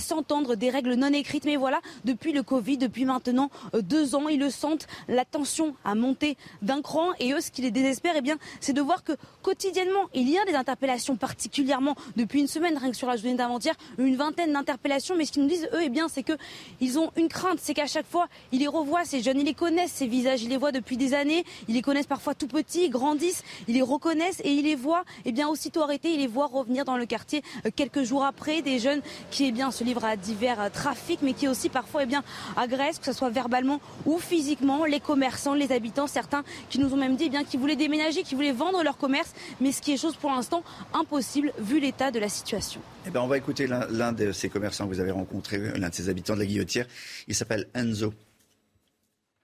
des règles non écrites. Mais voilà, depuis le Covid, depuis maintenant euh, deux ans, ils le sentent, la tension a monté d'un cran. Et eux, ce qui les désespère, eh bien, c'est de voir que quotidiennement, il y a des interpellations, particulièrement depuis une semaine, rien que sur la journée d'avant-hier, une vingtaine d'interpellations. Mais ce qu'ils nous disent, eux, eh bien, c'est qu'ils ont une crainte, c'est qu'à chaque fois, ils les revoient, ces jeunes, ils les connaissent, ces visages, ils les voient depuis des années, ils les connaissent parfois tout petits, ils grandissent, ils les reconnaissent et ils les voient, eh bien, aussitôt arrêtés, ils les voient revenir dans le quartier euh, quelques jours après, des jeunes qui, eh bien, se livrent à divers euh, trafic, mais qui aussi parfois eh bien, agresse, que ce soit verbalement ou physiquement, les commerçants, les habitants, certains qui nous ont même dit eh bien, qu'ils voulaient déménager, qu'ils voulaient vendre leur commerce, mais ce qui est chose pour l'instant impossible vu l'état de la situation. Eh bien, on va écouter l'un de ces commerçants que vous avez rencontré, l'un de ces habitants de la Guillotière. Il s'appelle Enzo.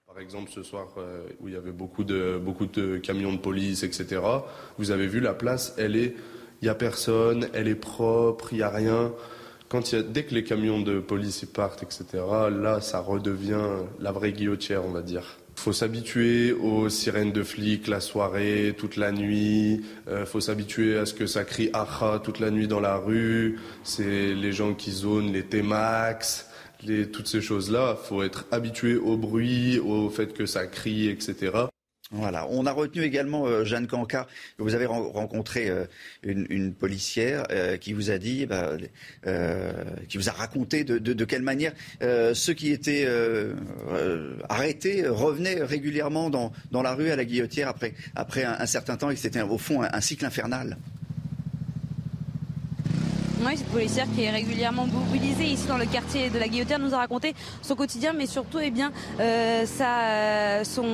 Par exemple, ce soir euh, où il y avait beaucoup de, beaucoup de camions de police, etc., vous avez vu la place, elle est, il n'y a personne, elle est propre, il n'y a rien dès que les camions de police partent, etc., là, ça redevient la vraie guillotière, on va dire. Faut s'habituer aux sirènes de flics la soirée, toute la nuit. Euh, faut s'habituer à ce que ça crie aha toute la nuit dans la rue. C'est les gens qui zonent les T-Max, toutes ces choses-là. Faut être habitué au bruit, au fait que ça crie, etc. On a retenu également euh, Jeanne Canca. Vous avez rencontré euh, une, policière euh, qui vous a dit, bah, qui vous a raconté de, quelle manière ceux qui étaient arrêtés revenaient régulièrement dans, la rue à la guillotière après, après un, certain temps et que c'était au fond un cycle infernal. Oui, cette policière qui est régulièrement mobilisée ici dans le quartier de la Guillotière nous a raconté son quotidien, mais surtout eh bien, euh, sa, son,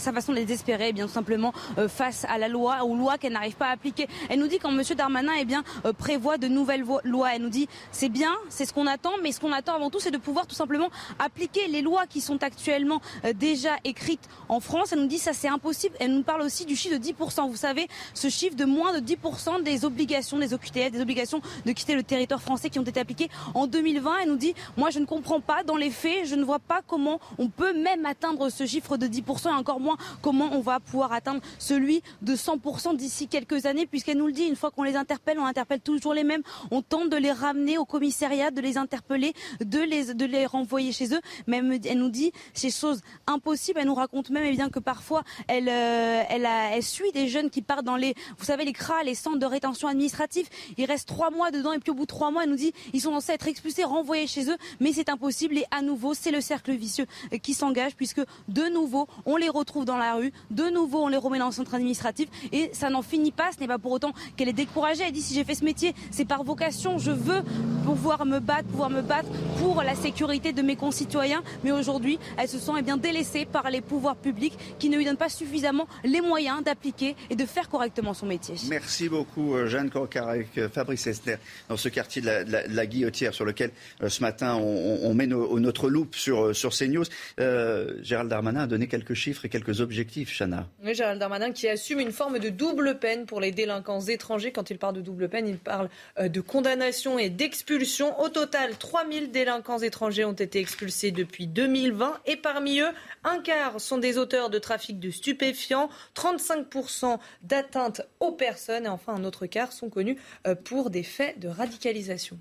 sa façon de désespérer, eh bien, tout simplement euh, face à la loi, aux lois qu'elle n'arrive pas à appliquer. Elle nous dit quand M. Darmanin eh bien, euh, prévoit de nouvelles lois, elle nous dit c'est bien, c'est ce qu'on attend, mais ce qu'on attend avant tout, c'est de pouvoir tout simplement appliquer les lois qui sont actuellement déjà écrites en France. Elle nous dit ça c'est impossible. Elle nous parle aussi du chiffre de 10%. Vous savez, ce chiffre de moins de 10% des obligations des OQTF, des obligations quitter le territoire français qui ont été appliquées en 2020. Elle nous dit, moi je ne comprends pas dans les faits, je ne vois pas comment on peut même atteindre ce chiffre de 10% et encore moins comment on va pouvoir atteindre celui de 100% d'ici quelques années puisqu'elle nous le dit, une fois qu'on les interpelle, on interpelle toujours les mêmes, on tente de les ramener au commissariat, de les interpeller, de les, de les renvoyer chez eux. Même elle nous dit ces choses impossibles. Elle nous raconte même eh bien, que parfois elle, euh, elle, elle suit des jeunes qui partent dans les, vous savez, les CRA, les centres de rétention administrative. Il reste trois mois et puis au bout de trois mois, elle nous dit ils sont censés être expulsés, renvoyés chez eux, mais c'est impossible et à nouveau, c'est le cercle vicieux qui s'engage puisque de nouveau, on les retrouve dans la rue, de nouveau, on les remet dans le centre administratif et ça n'en finit pas. Ce n'est pas pour autant qu'elle est découragée. Elle dit si j'ai fait ce métier, c'est par vocation. Je veux pouvoir me battre, pouvoir me battre pour la sécurité de mes concitoyens. Mais aujourd'hui, elle se sent eh bien délaissée par les pouvoirs publics qui ne lui donnent pas suffisamment les moyens d'appliquer et de faire correctement son métier. Merci beaucoup, euh, Jeanne Cocar avec euh, Fabrice Esther dans ce quartier de la, Guillotière sur lequel euh, ce matin on, met notre loupe sur, euh, sur CNews. Euh, Gérald Darmanin a donné quelques chiffres et quelques objectifs, Chana. Oui, Gérald Darmanin qui assume une forme de double peine pour les délinquants étrangers. Quand il parle de double peine, il parle de condamnation et d'expulsion. Au total, 3000 délinquants étrangers ont été expulsés depuis 2020 et parmi eux, un quart sont des auteurs de trafic de stupéfiants, 35% d'atteintes aux personnes et enfin un autre quart sont connus pour des faits de radicalisation.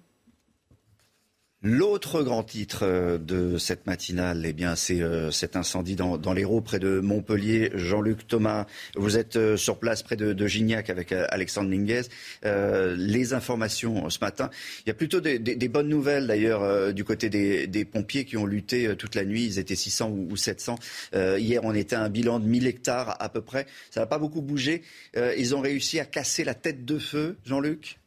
L'autre grand titre euh, de cette matinale, eh bien, c'est euh, cet incendie dans, dans l'Hérault, près de Montpellier. Jean-Luc Thomas, vous êtes euh, sur place près de, Gignac avec Alexandre Minguez. les informations ce matin, il y a plutôt des, bonnes nouvelles d'ailleurs du côté des, des, pompiers qui ont lutté toute la nuit. Ils étaient 600 ou, 700. hier, on était à un bilan de 1000 hectares à peu près. Ça n'a pas beaucoup bougé. ils ont réussi à casser la tête de feu, Jean-Luc?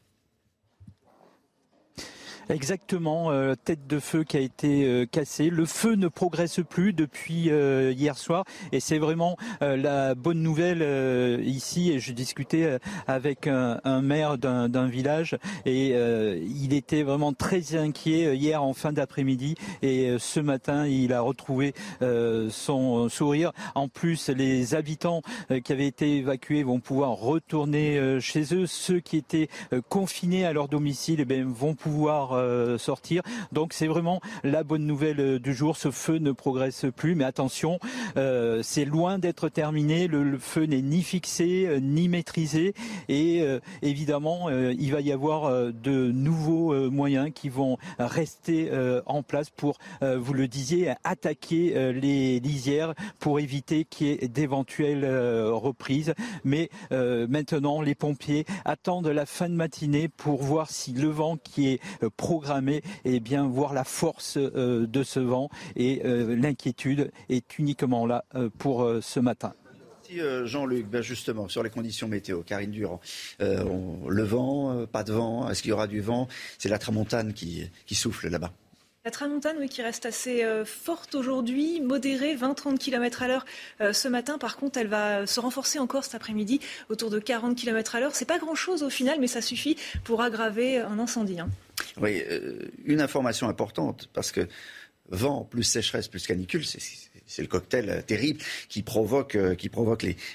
Exactement, euh, tête de feu qui a été euh, cassée. Le feu ne progresse plus depuis euh, hier soir et c'est vraiment la bonne nouvelle ici. Et je discutais avec un, maire d'un village et il était vraiment très inquiet hier en fin d'après-midi et ce matin il a retrouvé son sourire. En plus, les habitants qui avaient été évacués vont pouvoir retourner chez eux. Ceux qui étaient confinés à leur domicile eh vont pouvoir euh, sortir. Donc c'est vraiment la bonne nouvelle euh, du jour. Ce feu ne progresse plus, mais attention, euh, c'est loin d'être terminé. Le, feu n'est ni fixé ni maîtrisé, et évidemment, il va y avoir de nouveaux moyens qui vont rester en place pour, vous le disiez, attaquer les lisières pour éviter qu'il y ait d'éventuelles reprises. Mais maintenant, les pompiers attendent la fin de matinée pour voir si le vent qui est et eh bien voir la force euh, de ce vent et euh, l'inquiétude est uniquement là euh, pour ce matin. Jean-Luc, ben justement, sur les conditions météo, Karine Durand, le vent, pas de vent, est-ce qu'il y aura du vent? C'est la tramontane qui, qui souffle là-bas. La tramontane, oui, qui reste assez forte aujourd'hui, modérée, 20-30 km à l'heure ce matin. Par contre, elle va se renforcer encore cet après-midi, autour de 40 km à l'heure. C'est pas grand-chose au final, mais ça suffit pour aggraver un incendie. Hein. Oui, euh, une information importante, parce que vent plus sécheresse plus canicule, c'est le cocktail euh, terrible qui provoque, euh,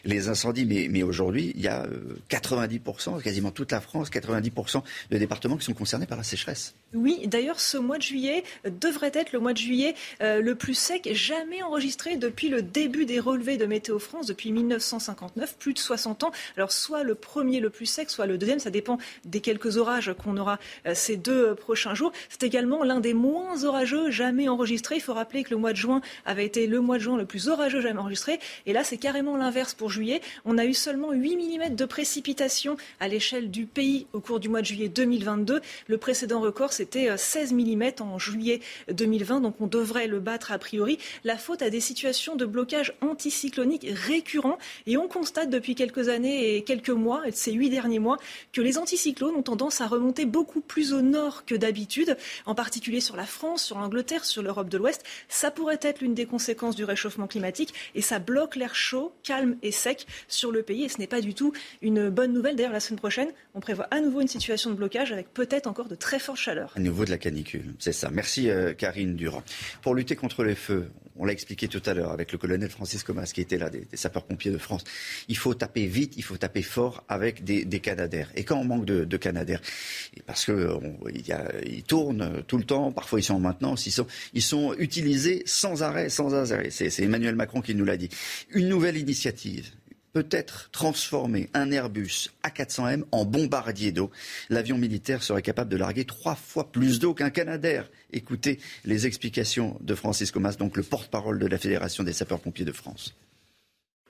les, incendies. Mais, mais aujourd'hui, il y a 90%, euh, quasiment toute la France, 90% de départements qui sont concernés par la sécheresse. Oui, d'ailleurs, ce mois de juillet devrait être le mois de juillet le plus sec jamais enregistré depuis le début des relevés de Météo France, depuis 1959, plus de 60 ans. Alors, soit le premier le plus sec, soit le deuxième, ça dépend des quelques orages qu'on aura ces deux prochains jours. C'est également l'un des moins orageux jamais enregistrés. Il faut rappeler que le mois de juin avait été le mois de juin le plus orageux jamais enregistré. Et là, c'est carrément l'inverse pour juillet. On a eu seulement 8 mm de précipitations à l'échelle du pays au cours du mois de juillet 2022. Le précédent record, c'était 16 euh, mm en juillet 2020. Donc on devrait le battre a priori. La faute à des situations de blocage anticyclonique récurrents. Et on constate depuis quelques années et quelques mois, ces huit derniers mois, que les anticyclones ont tendance à remonter beaucoup plus au nord que d'habitude, en particulier sur la France, sur l'Angleterre, sur l'Europe de l'Ouest. Ça pourrait être l'une des conséquences du réchauffement climatique et ça bloque l'air chaud, calme et sec sur le pays et ce n'est pas du tout une bonne nouvelle. D'ailleurs, la semaine prochaine, on prévoit à nouveau une situation de blocage avec peut-être encore de très fortes chaleurs. À nouveau de la canicule, c'est ça. Merci euh, Karine Durand. Pour lutter contre les feux, on l'a expliqué tout à l'heure avec le colonel Francis Comas qui était là, des, sapeurs-pompiers de France. Il faut taper vite, il faut taper fort avec des, des canadaires. Et quand on manque de, de canadaires, parce qu'ils tournent tout le temps, parfois ils sont en maintenance, ils sont utilisés sans arrêt, sans arrêt. C'est Emmanuel Macron qui nous l'a dit. Une nouvelle initiative peut-être transformer un Airbus A400M en bombardier d'eau. L'avion militaire serait capable de larguer trois fois plus d'eau qu'un Canadair. Écoutez les explications de Francis Comas, donc le porte-parole de la Fédération des sapeurs-pompiers de France.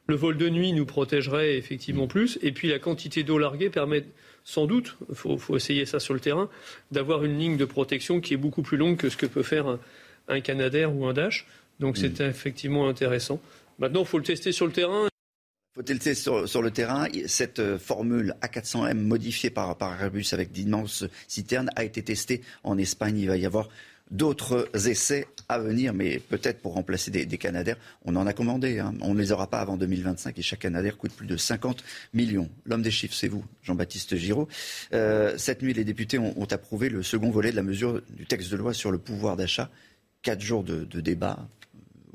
Le vol de nuit nous protégerait effectivement plus, et puis la quantité d'eau larguée permet sans doute, il faut, essayer ça sur le terrain, d'avoir une ligne de protection qui est beaucoup plus longue que ce que peut faire un, un Canadair ou un Dash. Donc c'est mm. effectivement intéressant. Maintenant, il faut le tester sur le terrain. Faut le tester sur, le terrain? Cette euh, formule A400M modifiée par, Airbus avec d'immenses citernes a été testée en Espagne. Il va y avoir d'autres essais à venir, mais peut-être pour remplacer des, des. On en a commandé. Hein. On ne les aura pas avant 2025 et chaque Canadair coûte plus de 50 millions. L'homme des chiffres, c'est vous, Jean-Baptiste Giraud. Euh, cette nuit, les députés ont, approuvé le second volet de la mesure du texte de loi sur le pouvoir d'achat. Quatre jours de débat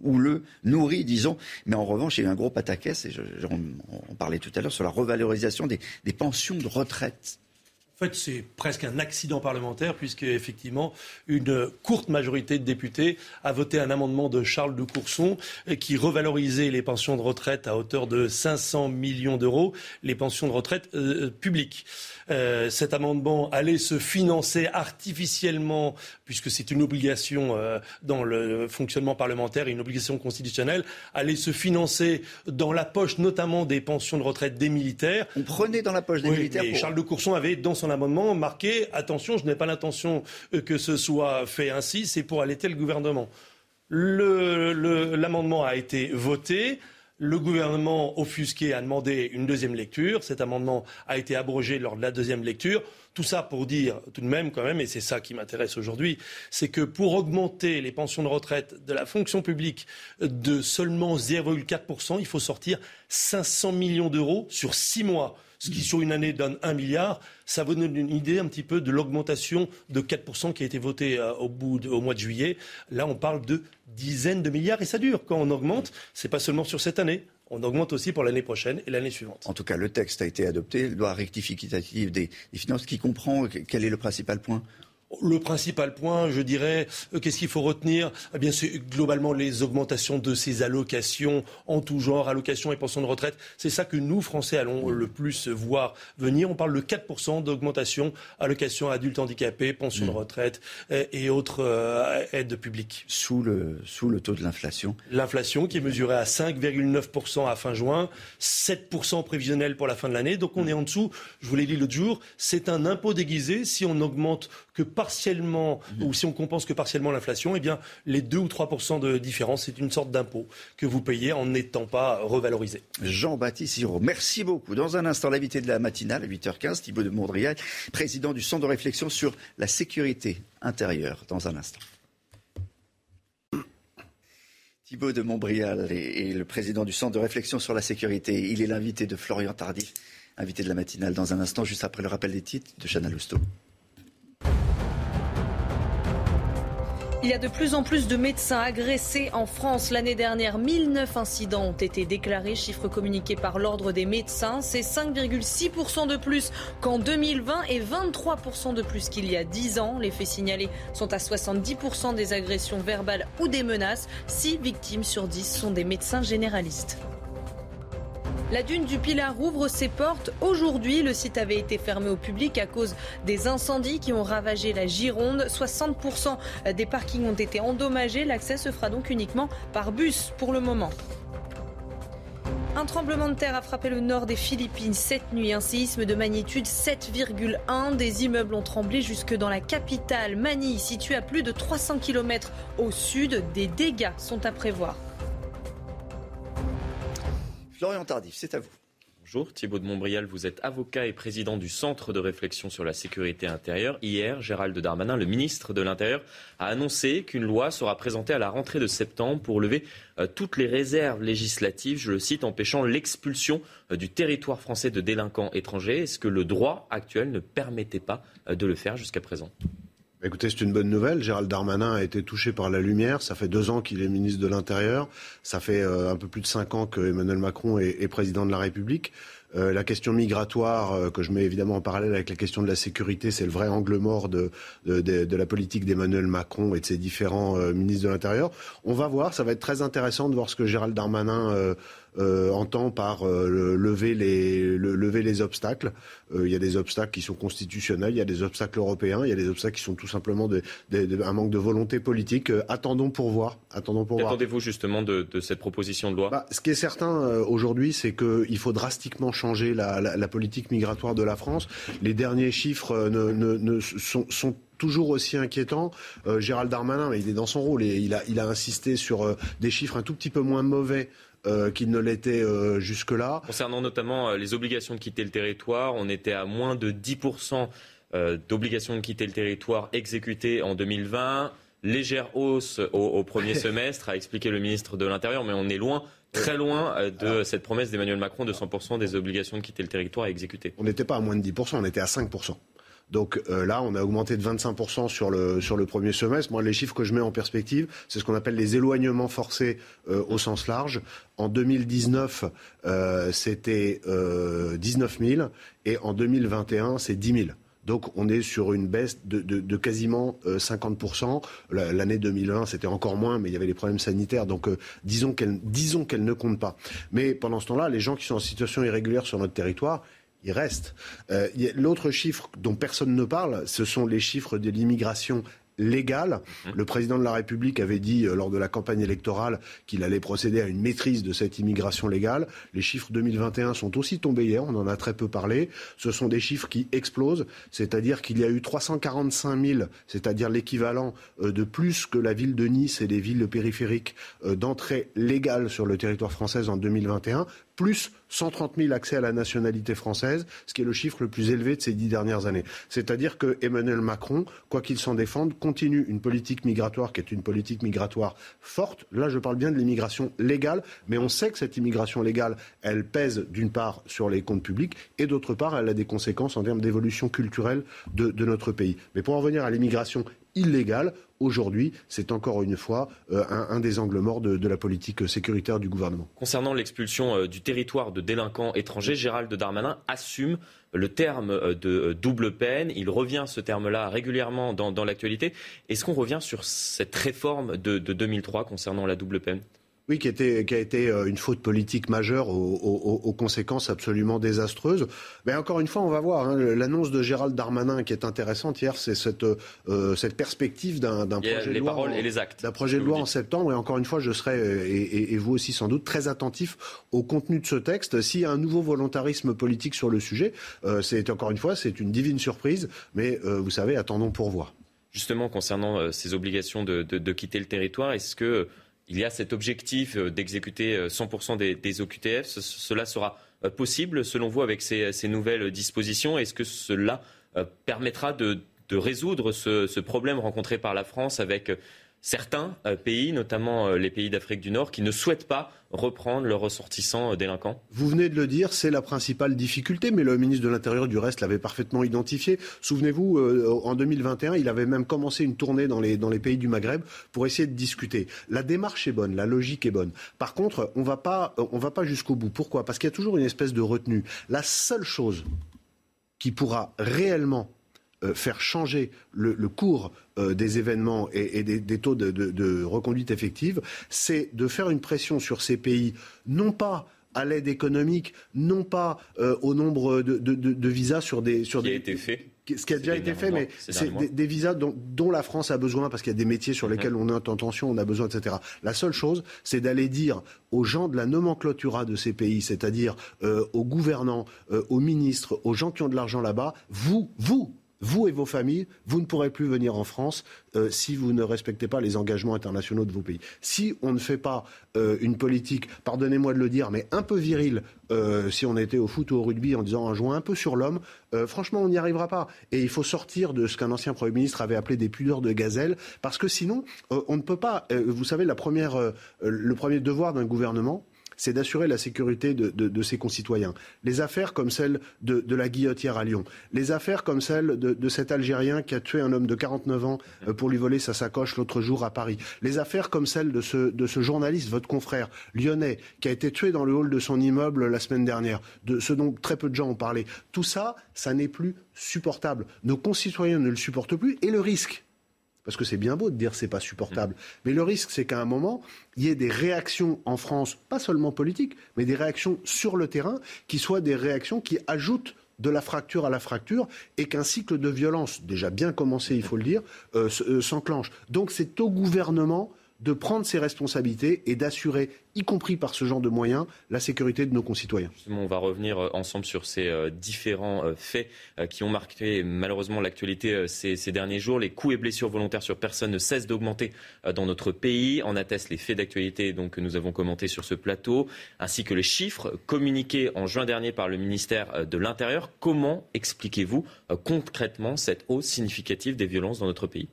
le nourri, disons. Mais en revanche, il y a eu un gros pataquès, et on, parlait tout à l'heure, sur la revalorisation des, pensions de retraite. En fait, c'est presque un accident parlementaire, puisque effectivement, une courte majorité de députés a voté un amendement de Charles de Courson qui revalorisait les pensions de retraite à hauteur de 500 millions d'euros, les pensions de retraite euh, publiques. Euh, cet amendement allait se financer artificiellement, puisque c'est une obligation euh, dans le fonctionnement parlementaire, une obligation constitutionnelle, allait se financer dans la poche notamment des pensions de retraite des militaires. On prenait dans la poche des militaires. Et Charles de Courson avait dans son amendement marqué attention, je n'ai pas l'intention euh, que ce soit fait ainsi, c'est pour allaiter le gouvernement. L'amendement a été voté. Le gouvernement offusqué a demandé une deuxième lecture. Cet amendement a été abrogé lors de la deuxième lecture. Tout ça pour dire tout de même quand même, et c'est ça qui m'intéresse aujourd'hui, c'est que pour augmenter les pensions de retraite de la fonction publique de seulement 0,4%, il faut sortir 500 millions d'euros sur six mois ce qui sur une année donne un milliard, ça vous donne une idée un petit peu de l'augmentation de 4% qui a été votée euh, au, bout mois de juillet. Là, on parle de dizaines de milliards et ça dure. Quand on augmente, c'est pas seulement sur cette année. On augmente aussi pour l'année prochaine et l'année suivante. En tout cas, le texte a été adopté, loi rectificative des, des finances, qui comprend quel est le principal point? Le principal point, je dirais, euh, qu'est-ce qu'il faut retenir? Eh bien, c'est globalement les augmentations de ces allocations en tout genre, allocations et pensions de retraite. C'est ça que nous, Français, allons le plus voir venir. On parle de 4% d'augmentation, allocations adultes handicapés, pensions de mm. retraite et, autres euh, aides publiques. Sous le, sous le taux de l'inflation L'inflation qui est mesurée à 5,9% à fin juin, 7% prévisionnel pour la fin de l'année. Donc on est en dessous, je vous l'ai dit l'autre jour, c'est un impôt déguisé. Si on augmente que partiellement, ou si on compense que partiellement l'inflation, eh bien, les 2 ou 3% de différence, c'est une sorte d'impôt que vous payez en n'étant pas revalorisé. Jean-Baptiste Giraud, merci beaucoup. Dans un instant, l'invité de la matinale à 8h15, Thibault de Mondrial, président du Centre de réflexion sur la sécurité intérieure. Dans un instant. Thibault de Montbrial est, le président du Centre de réflexion sur la sécurité. Il est l'invité de Florian Tardif, invité de la matinale dans un instant, juste après le rappel des titres de Chana Lousteau. Il y a de plus en plus de médecins agressés en France. L'année dernière, 1009 incidents ont été déclarés, chiffre communiqué par l'Ordre des médecins. C'est 5,6% de plus qu'en 2020 et 23% de plus qu'il y a 10 ans. Les faits signalés sont à 70% des agressions verbales ou des menaces. 6 victimes sur 10 sont des médecins généralistes. La dune du Pilar ouvre ses portes aujourd'hui. Le site avait été fermé au public à cause des incendies qui ont ravagé la Gironde. 60% des parkings ont été endommagés. L'accès se fera donc uniquement par bus pour le moment. Un tremblement de terre a frappé le nord des Philippines cette nuit. Un séisme de magnitude 7,1. Des immeubles ont tremblé jusque dans la capitale, Manille, située à plus de 300 km au sud. Des dégâts sont à prévoir. Florian Tardif, c'est à vous. Bonjour, Thibault de Montbrial, vous êtes avocat et président du Centre de réflexion sur la sécurité intérieure. Hier, Gérald Darmanin, le ministre de l'Intérieur, a annoncé qu'une loi sera présentée à la rentrée de septembre pour lever euh, toutes les réserves législatives, je le cite, empêchant l'expulsion euh, du territoire français de délinquants étrangers. Est-ce que le droit actuel ne permettait pas euh, de le faire jusqu'à présent? Écoutez, c'est une bonne nouvelle. Gérald Darmanin a été touché par la lumière. Ça fait deux ans qu'il est ministre de l'Intérieur. Ça fait euh, un peu plus de cinq ans que Emmanuel Macron est, président de la République. Euh, la question migratoire, euh, que je mets évidemment en parallèle avec la question de la sécurité, c'est le vrai angle mort de, de, de, la politique d'Emmanuel Macron et de ses différents ministres de l'Intérieur. On va voir, ça va être très intéressant de voir ce que Gérald Darmanin euh, entend par euh, lever, les, lever les obstacles. Euh, il y a des obstacles qui sont constitutionnels, il y a des obstacles européens, il y a des obstacles qui sont tout simplement de, un manque de volonté politique. attendons pour voir. Attendons pour voir. Attendez-vous justement de, cette proposition de loi? Bah, Ce qui est certain aujourd'hui, c'est qu'il faut drastiquement changer la, la, politique migratoire de la France. Les derniers chiffres ne, ne, ne sont, sont toujours aussi inquiétants. Gérald Darmanin, il est dans son rôle et il a, il a insisté sur des chiffres un tout petit peu moins mauvais euh, qu'il ne l'était euh, jusque-là. Concernant notamment euh, les obligations de quitter le territoire, on était à moins de 10% d'obligations de quitter le territoire exécutées en 2020. Légère hausse au, premier semestre, a expliqué le ministre de l'Intérieur, mais on est loin très loin de cette promesse d'Emmanuel Macron de 100% des obligations de quitter le territoire exécutées. On n'était pas à moins de 10%, on était à 5%. Donc euh, là, on a augmenté de 25% sur le, sur le premier semestre. Moi, les chiffres que je mets en perspective, c'est ce qu'on appelle les éloignements forcés euh, au sens large. En 2019, euh, c'était 19 000 et en 2021, c'est 10 000. Donc on est sur une baisse de, quasiment 50%. L'année 2020, c'était encore moins, mais il y avait les problèmes sanitaires. Donc disons qu'elle disons qu'elle ne compte pas. Mais pendant ce temps-là, les gens qui sont en situation irrégulière sur notre territoire, ils restent. L'autre chiffre dont personne ne parle, ce sont les chiffres de l'immigration légale. Mmh. Le président de la République avait dit euh, lors de la campagne électorale qu'il allait procéder à une maîtrise de cette immigration légale. Les chiffres 2021 sont aussi tombés hier, on en a très peu parlé. Ce sont des chiffres qui explosent, c'est-à-dire qu'il y a eu 345 000, c'est-à-dire l'équivalent euh, de plus que la ville de Nice et les villes périphériques euh, d'entrée légale sur le territoire français en 2021 plus 130 000 accès à la nationalité française, ce qui est le chiffre le plus élevé de ces dix dernières années. C'est-à-dire que Emmanuel Macron, quoi qu'il s'en défende, continue une politique migratoire qui est une politique migratoire forte. Là, je parle bien de l'immigration légale, mais on sait que cette immigration légale, elle pèse d'une part sur les comptes publics et d'autre part, elle a des conséquences en termes d'évolution culturelle de, notre pays. Mais pour en revenir à l'immigration illégale, aujourd'hui, c'est encore une fois euh, un, des angles morts de, la politique sécuritaire du gouvernement. Concernant l'expulsion euh, du territoire de délinquants étrangers, Gérald Darmanin assume le terme euh, de double peine. Il revient ce terme-là régulièrement dans, l'actualité. Est-ce qu'on revient sur cette réforme de 2003 concernant la double peine? Oui, qui, était, qui a été euh, une faute politique majeure aux, conséquences absolument désastreuses. Mais encore une fois, on va voir. Hein, L'annonce de Gérald Darmanin qui est intéressante hier, c'est cette, euh, cette perspective d'un projet de loi. paroles et les actes. D'un projet de loi en septembre. Et encore une fois, je serai, euh, et, vous aussi sans doute, très attentif au contenu de ce texte. S'il y a un nouveau volontarisme politique sur le sujet, c'est encore une fois, c'est une divine surprise. Mais vous savez, attendons pour voir. Justement, concernant ces obligations de, de quitter le territoire, est-ce que il y a cet objectif euh, d'exécuter 100% euh, des, OQTF. cela sera euh, possible, selon vous, avec ces, nouvelles dispositions? Est-ce que cela permettra de, résoudre ce, problème rencontré par la France avec certains euh, pays, notamment euh, les pays d'Afrique du Nord, qui ne souhaitent pas reprendre leurs ressortissants euh, délinquants Vous venez de le dire, c'est la principale difficulté, mais le ministre de l'Intérieur, du reste, l'avait parfaitement identifié. Souvenez-vous, en 2021, il avait même commencé une tournée dans les, dans les pays du Maghreb pour essayer de discuter. La démarche est bonne, la logique est bonne. Par contre, on ne va pas jusqu'au bout. Pourquoi? Parce qu'il y a toujours une espèce de retenue. La seule chose qui pourra réellement euh, faire changer le, cours euh, des événements et, des, taux de, reconduite effective, c'est de faire une pression sur ces pays, non pas à l'aide économique, non pas euh, au nombre de, visas sur des... Sur qui a été fait. ce qui a déjà été fait, mais c'est des, visas dont, la France a besoin parce qu'il y a des métiers sur lesquels on a intention, on a besoin, etc. La seule chose, c'est d'aller dire aux gens de la nomenclatura de ces pays, c'est-à-dire aux gouvernants, aux ministres, aux gens qui ont de l'argent là-bas, vous, vous, vous et vos familles, vous ne pourrez plus venir en France euh, si vous ne respectez pas les engagements internationaux de vos pays. Si on ne fait pas euh, une politique, pardonnez-moi de le dire, mais un peu virile, euh, si on était au foot ou au rugby en disant un jouant un peu sur l'homme, franchement, on n'y arrivera pas. Et il faut sortir de ce qu'un ancien Premier ministre avait appelé des pudeurs de gazelle, parce que sinon, on ne peut pas. vous savez, la première, le premier devoir d'un gouvernement, c'est d'assurer la sécurité de, ses concitoyens. Les affaires comme celle de, la guillotière à Lyon, les affaires comme celle de, cet Algérien qui a tué un homme de 49 ans euh, pour lui voler sa sacoche l'autre jour à Paris, les affaires comme celle de ce, journaliste, votre confrère lyonnais, qui a été tué dans le hall de son immeuble la semaine dernière, de ce dont très peu de gens ont parlé. Tout ça, ça n'est plus supportable. Nos concitoyens ne le supportent plus et le risque, parce que c'est bien beau de dire c'est pas supportable. Mais le risque, c'est qu'à un moment, il y ait des réactions en France, pas seulement politiques, mais des réactions sur le terrain, qui soient des réactions qui ajoutent de la fracture à la fracture et qu'un cycle de violence, déjà bien commencé, il faut le dire, euh, euh, s'enclenche. Donc c'est au gouvernement de prendre ses responsabilités et d'assurer, y compris par ce genre de moyens, la sécurité de nos concitoyens. on va revenir euh, ensemble sur ces euh, différents euh, faits qui ont marqué malheureusement l'actualité ces, derniers jours. Les coups et blessures volontaires sur personnes ne cessent d'augmenter dans notre pays. En attestent les faits d'actualité que nous avons commentés sur ce plateau, ainsi que les chiffres communiqués en juin dernier par le ministère de l'Intérieur. Comment expliquez-vous concrètement cette hausse significative des violences dans notre pays?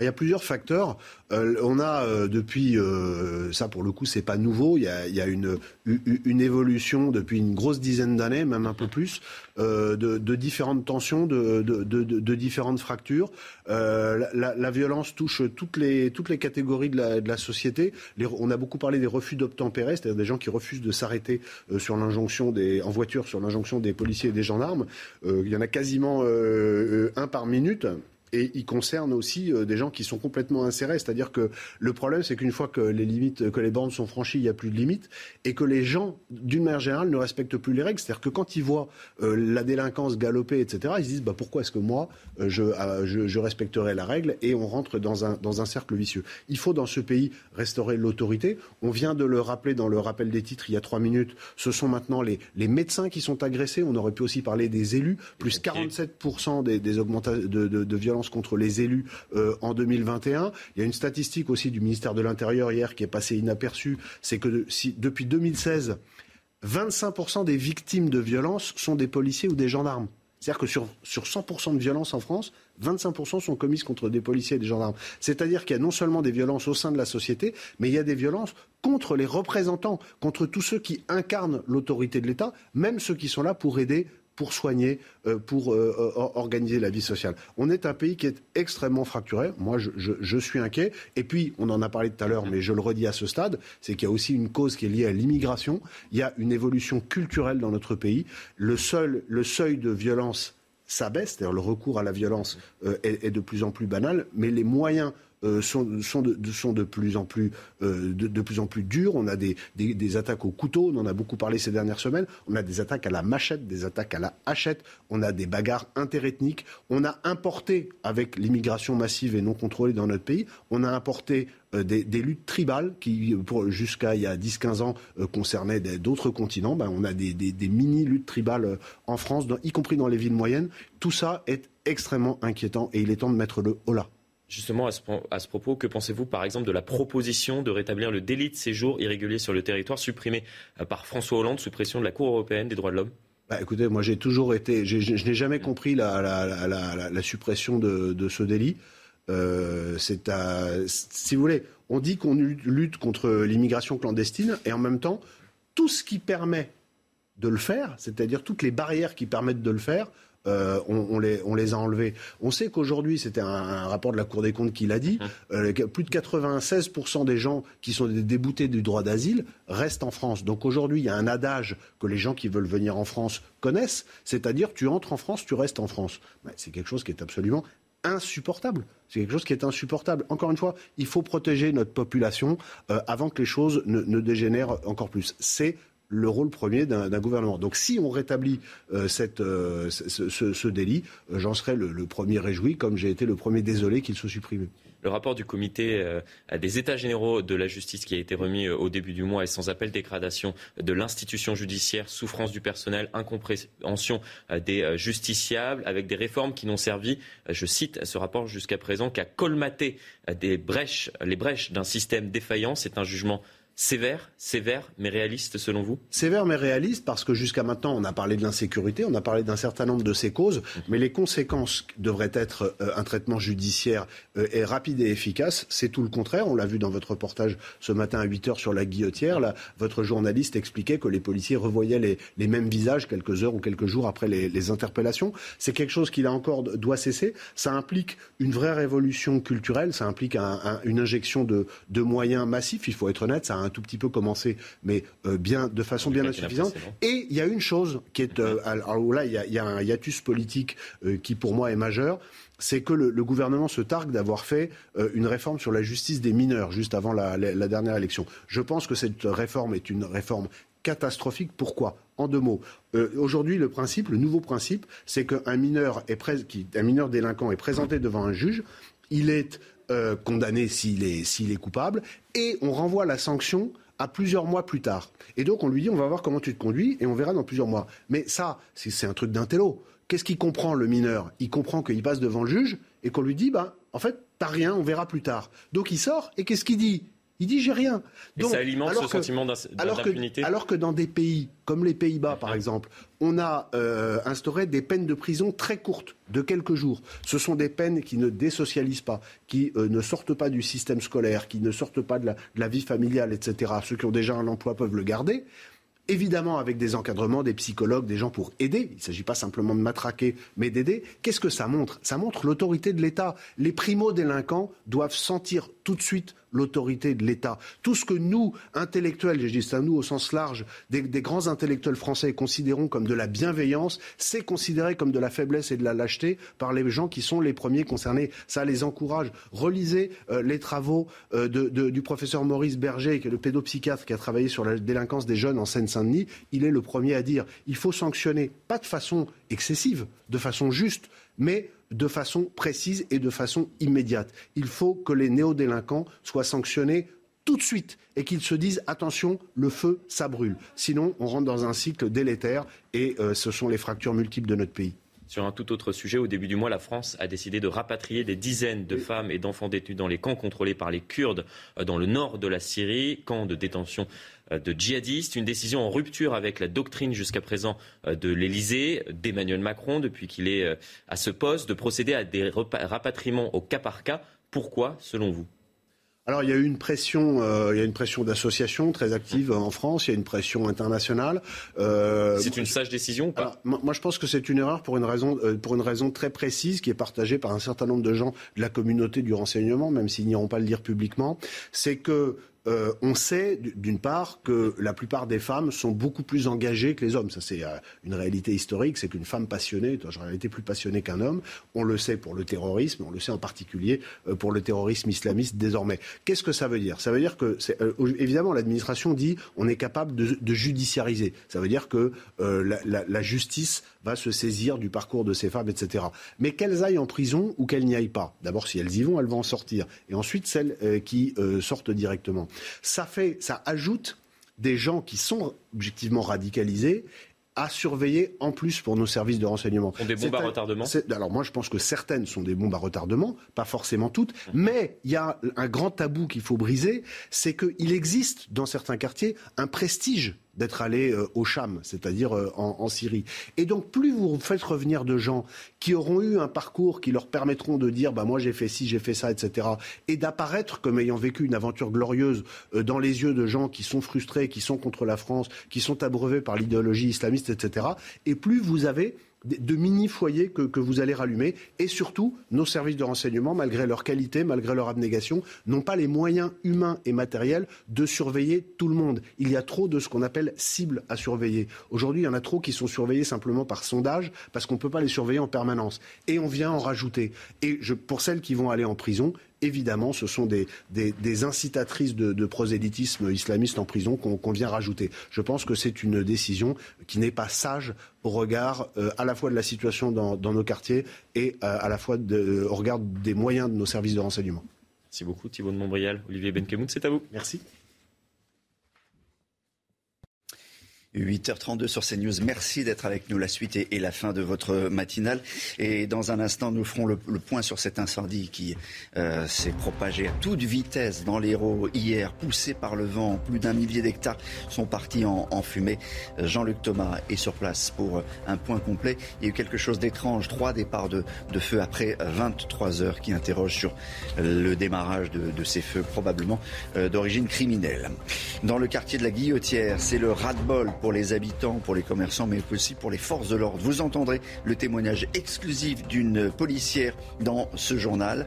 Il y a plusieurs facteurs. Euh, on a euh, depuis, euh, ça pour le coup, c'est pas nouveau. Il y a, il y a une, une, évolution depuis une grosse dizaine d'années, même un peu plus, de, de, différentes tensions, de, de, de différentes fractures. La, la, violence touche toutes les, toutes les catégories de la, la société. Les, on a beaucoup parlé des refus d'obtempérer, c'est-à-dire des gens qui refusent de s'arrêter sur l'injonction des, en voiture sur l'injonction des policiers et des gendarmes. il y en a quasiment un par minute et il concerne aussi euh, des gens qui sont complètement insérés. C'est-à-dire que le problème, c'est qu'une fois que les limites, que les bornes sont franchies, il n'y a plus de limites, et que les gens, d'une manière générale, ne respectent plus les règles. C'est-à-dire que quand ils voient euh, la délinquance galoper, etc., ils se disent bah, pourquoi est-ce que moi, euh, je, je, respecterai la règle Et on rentre dans un, dans un cercle vicieux? Il faut, dans ce pays, restaurer l'autorité. On vient de le rappeler dans le rappel des titres il y a trois minutes. Ce sont maintenant les, les médecins qui sont agressés. On aurait pu aussi parler des élus. Plus 47% des, des augmentations de, de, de violences contre les élus euh, en 2021. Il y a une statistique aussi du ministère de l'Intérieur hier qui est passée inaperçue, c'est que si, depuis 2016, 25% des victimes de violences sont des policiers ou des gendarmes. C'est-à-dire que sur, sur 100% de violences en France, 25% sont commises contre des policiers et des gendarmes. C'est-à-dire qu'il y a non seulement des violences au sein de la société, mais il y a des violences contre les représentants, contre tous ceux qui incarnent l'autorité de l'État, même ceux qui sont là pour aider pour soigner, euh, pour euh, organiser la vie sociale. On est un pays qui est extrêmement fracturé. Moi, je, suis inquiet. Et puis, on en a parlé tout à l'heure, mais je le redis à ce stade, c'est qu'il y a aussi une cause qui est liée à l'immigration. Il y a une évolution culturelle dans notre pays. Le, seul, le seuil de violence s'abaisse, c'est-à-dire le recours à la violence euh, est, de plus en plus banal, mais les moyens euh, sont, de, plus en plus, euh, durs. On a des, attaques au couteau, on en a beaucoup parlé ces dernières semaines. On a des attaques à la machette, des attaques à la hachette. On a des bagarres interethniques. On a importé, avec l'immigration massive et non contrôlée dans notre pays, on a importé euh, des, luttes tribales qui, jusqu'à il y a 10-15 ans, concernaient d'autres continents. Ben, on a des, mini-luttes tribales en France, y compris dans les villes moyennes. Tout ça est extrêmement inquiétant et il est temps de mettre le haut là. Justement, à ce, propos, que pensez-vous par exemple de la proposition de rétablir le délit de séjour irrégulier sur le territoire supprimé euh, par François Hollande sous pression de la Cour européenne des droits de l'homme? Bah, écoutez, moi j'ai toujours été, je n'ai jamais compris la, suppression de, ce délit. Euh, c'est si vous voulez, on dit qu'on lutte contre l'immigration clandestine et en même temps, tout ce qui permet de le faire, c'est-à-dire toutes les barrières qui permettent de le faire, euh, on, les, on, les, a enlevés. On sait qu'aujourd'hui, c'était un, rapport de la Cour des comptes qui l'a dit, mmh. euh, plus de 96% des gens qui sont déboutés du droit d'asile restent en France. Donc aujourd'hui, il y a un adage que les gens qui veulent venir en France connaissent, c'est-à-dire tu entres en France, tu restes en France. c'est quelque chose qui est absolument insupportable. C'est quelque chose qui est insupportable. Encore une fois, il faut protéger notre population euh, avant que les choses ne, ne dégénèrent encore plus. C'est le rôle premier d'un gouvernement. Donc si on rétablit euh, euh, ce, délit, euh, j'en serai le, premier réjoui, comme j'ai été le premier désolé qu'il soit supprimé. Le rapport du comité des États généraux de la justice qui a été remis au début du mois est sans appel dégradation de l'institution judiciaire, souffrance du personnel, incompréhension des justiciables, avec des réformes qui n'ont servi, je cite ce rapport jusqu'à présent, qu'à colmater les brèches d'un système défaillant. C'est un jugement Sévère, sévère, mais réaliste selon vous? Sévère mais réaliste parce que jusqu'à maintenant on a parlé de l'insécurité, on a parlé d'un certain nombre de ses causes, mais les conséquences devraient être euh, un traitement judiciaire euh, rapide et efficace. C'est tout le contraire. On l'a vu dans votre reportage ce matin à 8 heures sur la guillotière. Là, votre journaliste expliquait que les policiers revoyaient les, mêmes visages quelques heures ou quelques jours après les, interpellations. C'est quelque chose qui là encore doit cesser. Ça implique une vraie révolution culturelle. Ça implique une injection de, de, moyens massifs. Il faut être honnête. Ça a un tout petit peu commencé, mais euh, bien, de façon bien insuffisante. Et il y a une chose qui est, euh, alors là, il y, a, un hiatus politique euh, qui pour moi est majeur c'est que le, gouvernement se targue d'avoir fait une réforme sur la justice des mineurs juste avant la, dernière élection. Je pense que cette réforme est une réforme catastrophique. Pourquoi? En deux mots. Aujourd'hui, le principe, le nouveau principe, c'est qu'un mineur, est qui, un mineur délinquant est présenté devant un juge, il est euh, condamné s'il est, s'il est coupable, et on renvoie la sanction à plusieurs mois plus tard. Et donc on lui dit on va voir comment tu te conduis et on verra dans plusieurs mois. Mais ça, c'est, un truc d'intello. Qu'est-ce qu'il comprend le mineur? Il comprend qu'il passe devant le juge et qu'on lui dit bah en fait t'as rien, on verra plus tard. Donc il sort et qu'est-ce qu'il dit? Il dit j'ai rien. Et ça alimente ce sentiment d'impunité alors, que dans des pays comme les Pays-Bas, par exemple, on a euh, instauré des peines de prison très courtes, de quelques jours. Ce sont des peines qui ne désocialisent pas, qui euh, ne sortent pas du système scolaire, qui ne sortent pas de la, de la vie familiale, etc. Ceux qui ont déjà un emploi peuvent le garder évidemment avec des encadrements, des psychologues, des gens pour aider. Il ne s'agit pas simplement de matraquer, mais d'aider. Qu'est-ce que ça montre? Ça montre l'autorité de l'État. Les primo-délinquants doivent sentir tout de suite l'autorité de l'État. Tout ce que nous, intellectuels, je dis ça nous au sens large, des, grands intellectuels français considérons comme de la bienveillance, c'est considéré comme de la faiblesse et de la lâcheté par les gens qui sont les premiers concernés. Ça les encourage. Relisez euh, les travaux euh, du professeur Maurice Berger, qui est le pédopsychiatre qui a travaillé sur la délinquance des jeunes en Seine-Saint-Denis. Il est le premier à dire il faut sanctionner, pas de façon excessive, de façon juste, mais de façon précise et de façon immédiate. Il faut que les néo-délinquants soient sanctionnés tout de suite et qu'ils se disent attention, le feu, ça brûle. Sinon, on rentre dans un cycle délétère et euh, ce sont les fractures multiples de notre pays. Sur un tout autre sujet, au début du mois, la France a décidé de rapatrier des dizaines de femmes et d'enfants détenus dans les camps contrôlés par les Kurdes euh, dans le nord de la Syrie, camps de détention euh, de djihadistes. Une décision en rupture avec la doctrine jusqu'à présent euh, de l'Élysée, d'Emmanuel Macron, depuis qu'il est à ce poste, de procéder à des rapatriements au cas par cas. Pourquoi, selon vous? Alors il y a eu une pression, il y a une pression d'associations très active en France, il y a une pression internationale. c'est une sage décision ou pas Moi je pense que c'est une erreur pour une raison, pour une raison très précise qui est partagée par un certain nombre de gens de la communauté du renseignement, même s'ils n'iront pas le dire publiquement. C'est que euh, on sait d'une part que la plupart des femmes sont beaucoup plus engagées que les hommes. Ça, c'est euh, une réalité historique. C'est qu'une femme passionnée est en réalité plus passionnée qu'un homme. On le sait pour le terrorisme, on le sait en particulier euh, pour le terrorisme islamiste désormais. Qu'est-ce que ça veut dire? Ça veut dire que, évidemment, l'administration dit on est capable de, judiciariser. Ça veut dire que la, justice va se saisir du parcours de ces femmes, etc. Mais qu'elles aillent en prison ou qu'elles n'y aillent pas. D'abord, si elles y vont, elles vont en sortir. Et ensuite, celles qui sortent directement ça fait, ça ajoute des gens qui sont objectivement radicalisés à surveiller en plus pour nos services de renseignement. Sont des bombes à retardement? Alors moi je pense que certaines sont des bombes à retardement, pas forcément toutes, mmh. mais il y a un grand tabou qu'il faut briser, c'est qu'il existe dans certains quartiers un prestige d'être allé euh, au Cham, c'est-à-dire euh, en, Syrie. Et donc, plus vous faites revenir de gens qui auront eu un parcours qui leur permettront de dire, bah moi j'ai fait ci, j'ai fait ça, etc., et d'apparaître comme ayant vécu une aventure glorieuse euh, dans les yeux de gens qui sont frustrés, qui sont contre la France, qui sont abreuvés par l'idéologie islamiste, etc., et plus vous avez de mini-foyers que, vous allez rallumer. Et surtout, nos services de renseignement, malgré leur qualité, malgré leur abnégation, n'ont pas les moyens humains et matériels de surveiller tout le monde. Il y a trop de ce qu'on appelle cibles à surveiller. Aujourd'hui, il y en a trop qui sont surveillés simplement par sondage, parce qu'on ne peut pas les surveiller en permanence. Et on vient en rajouter. Et pour celles qui vont aller en prison, évidemment, ce sont des, incitatrices de, prosélytisme islamiste en prison qu'on vient rajouter. Je pense que c'est une décision qui n'est pas sage au regard euh, à la fois de la situation dans, nos quartiers et euh, à la fois au regard des moyens de nos services de renseignement. Merci beaucoup Thibault de Montbrial. Olivier Benkemoun, c'est à vous. Merci. 8h32 sur CNews. Merci d'être avec nous. La suite et, la fin de votre matinale. Et dans un instant, nous ferons le, point sur cet incendie qui euh, s'est propagé à toute vitesse dans l'Hérault hier, poussé par le vent. Plus d'un millier d'hectares sont partis en, fumée. Jean-Luc Thomas est sur place pour un point complet. Il y a eu quelque chose d'étrange. Trois départs de, feu après 23 heures qui interrogent sur le démarrage de, ces feux, probablement euh, d'origine criminelle. Dans le quartier de la Guillotière, c'est le ras-de-bol pour les habitants, pour les commerçants, mais aussi pour les forces de l'ordre. Vous entendrez le témoignage exclusif d'une policière dans ce journal.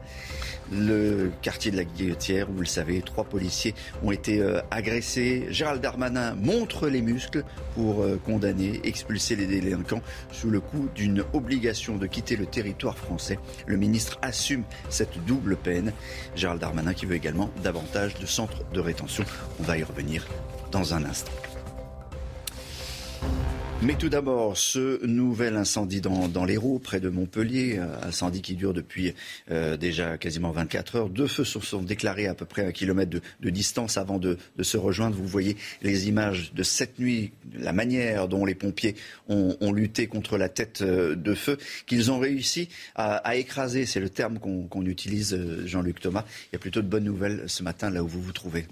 Le quartier de la Guillotière, vous le savez, trois policiers ont été euh, agressés. Gérald Darmanin montre les muscles pour euh, condamner, expulser les délinquants sous le coup d'une obligation de quitter le territoire français. Le ministre assume cette double peine. Gérald Darmanin qui veut également davantage de centres de rétention. On va y revenir dans un instant. Mais tout d'abord, ce nouvel incendie dans, dans l'Hérault, près de Montpellier, incendie qui dure depuis euh, déjà quasiment 24 heures. Deux feux sont déclarés à peu près à un kilomètre de, distance avant de, se rejoindre. Vous voyez les images de cette nuit, la manière dont les pompiers ont, lutté contre la tête euh, de feu, qu'ils ont réussi à, écraser. C'est le terme qu'on utilise, euh, Jean-Luc Thomas. Il y a plutôt de bonnes nouvelles ce matin là où vous vous trouvez.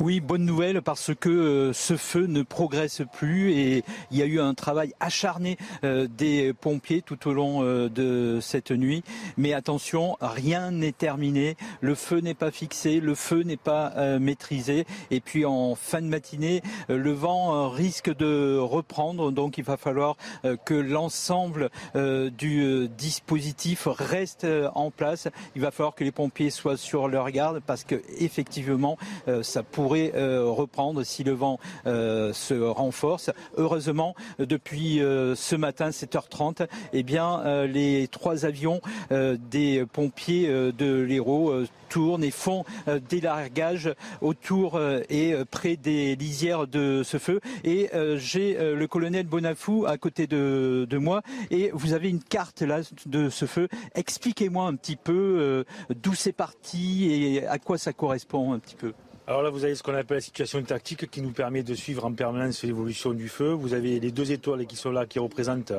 Oui, bonne nouvelle parce que euh, ce feu ne progresse plus et il y a eu un travail acharné euh, des pompiers tout au long euh, de cette nuit. Mais attention, rien n'est terminé, le feu n'est pas fixé, le feu n'est pas maîtrisé. Et puis en fin de matinée, le vent risque de reprendre, donc il va falloir que l'ensemble du dispositif reste en place. Il va falloir que les pompiers soient sur leur garde parce que effectivement, ça ça pourrait euh, reprendre si le vent euh, se renforce. Heureusement, depuis euh, ce matin, 7h30, eh bien, les trois avions des pompiers de l'Hérault tournent et font des largages autour et près des lisières de ce feu. Et j'ai le colonel Bonafou à côté de, de, moi et vous avez une carte là de ce feu. Expliquez-moi un petit peu d'où c'est parti et à quoi ça correspond un petit peu. Alors là, vous avez ce qu'on appelle la situation tactique qui nous permet de suivre en permanence l'évolution du feu. Vous avez les deux étoiles qui sont là, qui représentent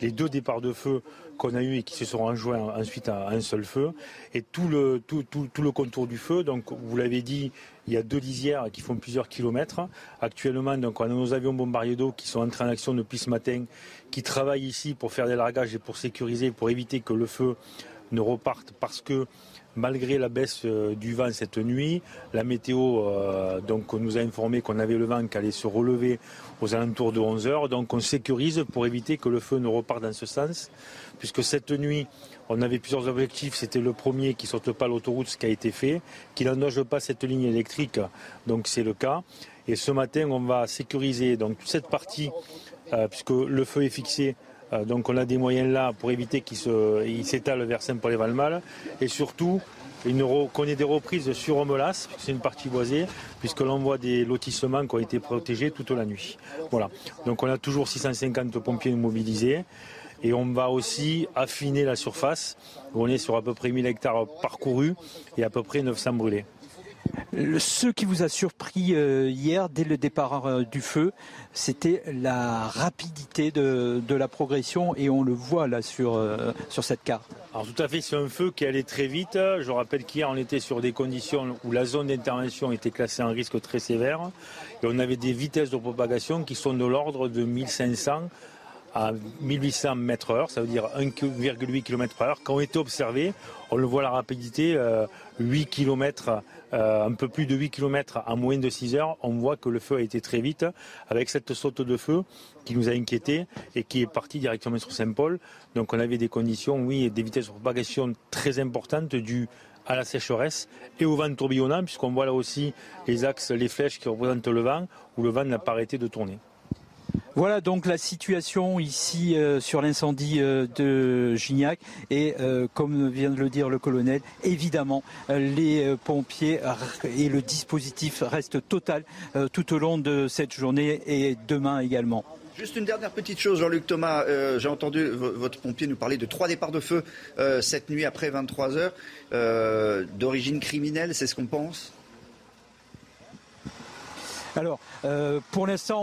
les deux départs de feu qu'on a eu et qui se sont rejoints ensuite à un seul feu. Et tout le, tout, tout, tout le contour du feu, donc vous l'avez dit, il y a deux lisières qui font plusieurs kilomètres. Actuellement, donc, on a nos avions bombardiers d'eau qui sont entrés en action depuis ce matin, qui travaillent ici pour faire des largages et pour sécuriser, pour éviter que le feu ne reparte parce que malgré la baisse euh, du vent cette nuit, la météo euh, nous a informé qu'on avait le vent qui allait se relever aux alentours de 11 heures. Donc on sécurise pour éviter que le feu ne reparte dans ce sens. Puisque cette nuit, on avait plusieurs objectifs. C'était le premier qui ne saute pas l'autoroute, ce qui a été fait, qui n'endoge pas cette ligne électrique, donc c'est le cas. Et ce matin, on va sécuriser donc, toute cette partie, euh, puisque le feu est fixé donc on a des moyens là pour éviter qu'il s'étale vers Saint-Paul-et-Valmal. Et surtout, qu'on ait des reprises sur Omelas, c'est une partie boisée, puisque l'on voit des lotissements qui ont été protégés toute la nuit. Voilà. Donc on a toujours 650 pompiers mobilisés. Et on va aussi affiner la surface. On est sur à peu près 1000 hectares parcourus et à peu près 900 brûlés. Ce qui vous a surpris euh, hier, dès le départ euh, du feu, c'était la rapidité de, la progression et on le voit là sur, euh, sur cette carte. Alors tout à fait, c'est un feu qui allait très vite. Je rappelle qu'hier, on était sur des conditions où la zone d'intervention était classée en risque très sévère et on avait des vitesses de propagation qui sont de l'ordre de 1500 à 1800 mètres heure, ça veut dire 1,8 km heure. Quand on était observé, on le voit la rapidité, 8 km euh, un peu plus de 8 km en moins de 6 heures, on voit que le feu a été très vite avec cette saute de feu qui nous a inquiétés et qui est partie directement sur Saint-Paul. Donc on avait des conditions, oui, des vitesses de propagation très importantes dues à la sécheresse et au vent tourbillonnant, puisqu'on voit là aussi les axes, les flèches qui représentent le vent, où le vent n'a pas arrêté de tourner. Voilà donc la situation ici euh, sur l'incendie euh, de Gignac et euh, comme vient de le dire le colonel, évidemment les pompiers et le dispositif restent total tout au long de cette journée et demain également. Juste une dernière petite chose, Jean-Luc Thomas. J'ai entendu votre pompier nous parler de trois départs de feu cette nuit après 23 heures, d'origine criminelle, c'est ce qu'on pense? Alors, euh, pour l'instant,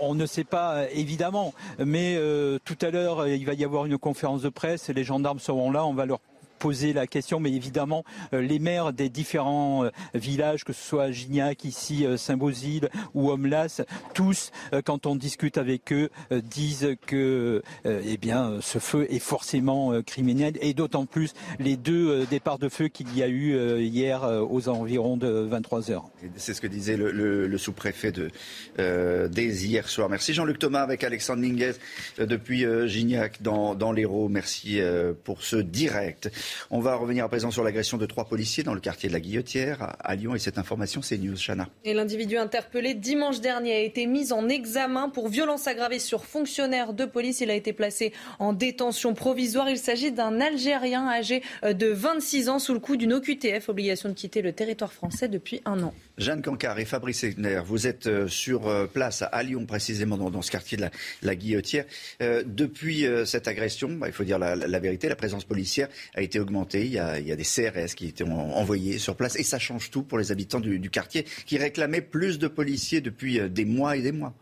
on, ne sait pas évidemment, mais euh, tout à l'heure, il va y avoir une conférence de presse, les gendarmes seront là, on va leur poser la question, mais évidemment, euh, les maires des différents euh, villages, que ce soit Gignac, ici, euh, Saint-Bosile ou Omlas, tous, quand on discute avec eux, disent que eh bien, ce feu est forcément criminel, et d'autant plus les deux départs de feu qu'il y a eu hier aux environs de 23 heures. C'est ce que disait le, sous-préfet de, hier soir. Merci Jean-Luc Thomas avec Alexandre Minguez depuis Gignac dans l'Hérault. Merci pour ce direct. On va revenir à présent sur l'agression de trois policiers dans le quartier de la Guillotière à Lyon. Et cette information, c'est News, Chana. Et l'individu interpellé dimanche dernier a été mis en examen pour violence aggravée sur fonctionnaire de police. Il a été placé en détention provisoire. Il s'agit d'un Algérien âgé de 26 ans sous le coup d'une OQTF, obligation de quitter le territoire français depuis un an. Jeanne Cancard et Fabrice Egner, vous êtes euh, sur euh, place à Lyon, précisément dans, ce quartier de la, Guillotière. Euh, depuis cette agression, bah, il faut dire la, vérité, la présence policière a été augmentée. Il y a, des CRS qui étaient envoyés sur place et ça change tout pour les habitants du quartier qui réclamaient plus de policiers depuis des mois et des mois.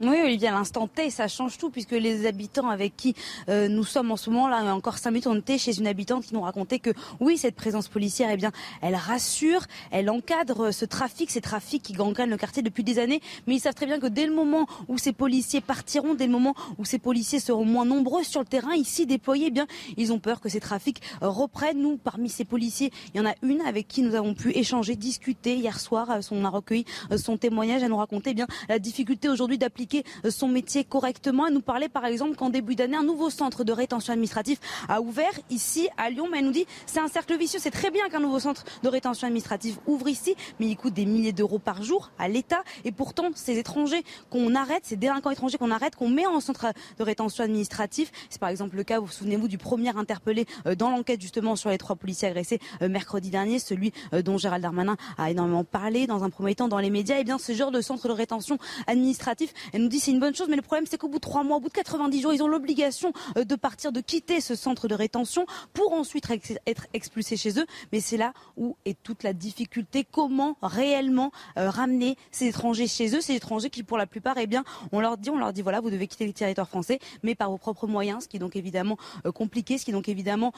Oui, Olivier, à l'instant T, ça change tout puisque les habitants avec qui euh, nous sommes en ce moment, là, a encore cinq minutes, on était chez une habitante qui nous racontait que oui, cette présence policière, eh bien, elle rassure, elle encadre ce trafic, ces trafics qui gangrènent le quartier depuis des années. Mais ils savent très bien que dès le moment où ces policiers partiront, dès le moment où ces policiers seront moins nombreux sur le terrain, ici déployés, eh bien, ils ont peur que ces trafics reprennent. Nous, parmi ces policiers, il y en a une avec qui nous avons pu échanger, discuter hier soir. Euh, on a recueilli euh, son témoignage. Elle nous racontait eh bien la difficulté aujourd'hui d'appliquer euh, son métier correctement. Elle nous parlait par exemple qu'en début d'année, un nouveau centre de rétention administrative a ouvert ici à Lyon. Mais elle nous dit c'est un cercle vicieux. C'est très bien qu'un nouveau centre de rétention administrative ouvre ici, mais il coûte des milliers d'euros par jour à l'État. Et pourtant, ces étrangers qu'on arrête, ces délinquants étrangers qu'on arrête, qu'on met en centre de rétention administrative, c'est par exemple le cas, vous vous souvenez-vous, du premier interpellé euh, dans l'enquête justement sur les trois policiers agressés euh, mercredi dernier, celui dont Gérald Darmanin a énormément parlé dans un premier temps dans les médias. Et eh bien ce genre de centre de rétention administrative, elle nous dit c'est une bonne chose, mais le problème c'est qu'au bout de trois mois, au bout de 90 jours, ils ont l'obligation euh, de partir, de quitter ce centre de rétention pour ensuite être expulsés chez eux. Mais c'est là où est toute la difficulté. Comment réellement euh, ramener ces étrangers chez eux, ces étrangers qui pour la plupart, eh bien, on leur dit, on leur dit voilà, vous devez quitter le territoire français, mais par vos propres moyens, ce qui est donc évidemment euh, compliqué, ce qui est donc évidemment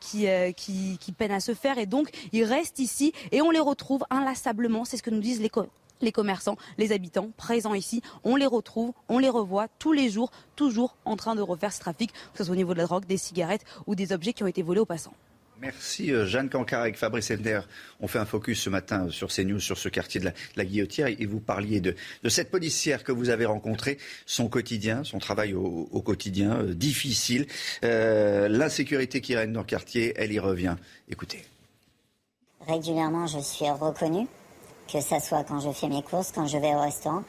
qui, qui, qui peine à se faire. Et donc ils restent ici et on les retrouve inlassablement. C'est ce que nous disent les les commerçants, les habitants présents ici, on les retrouve, on les revoit tous les jours, toujours en train de refaire ce trafic, que ce soit au niveau de la drogue, des cigarettes ou des objets qui ont été volés aux passants. Merci euh, Jeanne Cancar avec Fabrice Ender. On fait un focus ce matin sur CNews, sur ce quartier de la, Guillotière. Et vous parliez de, cette policière que vous avez rencontrée, son quotidien, son travail au, quotidien, euh, difficile. Euh, l'insécurité qui règne dans le quartier, elle y revient. Écoutez. Régulièrement, je suis reconnue que ça soit quand je fais mes courses, quand je vais au restaurant.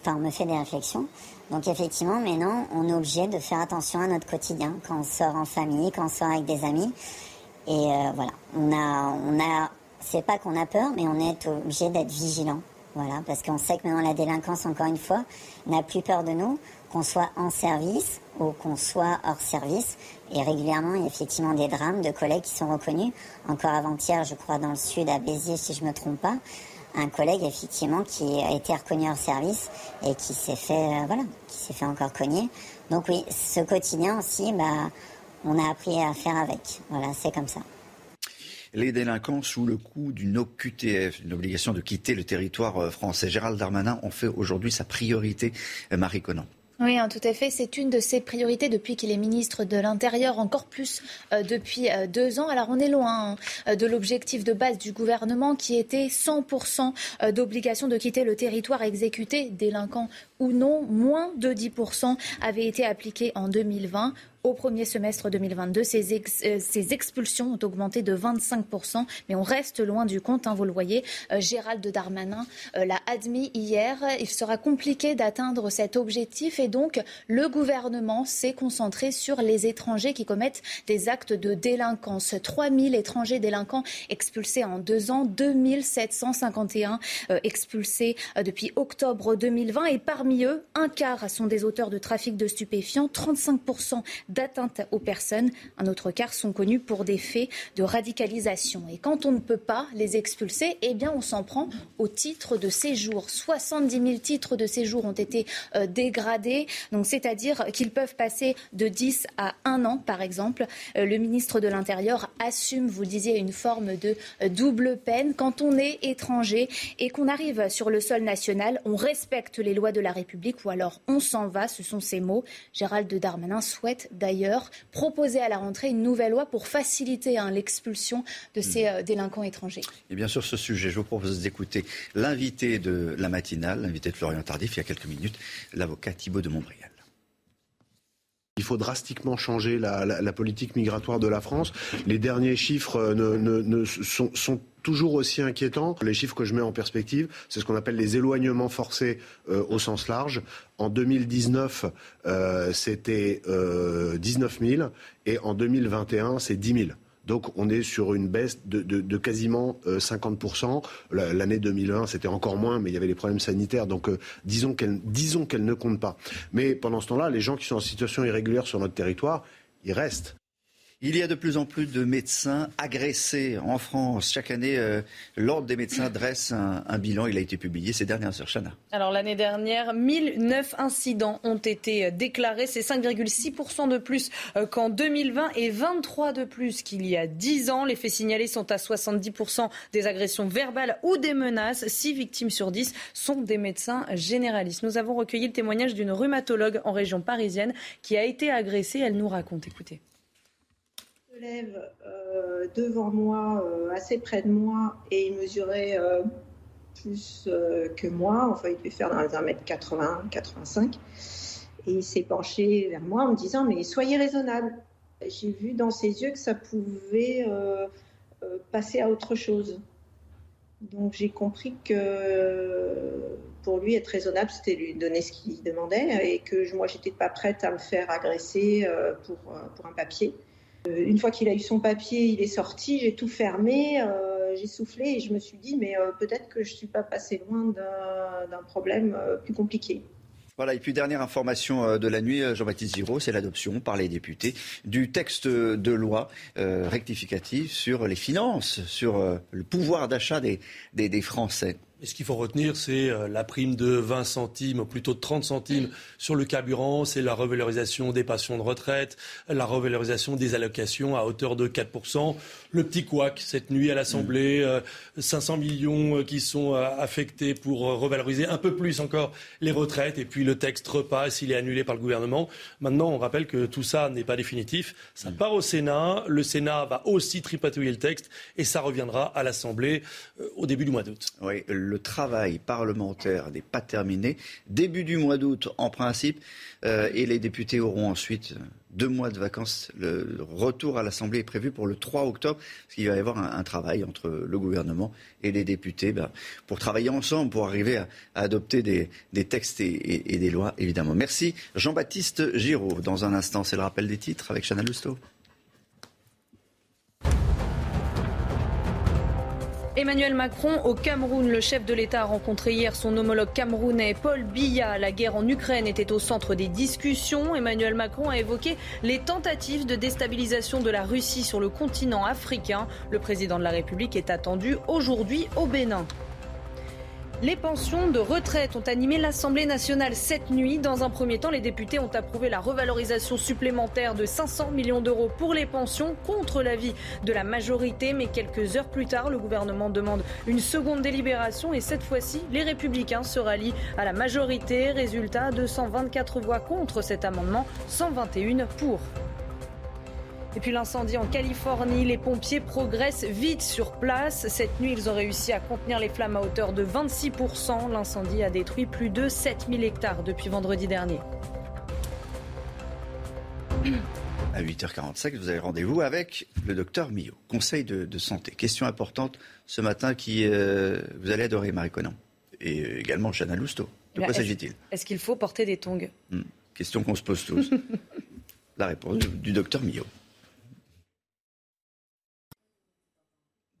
Enfin, on me fait des réflexions. Donc effectivement, maintenant, on est obligé de faire attention à notre quotidien quand on sort en famille, quand on sort avec des amis. Et euh, voilà, on a, on a, c'est pas qu'on a peur, mais on est obligé d'être vigilant. Voilà, parce qu'on sait que maintenant la délinquance, encore une fois, n'a plus peur de nous, qu'on soit en service ou qu'on soit hors service. Et régulièrement, il y a effectivement des drames de collègues qui sont reconnus. Encore avant-hier, je crois, dans le sud, à Béziers, si je ne me trompe pas, un collègue effectivement qui a été reconnu en service et qui s'est fait euh, voilà qui s'est fait encore cogner donc oui ce quotidien aussi bah on a appris à faire avec voilà c'est comme ça les délinquants sous le coup d'une OQTF, une obligation de quitter le territoire euh, français. Gérald Darmanin en fait aujourd'hui sa priorité, euh, Marie Conan. Oui, hein, tout à fait. C'est une de ses priorités depuis qu'il est ministre de l'Intérieur, encore plus euh, depuis euh, deux ans. Alors on est loin hein, de l'objectif de base du gouvernement qui était 100% euh, d'obligation de quitter le territoire exécuté, délinquants ou non. Moins de 10% avait été appliqué en 2020 au premier semestre 2022. Ces, euh, ces expulsions ont augmenté de 25%, mais on reste loin du compte, hein, vous le voyez. Euh, Gérald Darmanin euh, l'a admis hier. Il sera compliqué d'atteindre cet objectif et donc le gouvernement s'est concentré sur les étrangers qui commettent des actes de délinquance. 3000 étrangers délinquants expulsés en deux ans, 2751 expulsés depuis octobre 2020 et parmi eux, un quart sont des auteurs de trafic de stupéfiants, 35% d'atteinte aux personnes. Un autre quart sont connus pour des faits de radicalisation. Et quand on ne peut pas les expulser, eh bien on s'en prend au titre de séjour. 70 000 titres de séjour ont été euh, dégradés, donc c'est-à-dire qu'ils peuvent passer de 10 à 1 an, par exemple. Euh, le ministre de l'Intérieur assume, vous le disiez, une forme de euh, double peine. Quand on est étranger et qu'on arrive sur le sol national, on respecte les lois de la République ou alors on s'en va. Ce sont ces mots. Gérald Darmanin souhaite d'ailleurs proposer à la rentrée une nouvelle loi pour faciliter hein, l'expulsion de ces euh, délinquants étrangers. Et bien sur ce sujet, je vous propose d'écouter l'invité de la matinale, l'invité de Florian Tardif, il y a quelques minutes, l'avocat Thibault de Montbrial. Il faut drastiquement changer la, politique migratoire de la France. Les derniers chiffres euh, ne, sont, sont toujours aussi inquiétant. Les chiffres que je mets en perspective, c'est ce qu'on appelle les éloignements forcés euh, au sens large. En 2019, euh, c'était euh, 19 000 et en 2021, c'est 10 000. Donc on est sur une baisse de, quasiment 50%. Euh, l'année 2001, c'était encore moins, mais il y avait les problèmes sanitaires. Donc disons qu'elle disons ne compte pas. Mais pendant ce temps-là, les gens qui sont en situation irrégulière sur notre territoire, ils restent. Il y a de plus en plus de médecins agressés en France. Chaque année, euh, l'Ordre des médecins dresse un, bilan. Il a été publié ces dernières heures. Chana. Alors l'année dernière, 1009 incidents ont été euh, déclarés. C'est 5,6% de plus euh, qu'en 2020 et 23 de plus qu'il y a 10 ans. Les faits signalés sont à 70% des agressions verbales ou des menaces. 6 victimes sur 10 sont des médecins généralistes. Nous avons recueilli le témoignage d'une rhumatologue en région parisienne qui a été agressée. Elle nous raconte. Écoutez lève euh, devant moi, euh, assez près de moi, et il mesurait euh, plus que moi. Enfin, il devait faire dans les 1m80, 85. Et il s'est penché vers moi en me disant Mais soyez raisonnable. J'ai vu dans ses yeux que ça pouvait passer à autre chose. Donc j'ai compris que pour lui, être raisonnable, c'était lui donner ce qu'il demandait et que moi, j'étais pas prête à me faire agresser pour un papier. Euh, une fois qu'il a eu son papier, il est sorti, j'ai tout fermé, euh, j'ai soufflé et je me suis dit, mais euh, peut-être que je ne suis pas passé loin d'un problème plus compliqué. Voilà, et puis dernière information de la nuit, Jean-Baptiste Giraud, c'est l'adoption par les députés du texte de loi rectificatif sur les finances, sur le pouvoir d'achat des, des Français. Et ce qu'il faut retenir, c'est euh, la prime de 20 centimes, ou plutôt de 30 centimes sur le carburant, c'est la revalorisation des pensions de retraite, la revalorisation des allocations à hauteur de 4%. Le petit couac, cette nuit à l'Assemblée, 500 mm. euh, millions euh, qui sont affectés pour revaloriser un peu plus encore les retraites, et puis le texte repasse, il est annulé par le gouvernement. Maintenant, on rappelle que tout ça n'est pas définitif. Ça mm. part au Sénat, le Sénat va aussi tripatouiller le texte, et ça reviendra à l'Assemblée au début du mois d'août. Oui, le travail parlementaire n'est pas terminé. Début du mois d'août, en principe, euh, et les députés auront ensuite deux mois de vacances. Le retour à l'Assemblée est prévu pour le 3 octobre, parce qu'il va y avoir un, travail entre le gouvernement et les députés ben, pour travailler ensemble, pour arriver à, adopter des, textes et, des lois, évidemment. Merci Jean-Baptiste Giraud. Dans un instant, c'est le rappel des titres avec Chana Lousteau. Emmanuel Macron au Cameroun. Le chef de l'État a rencontré hier son homologue camerounais Paul Biya. La guerre en Ukraine était au centre des discussions. Emmanuel Macron a évoqué les tentatives de déstabilisation de la Russie sur le continent africain. Le président de la République est attendu aujourd'hui au Bénin. Les pensions de retraite ont animé l'Assemblée nationale cette nuit. Dans un premier temps, les députés ont approuvé la revalorisation supplémentaire de 500 millions d'euros pour les pensions contre l'avis de la majorité. Mais quelques heures plus tard, le gouvernement demande une seconde délibération et cette fois-ci, les républicains se rallient à la majorité. Résultat, 224 voix contre cet amendement, 121 pour. Et puis l'incendie en Californie, les pompiers progressent vite sur place. Cette nuit, ils ont réussi à contenir les flammes à hauteur de 26%. L'incendie a détruit plus de 7000 hectares depuis vendredi dernier. À 8h45, vous avez rendez-vous avec le docteur Millot, conseil de, santé. Question importante ce matin qui euh, vous allez adorer, Marie Conan. Et également Chana Lousteau. De quoi s'agit-il? Est-ce qu'il faut porter des tongs? Hmm. Question qu'on se pose tous. La réponse du docteur Millot.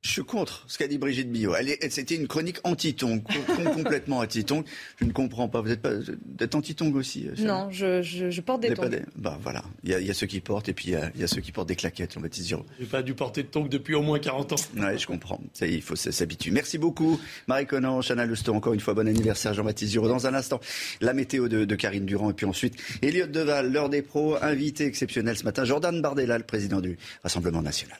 Je suis contre ce qu'a dit Brigitte Billot. C'était une chronique anti-tong, complètement anti-tong. Je ne comprends pas. Vous êtes, pas, êtes anti-tong aussi euh, Non, je, je, porte des tongs. Bah, voilà. Il y, a ceux qui portent et puis il y, a ceux qui portent des claquettes, Jean-Baptiste Giraud. J'ai pas dû porter de tongs depuis au moins 40 ans. Oui, je comprends. Ça il faut s'habituer. Merci beaucoup, Marie Conan, Chana Luston. Encore une fois, bon anniversaire, Jean-Baptiste Giraud. Dans un instant, la météo de, de Karine Durand et puis ensuite, Elliot Deval, l'heure des pros, invité exceptionnel ce matin, Jordan Bardella, le président du Rassemblement national.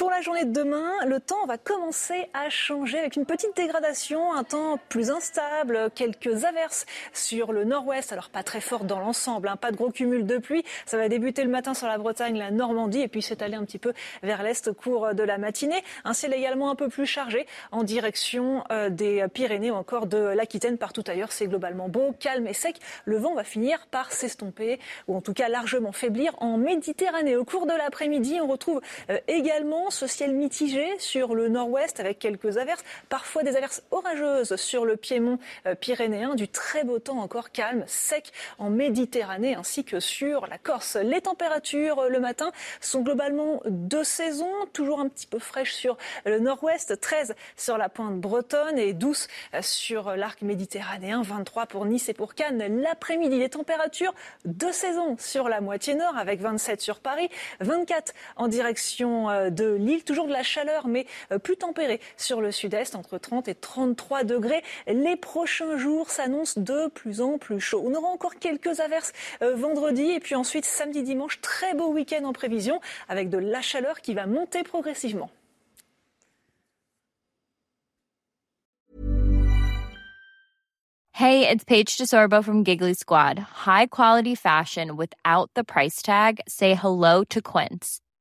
Pour la journée de demain, le temps va commencer à changer avec une petite dégradation, un temps plus instable, quelques averses sur le nord-ouest, alors pas très fort dans l'ensemble, hein, pas de gros cumul de pluie. Ça va débuter le matin sur la Bretagne, la Normandie et puis s'étaler un petit peu vers l'est au cours de la matinée. Un ciel également un peu plus chargé en direction euh, des Pyrénées ou encore de l'Aquitaine. Partout ailleurs, c'est globalement beau, calme et sec. Le vent va finir par s'estomper ou en tout cas largement faiblir en Méditerranée. Au cours de l'après-midi, on retrouve euh, également ce ciel mitigé sur le nord-ouest avec quelques averses, parfois des averses orageuses sur le piémont euh, pyrénéen, du très beau temps encore calme, sec en Méditerranée ainsi que sur la Corse. Les températures euh, le matin sont globalement de saison, toujours un petit peu fraîches sur le nord-ouest, 13 sur la pointe bretonne et 12 sur l'arc méditerranéen, 23 pour Nice et pour Cannes. L'après-midi, les températures de saison sur la moitié nord avec 27 sur Paris, 24 en direction euh, de Lille, toujours de la chaleur mais euh, plus tempérée sur le sud-est entre 30 et 33 degrés. Les prochains jours s'annoncent de plus en plus chaud. On aura encore quelques averses euh, vendredi et puis ensuite samedi dimanche, très beau week-end en prévision avec de la chaleur qui va monter progressivement. Hey, it's Paige DeSorbo from Giggly Squad. High quality fashion without the price tag. Say hello to Quince.